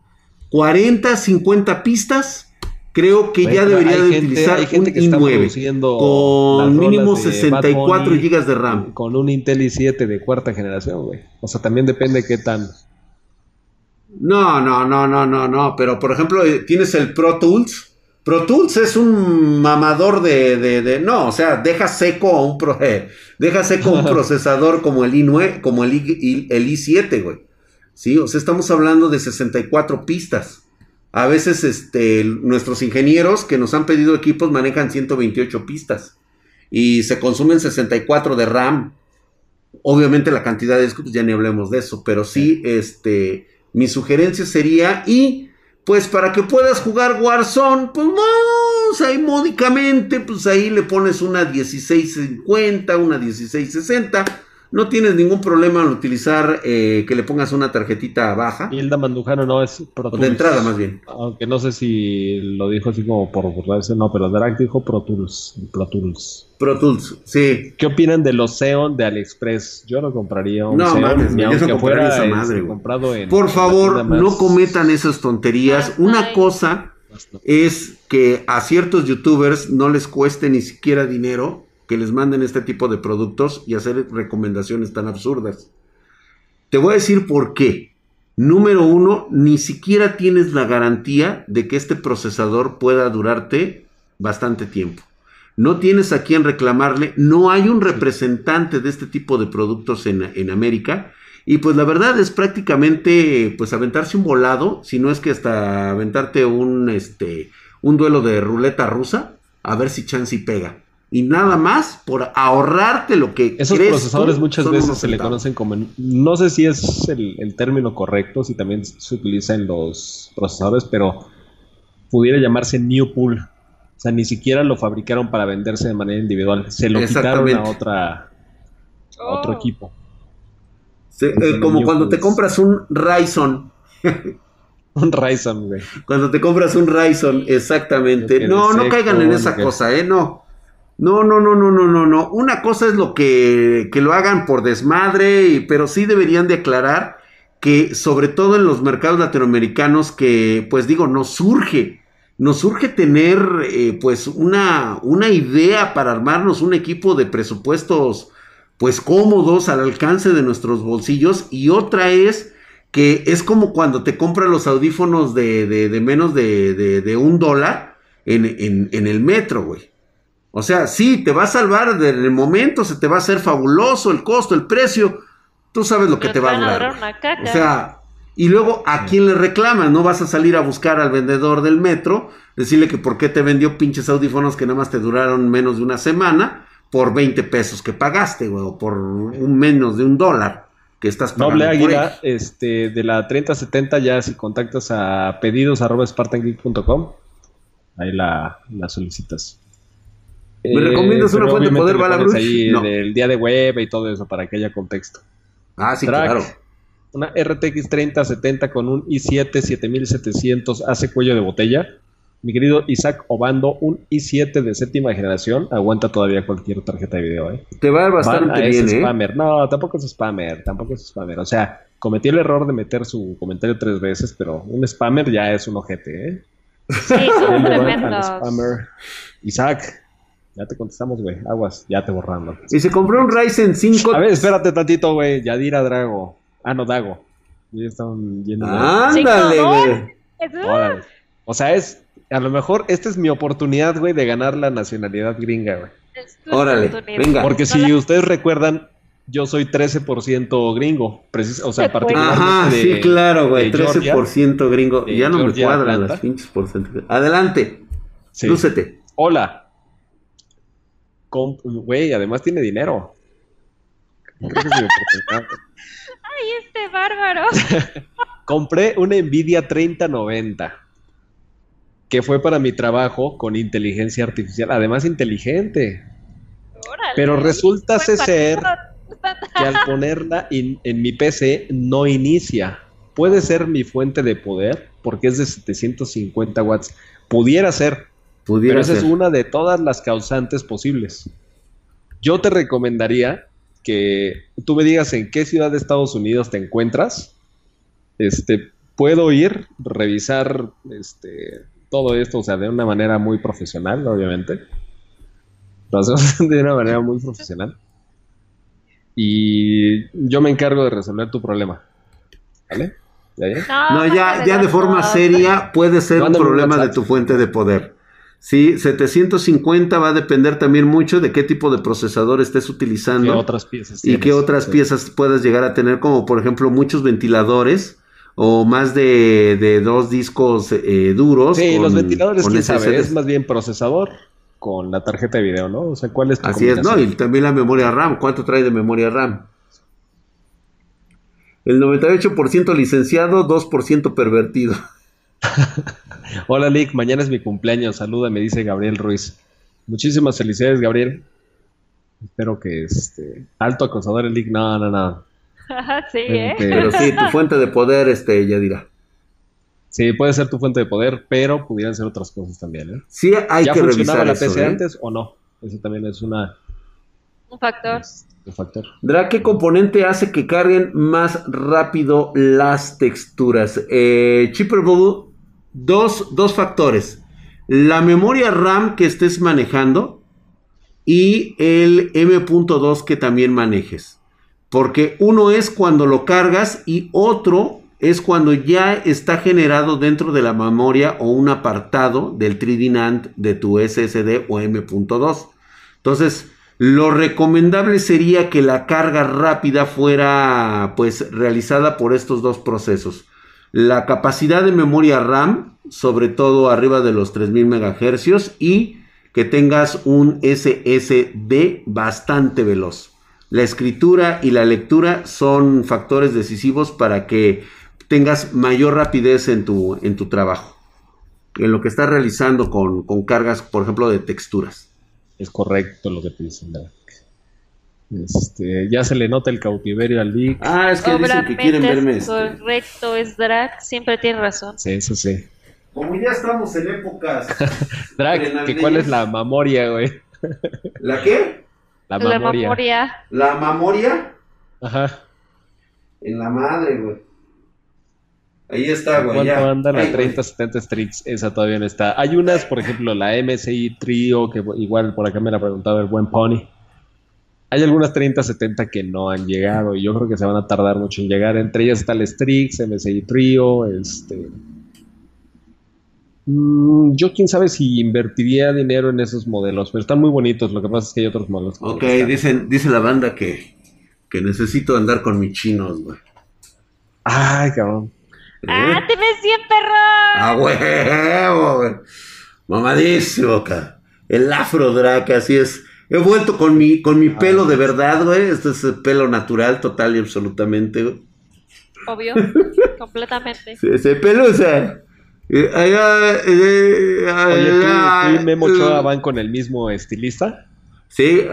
Speaker 1: 40, 50 pistas creo que ya debería de utilizar un i9 con mínimo 64 GB de RAM.
Speaker 2: Con un Intel i7 de cuarta generación, güey. O sea, también depende qué tan...
Speaker 1: No, no, no, no, no, no. Pero, por ejemplo, eh, tienes el Pro Tools. Pro Tools es un mamador de... de, no, o sea, deja seco a un... Pro, eh, deja seco un procesador como el i9, como el, I, el i7, güey. Sí, o sea, estamos hablando de 64 pistas. A veces este, nuestros ingenieros que nos han pedido equipos manejan 128 pistas y se consumen 64 de RAM. Obviamente la cantidad de discos, ya ni hablemos de eso, pero sí, este, mi sugerencia sería y pues para que puedas jugar Warzone, pues vamos ahí módicamente, pues ahí le pones una 1650, una 1660 no tienes ningún problema en utilizar eh, que le pongas una tarjetita baja.
Speaker 2: Hilda Mandujano no es
Speaker 1: Pro Tools. De entrada, más bien.
Speaker 2: Aunque no sé si lo dijo así como por burlarse, no, pero Drag dijo Pro Tools. Pro Tools.
Speaker 1: Pro Tools, sí.
Speaker 2: ¿Qué opinan de los Xeon de AliExpress? Yo no compraría un no, Xeon, ni aunque fuera esa madre, este, comprado en.
Speaker 1: Por favor, no cometan esas tonterías. Una cosa es que a ciertos youtubers no les cueste ni siquiera dinero que les manden este tipo de productos y hacer recomendaciones tan absurdas. Te voy a decir por qué. Número uno, ni siquiera tienes la garantía de que este procesador pueda durarte bastante tiempo. No tienes a quién reclamarle, no hay un representante de este tipo de productos en, en América. Y pues la verdad es prácticamente pues aventarse un volado, si no es que hasta aventarte un, este, un duelo de ruleta rusa, a ver si chance y pega y nada más por ahorrarte lo que
Speaker 2: esos procesadores muchas veces se le conocen como no sé si es el, término correcto si también se utiliza en los procesadores pero pudiera llamarse new pool o sea ni siquiera lo fabricaron para venderse de manera individual se lo quitaron a otra otro oh. equipo
Speaker 1: eh, como cuando te compras un Ryzen
Speaker 2: un Ryzen, güey.
Speaker 1: Cuando te compras un Ryzen, exactamente. No, no caigan en esa cosa, ¿eh? No. No, no, no, no, no, no, no. Una cosa es lo que, que lo hagan por desmadre, pero sí deberían de aclarar que sobre todo en los mercados latinoamericanos que, pues digo, nos surge, nos surge tener eh, pues una, una idea para armarnos un equipo de presupuestos pues cómodos al alcance de nuestros bolsillos y otra es que es como cuando te compran los audífonos de, de, menos de, de, un dólar en, en, en el metro, güey. O sea, sí, te va a salvar en el momento, se te va a hacer fabuloso el costo, el precio. Tú sabes lo que te va a durar. O sea, y luego a quién le reclamas, no vas a salir a buscar al vendedor del metro, decirle que por qué te vendió pinches audífonos que nada más te duraron menos de una semana por 20 pesos que pagaste, güey, o por un menos de un dólar que estás
Speaker 2: pagando. Noble Águila, este, de la 3070 ya si contactas a pedidos arroba ahí la, la solicitas.
Speaker 1: ¿Me recomiendas una fuente de poder Balarus?
Speaker 2: Ahí del día de web y todo eso para que haya contexto.
Speaker 1: Ah, sí, claro.
Speaker 2: Una RTX 3070 con un i7 7700 hace cuello de botella. Mi querido Isaac Obando, un i7 de séptima generación, aguanta todavía cualquier tarjeta de video, ¿eh?
Speaker 1: Te va a bastante bien, ¿eh?
Speaker 2: spammer. No, tampoco es spammer, tampoco es spammer. O sea, cometí el error de meter su comentario tres veces, pero un spammer ya es un ojete, ¿eh?
Speaker 3: Sí, son tremendos.
Speaker 2: Isaac, ya te contestamos, güey. Aguas, ya te borrando.
Speaker 1: Y se compró un Ryzen 5.
Speaker 2: A ver, espérate tantito, güey. Yadira Drago. Ah, no, Dago. Ya están
Speaker 1: yendo. Ándale, güey.
Speaker 2: O sea, es. A lo mejor esta es mi oportunidad, güey, de ganar la nacionalidad gringa, güey.
Speaker 1: Órale, venga.
Speaker 2: Porque si ustedes recuerdan, yo soy 13% gringo. o sea, particularmente.
Speaker 1: Ajá, sí, claro, güey. 13% gringo. Ya no me cuadran las pinches porcentajes. Adelante. Sí. Lúcete.
Speaker 2: Hola, Güey, además tiene dinero.
Speaker 3: Ay, este bárbaro.
Speaker 2: Compré una Nvidia 3090 que fue para mi trabajo con inteligencia artificial, además inteligente. Pero resulta ser que al ponerla en mi PC no inicia. Puede ser mi fuente de poder porque es de 750 watts. Pudiera ser, pero esa es una de todas las causantes posibles. Yo te recomendaría que tú me digas en qué ciudad de Estados Unidos te encuentras. Este, puedo ir, revisar este, todo esto, o sea, de una manera muy profesional, obviamente. Lo hacemos de una manera muy profesional. Y yo me encargo de resolver tu problema. ¿Vale?
Speaker 1: ¿Ya, No, ya, ya de forma seria puede ser un problema de tu fuente de poder. Sí, 750 va a depender también mucho de qué tipo de procesador estés utilizando.
Speaker 2: ¿Qué otras piezas
Speaker 1: y qué otras piezas puedas llegar a tener, como por ejemplo muchos ventiladores o más de, dos discos eh, duros.
Speaker 2: Sí, los ventiladores, quién sabe, es más bien procesador con la tarjeta de video, ¿no? O sea, ¿cuál es tu
Speaker 1: Así es, ¿no? Y también la memoria RAM. ¿Cuánto trae de memoria RAM? El 98% licenciado, 2% pervertido.
Speaker 2: Hola, Lick. Mañana es mi cumpleaños. Saluda, me dice Gabriel Ruiz. Muchísimas felicidades, Gabriel. Espero que este. Alto acosador el Lick. No, no, no.
Speaker 3: sí, ¿eh?
Speaker 1: Pero sí, tu fuente de poder, este, ya dirá.
Speaker 2: Sí, puede ser tu fuente de poder, pero pudieran ser otras cosas también, ¿eh?
Speaker 1: Sí, hay que revisar
Speaker 2: la
Speaker 1: PC
Speaker 2: ¿eh? antes o no? Eso también es una...
Speaker 3: Un factor.
Speaker 2: un factor.
Speaker 1: Dra, ¿qué componente hace que carguen más rápido las texturas? Eh, Chipper dos, dos factores. La memoria RAM que estés manejando y el M.2 que también manejes. Porque uno es cuando lo cargas y otro es cuando ya está generado dentro de la memoria o un apartado del 3D NAND de tu SSD o M.2. Entonces, lo recomendable sería que la carga rápida fuera pues realizada por estos dos procesos. La capacidad de memoria RAM, sobre todo arriba de los 3000 MHz y que tengas un SSD bastante veloz. La escritura y la lectura son factores decisivos para que tengas mayor rapidez en tu, en tu trabajo, en lo que estás realizando con, cargas, por ejemplo, de texturas.
Speaker 2: Es correcto lo que te dicen, este, ya se le nota el cautiverio al Lick.
Speaker 1: Ah, es que dicen que quieren verme.
Speaker 3: Es este. correcto, es Drag, siempre tiene razón.
Speaker 2: Sí, eso sí.
Speaker 1: Como ya estamos en épocas.
Speaker 2: Drag, ¿cuál es la memoria, güey?
Speaker 1: ¿La qué?
Speaker 3: La memoria.
Speaker 1: ¿La memoria?
Speaker 2: Ajá.
Speaker 1: En la madre, güey. Ahí está, güey.
Speaker 2: ¿Cuánto anda la 3070 Strix? Esa todavía no está. Hay unas, por ejemplo, la MSI Trio, que igual por acá me la preguntaba el buen Pony. Hay algunas 3070 que no han llegado y yo creo que se van a tardar mucho en llegar. Entre ellas está el Strix, MSI Trio, este... Mm, yo quién sabe si invertiría dinero en esos modelos, pero están muy bonitos. Lo que pasa es que hay otros modelos.
Speaker 1: Ok, dicen, dice la banda que, que necesito andar con mis chinos, güey.
Speaker 2: Ay, cabrón.
Speaker 3: ¡Ah, te ves bien, perro!
Speaker 1: ¡A huevo, güey! Mamadísimo, cara. El afro drag, así es. He vuelto con mi, con mi pelo de verdad, güey. Este es el pelo natural, total y absolutamente, güey.
Speaker 3: Obvio, completamente.
Speaker 1: Sí, ese pelo, o sea.
Speaker 2: Eh, eh, Oye, ¿tú, y Memo Choa van con el mismo estilista?
Speaker 1: Sí.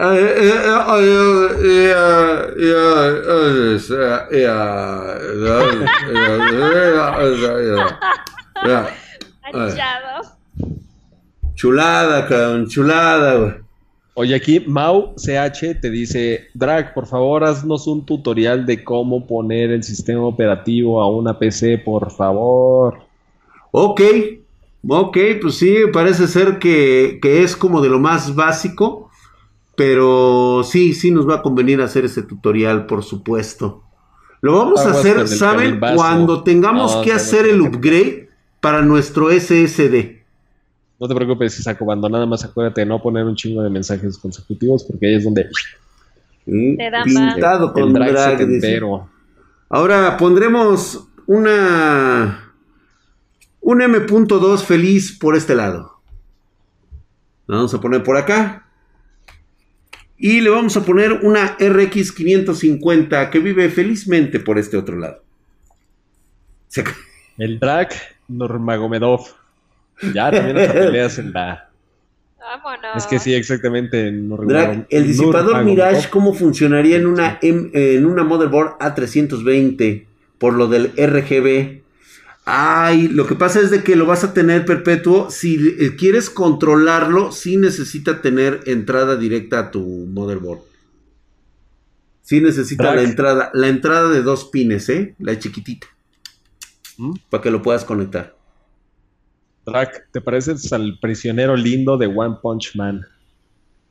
Speaker 1: Chulada, cabrón, chulada, güey.
Speaker 2: Oye, aquí Mau CH te dice, Drag, por favor, haznos un tutorial de cómo poner el sistema operativo a una PC, por favor.
Speaker 1: Ok, ok, pues sí, parece ser que, que es como de lo más básico. Pero sí, sí nos va a convenir hacer ese tutorial, por supuesto. Lo vamos a hacer, ¿saben? Cuando tengamos que hacer el upgrade para nuestro SSD.
Speaker 2: No te preocupes, saco cuando nada más acuérdate de no poner un chingo de mensajes consecutivos porque ahí es donde...
Speaker 1: Pintado con drag. Ahora pondremos una... Un M.2 feliz por este lado. vamos a poner por acá. Y le vamos a poner una RX 550 que vive felizmente por este otro lado.
Speaker 2: El drag Normagomedov. Ya también te peleas en la.
Speaker 3: Vámonos.
Speaker 2: Es que sí, exactamente.
Speaker 1: el disipador Mirage, ¿cómo funcionaría en una, en una motherboard A320 por lo del RGB? Ay, lo que pasa es de que lo vas a tener perpetuo. Si eh, quieres controlarlo, sí necesita tener entrada directa a tu motherboard. Sí necesita la entrada, la entrada de dos pines, ¿eh? La chiquitita. ¿Mm? Para que lo puedas conectar.
Speaker 2: Drac, ¿te pareces al prisionero lindo de One Punch Man?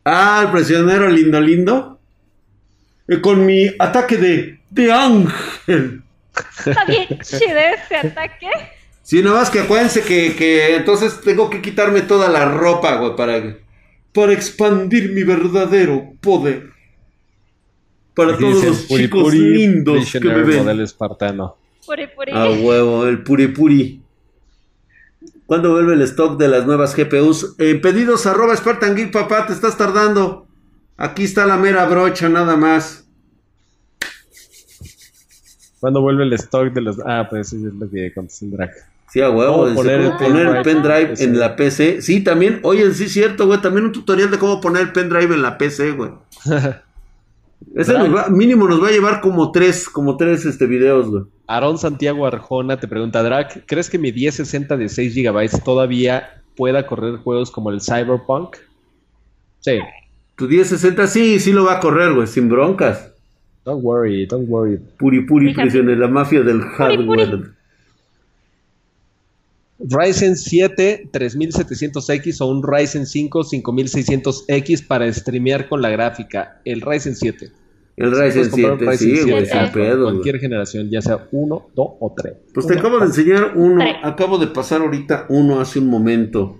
Speaker 1: Ah, el prisionero lindo, lindo. Eh, con mi ataque de, de ángel.
Speaker 3: Está bien chido ese ataque.
Speaker 1: Sí, nada más que acuérdense que, que entonces tengo que quitarme toda la ropa, güey, para, para expandir mi verdadero poder. Para todos los chicos lindos que me ven.
Speaker 2: Modelo espartano.
Speaker 3: Puri puri.
Speaker 1: A huevo, el puri puri. ¿Cuándo vuelve el stock de las nuevas GPUs? Pedidos arroba Spartan Geek, papá, te estás tardando. Aquí está la mera brocha, nada más.
Speaker 2: ¿Cuándo vuelve el stock de los.? Ah, pues eso es lo que contestó el drag.
Speaker 1: Sí, a huevo. Poner, el, poner el pendrive en la PC. Sí, también. Oye, sí, es cierto, güey. También un tutorial de cómo poner el pendrive en la PC, güey. Ese mínimo nos va a llevar como tres, como tres este, videos, güey.
Speaker 2: Aaron Santiago Arjona te pregunta, Drac, ¿crees que mi 1060 de 6 GB todavía pueda correr juegos como el Cyberpunk?
Speaker 1: Sí. Tu 1060 sí, sí lo va a correr, güey, sin broncas.
Speaker 2: Don't worry, don't worry.
Speaker 1: Puri puri prisiones, la mafia del hardware.
Speaker 2: Ryzen 7 3700X o un Ryzen 5 5600X para streamear con la gráfica. El Ryzen 7.
Speaker 1: El Ryzen 7, sí, güey, sin pedo.
Speaker 2: Cualquier generación, ya sea 1, 2 o 3.
Speaker 1: Pues te acabo de enseñar uno, acabo de pasar ahorita uno hace un momento.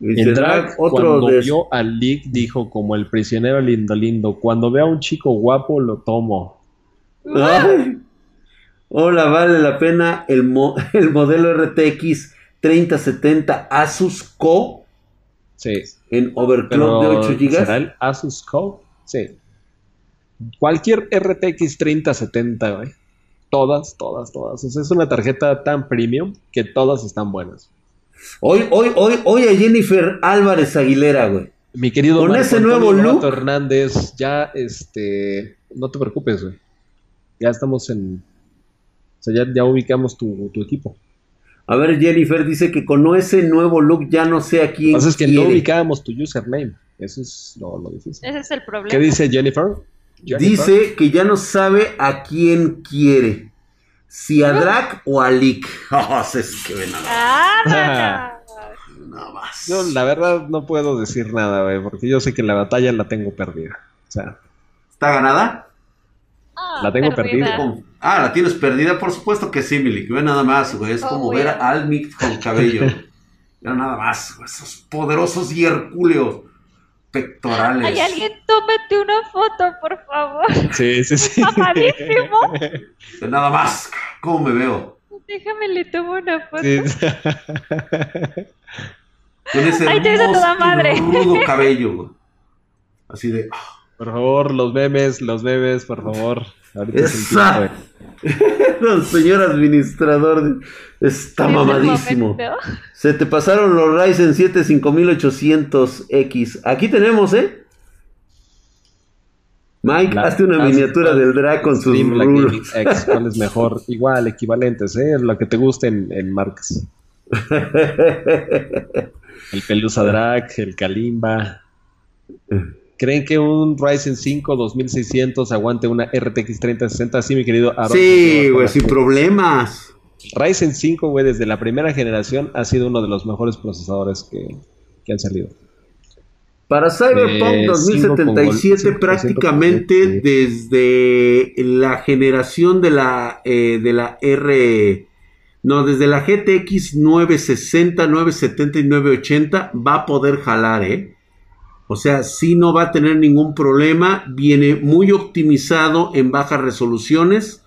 Speaker 2: El drag, otro cuando vio al Leak, dijo como el prisionero lindo lindo, cuando vea a un chico guapo lo tomo.
Speaker 1: Ay. Hola, vale la pena el, el modelo RTX 3070 Asus Co.
Speaker 2: Sí.
Speaker 1: En overclock de 8 GB.
Speaker 2: ¿Será el Asus Co? Sí. Cualquier RTX 3070, güey. Todas, todas, todas. es una tarjeta tan premium que todas están buenas.
Speaker 1: Hoy, hoy, hoy, hoy a Jennifer Álvarez Aguilera, güey.
Speaker 2: Mi querido
Speaker 1: Con ese nuevo look.
Speaker 2: Hernández, ya, este, no te preocupes, güey. Ya estamos en, o sea, ya, ubicamos tu, equipo.
Speaker 1: A ver, Jennifer dice que con ese nuevo look ya no sé a quién.
Speaker 2: Lo que es que no ubicábamos tu username. Eso es lo, difícil.
Speaker 3: Ese es el problema.
Speaker 2: ¿Qué dice Jennifer?
Speaker 1: Dice que ya no sabe a quién quiere. Si a Drac o a Lick. Oh, es que ven
Speaker 3: nada.
Speaker 2: nada más. Yo, la verdad, no puedo decir nada, güey, porque yo sé que la batalla la tengo perdida. O sea.
Speaker 1: ¿Está ganada?
Speaker 3: Ah,
Speaker 2: la tengo perdida.
Speaker 1: Ah, la tienes perdida, por supuesto que sí, Milik. Ve nada más, güey. Es como ver a Almix con cabello. Ve nada más, güey. Esos poderosos y hercúleos pectorales.
Speaker 3: Hay alguien, tómate una foto, por favor.
Speaker 2: Sí, sí, sí.
Speaker 3: Mamadísimo.
Speaker 1: Nada más. ¿Cómo me veo?
Speaker 3: Déjame le tomo una foto. Sí.
Speaker 1: Con ese Ay, hermoso, toda madre. rudo cabello. Así de... Ah.
Speaker 2: Por favor, los memes, los memes, por favor.
Speaker 1: Ahorita señor administrador está mamadísimo. Se te pasaron los Ryzen 7 5800X. Aquí tenemos, ¿eh? Mike, hazte una miniatura del drag con sus rulos.
Speaker 2: ¿Cuál es mejor? Igual, equivalentes, ¿eh? Lo que te guste en, en marcas. el Pelusa Drag, el Kalimba. ¿Creen que un Ryzen 5 2600 aguante una RTX 3060? Sí, mi querido
Speaker 1: Aaron. Sí, güey, sin problemas.
Speaker 2: Ryzen 5, güey, desde la primera generación ha sido uno de los mejores procesadores que, han salido.
Speaker 1: Para Cyberpunk 2077, prácticamente desde la generación de la, eh, de la R. No, desde la GTX 960, 970 y 980 va a poder jalar, ¿eh? O sea, si no va a tener ningún problema. Viene muy optimizado en bajas resoluciones,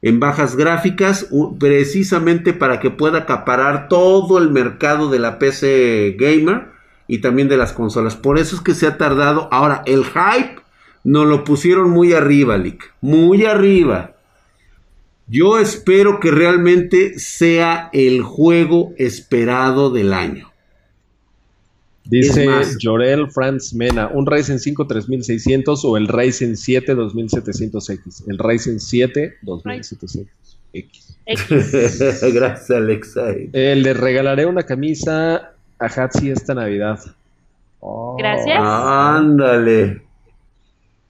Speaker 1: en bajas gráficas, precisamente para que pueda acaparar todo el mercado de la PC gamer y también de las consolas. Por eso es que se ha tardado. Ahora, el hype nos lo pusieron muy arriba, Lick. Muy arriba. Yo espero que realmente sea el juego esperado del año.
Speaker 2: Dice Jorel Franz Mena, un Ryzen 5 3600 o el Ryzen 7 2700X. El Ryzen 7 2700X.
Speaker 1: Gracias, Alexa.
Speaker 2: Eh, le regalaré una camisa a Hatsi esta Navidad.
Speaker 3: Oh. Gracias.
Speaker 1: Ándale.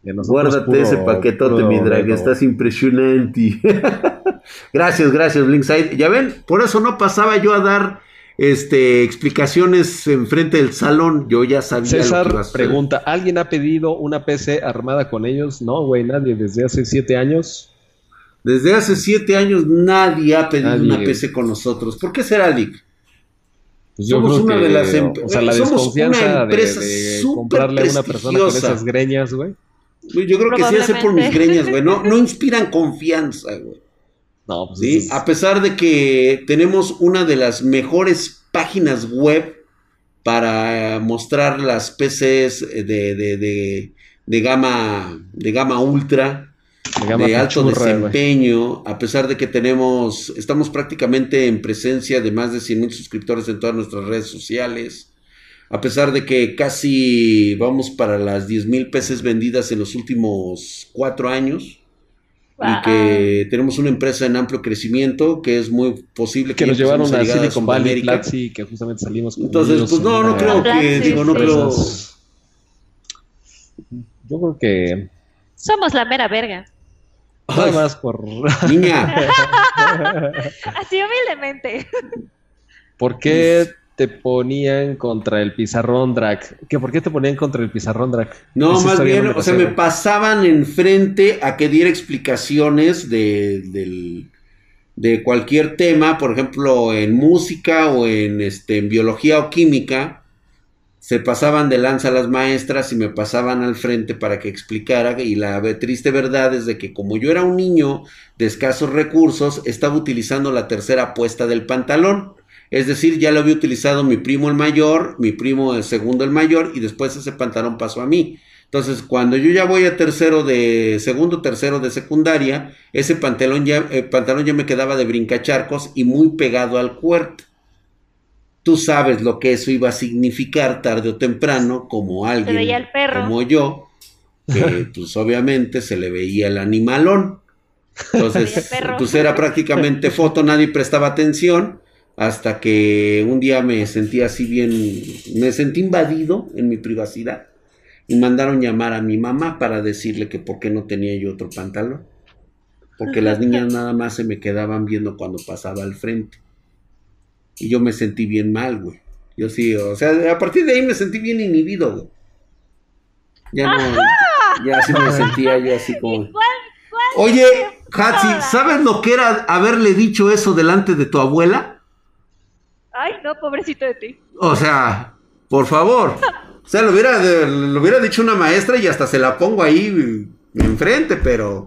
Speaker 1: Guárdate ese paquetote, mi drag. Estás impresionante. gracias, gracias, Blinkside. Ya ven, por eso no pasaba yo a dar este, explicaciones enfrente del salón. Yo ya sabía.
Speaker 2: César lo que pregunta: ¿alguien ha pedido una PC armada con ellos? No, güey, nadie. Desde hace siete años.
Speaker 1: Desde hace siete años nadie ha pedido una PC con nosotros. ¿Por qué será, Lick?
Speaker 2: Pues somos una de las empresas. O sea, la desconfianza de, comprarle a una persona con esas greñas, güey.
Speaker 1: Yo creo que sí hace por mis greñas, güey. No, no inspiran confianza, güey. No, pues ¿Sí? A pesar de que tenemos una de las mejores páginas web para mostrar las PCs de, de, de, gama, de gama ultra, de, alto desempeño, a pesar de que tenemos, estamos prácticamente en presencia de más de 100 mil suscriptores en todas nuestras redes sociales, a pesar de que casi vamos para las 10 mil PCs vendidas en los últimos cuatro años y que tenemos una empresa en amplio crecimiento que es muy posible
Speaker 2: que, nos llevaron a, Silicon Valley, Platzi, que justamente salimos
Speaker 1: con Entonces, pues no, no creo que, digo, no creo.
Speaker 2: Yo creo que
Speaker 3: somos la mera verga.
Speaker 2: Nada más por
Speaker 1: niña.
Speaker 3: Así humildemente.
Speaker 2: ¿Por qué te ponían contra el pizarrón drag. ¿Qué, ¿Por qué te ponían contra el pizarrón drag?
Speaker 1: No, más bien, o sea, me pasaban enfrente a que diera explicaciones de, de cualquier tema, por ejemplo, en música o en, este, en biología o química. Se pasaban de lanza las maestras y me pasaban al frente para que explicara. Y la triste verdad es de que como yo era un niño de escasos recursos, estaba utilizando la tercera apuesta del pantalón. Es decir, ya lo había utilizado mi primo el mayor, mi primo el segundo el mayor y después ese pantalón pasó a mí. Entonces, cuando yo ya voy a tercero de segundo, tercero de secundaria, ese pantalón ya, eh, pantalón ya me quedaba de brincacharcos y muy pegado al cuerpo. Tú sabes lo que eso iba a significar tarde o temprano, como alguien como yo, que pues obviamente se le veía el animalón. Entonces, pues era prácticamente foto, nadie prestaba atención hasta que un día me sentí así bien, me sentí invadido en mi privacidad y mandaron llamar a mi mamá para decirle que por qué no tenía yo otro pantalón, porque las niñas nada más se me quedaban viendo cuando pasaba al frente y yo me sentí bien mal, güey. Yo sí, o sea, a partir de ahí me sentí bien inhibido, güey. Ya no, ya así me sentía yo así como... Oye, Hatsi, ¿sabes lo que era haberle dicho eso delante de tu abuela?
Speaker 3: Ay, no, pobrecito de ti.
Speaker 1: O sea, por favor. O sea, lo hubiera, lo hubiera dicho una maestra y hasta se la pongo ahí enfrente, pero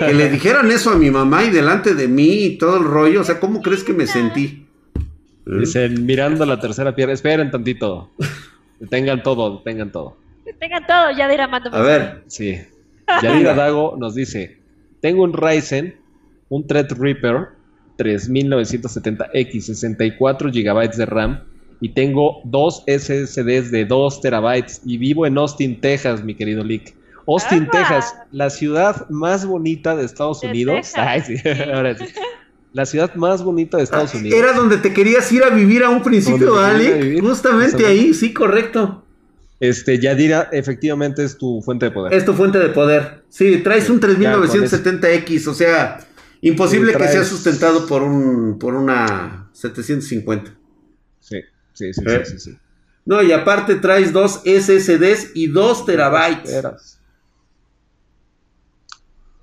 Speaker 1: que le dijeran eso a mi mamá y delante de mí y todo el rollo, o sea, ¿cómo crees que me sentí?
Speaker 2: Dicen, mirando la tercera piedra, esperen tantito. Detengan todo, detengan todo.
Speaker 3: Detengan todo, Yadira mando
Speaker 1: A ver.
Speaker 2: Sí. Yadira Dago nos dice, tengo un Ryzen, un Threadripper 3970X, 64 GB de RAM y tengo dos SSDs de 2 terabytes y vivo en Austin, Texas, mi querido Lick. Austin, Texas, la ciudad más bonita de Estados Unidos. La ciudad más bonita de Estados ah, Unidos.
Speaker 1: Era donde te querías ir a vivir a un principio, ¿vale? Justamente ahí, sí, correcto.
Speaker 2: Este, Yadira, efectivamente es tu fuente de poder.
Speaker 1: Es tu fuente de poder. Sí, traes un 3970X, o sea, Imposible que sea sustentado por un por una 750.
Speaker 2: Sí, sí, sí, ¿Eh? sí, sí,
Speaker 1: No, y aparte traes dos SSDs y dos terabytes.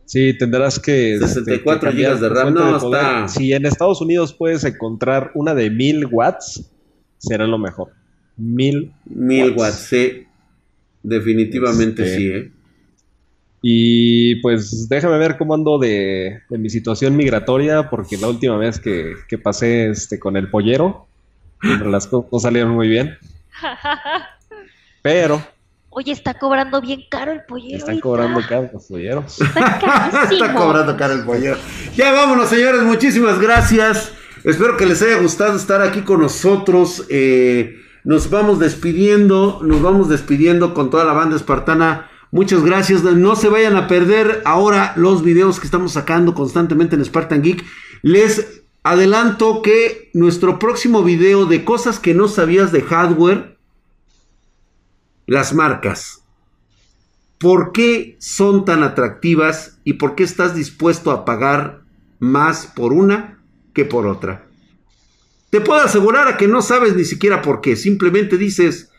Speaker 2: Sí, tendrás que...
Speaker 1: 64 este, GB de RAM, no, está...
Speaker 2: Si en Estados Unidos puedes encontrar una de 1000 watts, será lo mejor. 1000
Speaker 1: 1000 watts. sí. Definitivamente este, sí, ¿eh?
Speaker 2: Y pues déjame ver cómo ando de, mi situación migratoria, porque la última vez que, pasé este, con el pollero, las cosas no salieron muy bien. Pero.
Speaker 3: Oye, está cobrando bien caro el pollero.
Speaker 2: Están cobrando caro los polleros.
Speaker 1: Está, está cobrando caro el pollero. Ya vámonos, señores. Muchísimas gracias. Espero que les haya gustado estar aquí con nosotros. Eh, nos vamos despidiendo. Nos vamos despidiendo con toda la banda espartana. Muchas gracias. No se vayan a perder ahora los videos que estamos sacando constantemente en Spartan Geek. Les adelanto que nuestro próximo video de cosas que no sabías de hardware, las marcas. ¿Por qué son tan atractivas y por qué estás dispuesto a pagar más por una que por otra? te puedo asegurar que no sabes ni siquiera por qué. Simplemente dices,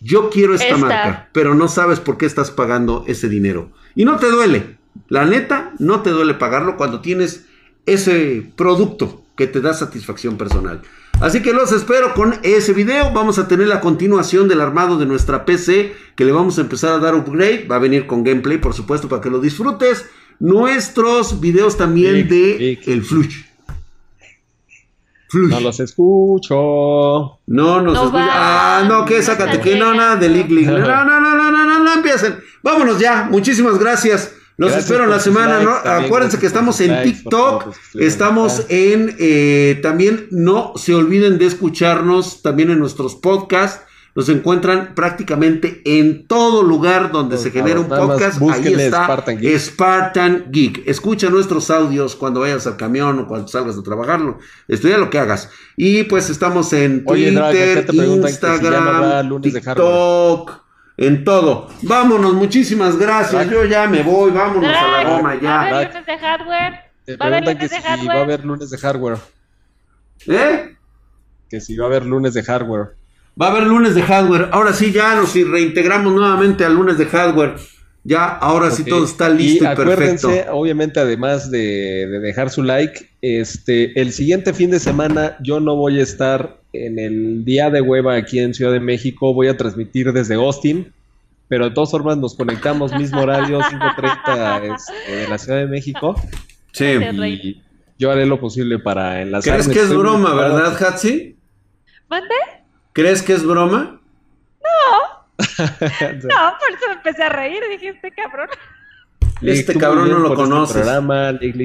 Speaker 1: yo quiero esta, marca, pero no sabes por qué estás pagando ese dinero. Y no te duele. La neta, no te duele pagarlo cuando tienes ese producto que te da satisfacción personal. Así que los espero con ese video. Vamos a tener la continuación del armado de nuestra PC que le vamos a empezar a dar upgrade. Va a venir con gameplay, por supuesto, para que lo disfrutes. Nuestros videos también de el Flush.
Speaker 2: No los escucho.
Speaker 1: No nos escucha. Ah, no, que sácate, que no, nada de League. No, no, no, no, no, no, no empiecen. Vámonos ya. Muchísimas gracias. Los espero en la semana, ¿no? Acuérdense que estamos en TikTok, estamos en, eh, también no se olviden de escucharnos también en nuestros podcasts. Los encuentran prácticamente en todo lugar donde se genera un podcast. Ahí está Spartan Geek. Escucha nuestros audios cuando vayas al camión o cuando salgas a trabajarlo. Estudia lo que hagas. Y pues estamos en Twitter, Instagram, TikTok en todo. Vámonos, muchísimas gracias. Yo ya me voy, vámonos a la goma ya.
Speaker 3: ¿Va a haber lunes de hardware?
Speaker 2: Te preguntan que si va a haber lunes de hardware.
Speaker 1: ¿Eh?
Speaker 2: Que si va a haber lunes de hardware.
Speaker 1: Va a haber lunes de hardware. Ahora sí, ya nos reintegramos nuevamente al lunes de hardware. Ya, ahora sí todo está listo y, y perfecto.
Speaker 2: Obviamente, además de, de, dejar su like, este, el siguiente fin de semana yo no voy a estar en el día de hueva aquí en Ciudad de México. Voy a transmitir desde Austin, pero de todas formas nos conectamos mismo horario, 5.30 este, de la Ciudad de México.
Speaker 1: Sí.
Speaker 2: Y yo haré lo posible para enlazar.
Speaker 1: ¿Crees que es broma, verdad, Hatsi?
Speaker 3: ¿Mande?
Speaker 1: ¿Crees que es broma?
Speaker 3: No. no, por eso me empecé a reír. Dije, este cabrón.
Speaker 1: Este cabrón no lo este conoces.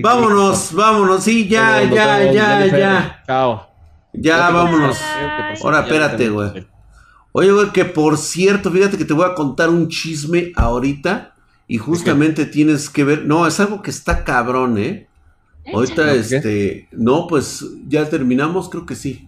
Speaker 1: vámonos, vámonos. Sí, ya, ya, ya, ya.
Speaker 2: Chao.
Speaker 1: Ya, vámonos. Ahora, espérate, güey. Oye, güey, que por cierto, fíjate que te voy a contar un chisme ahorita. Y justamente tienes que ver. No, es algo que está cabrón, ¿eh? Ahorita, este. No, pues ya terminamos, creo que sí.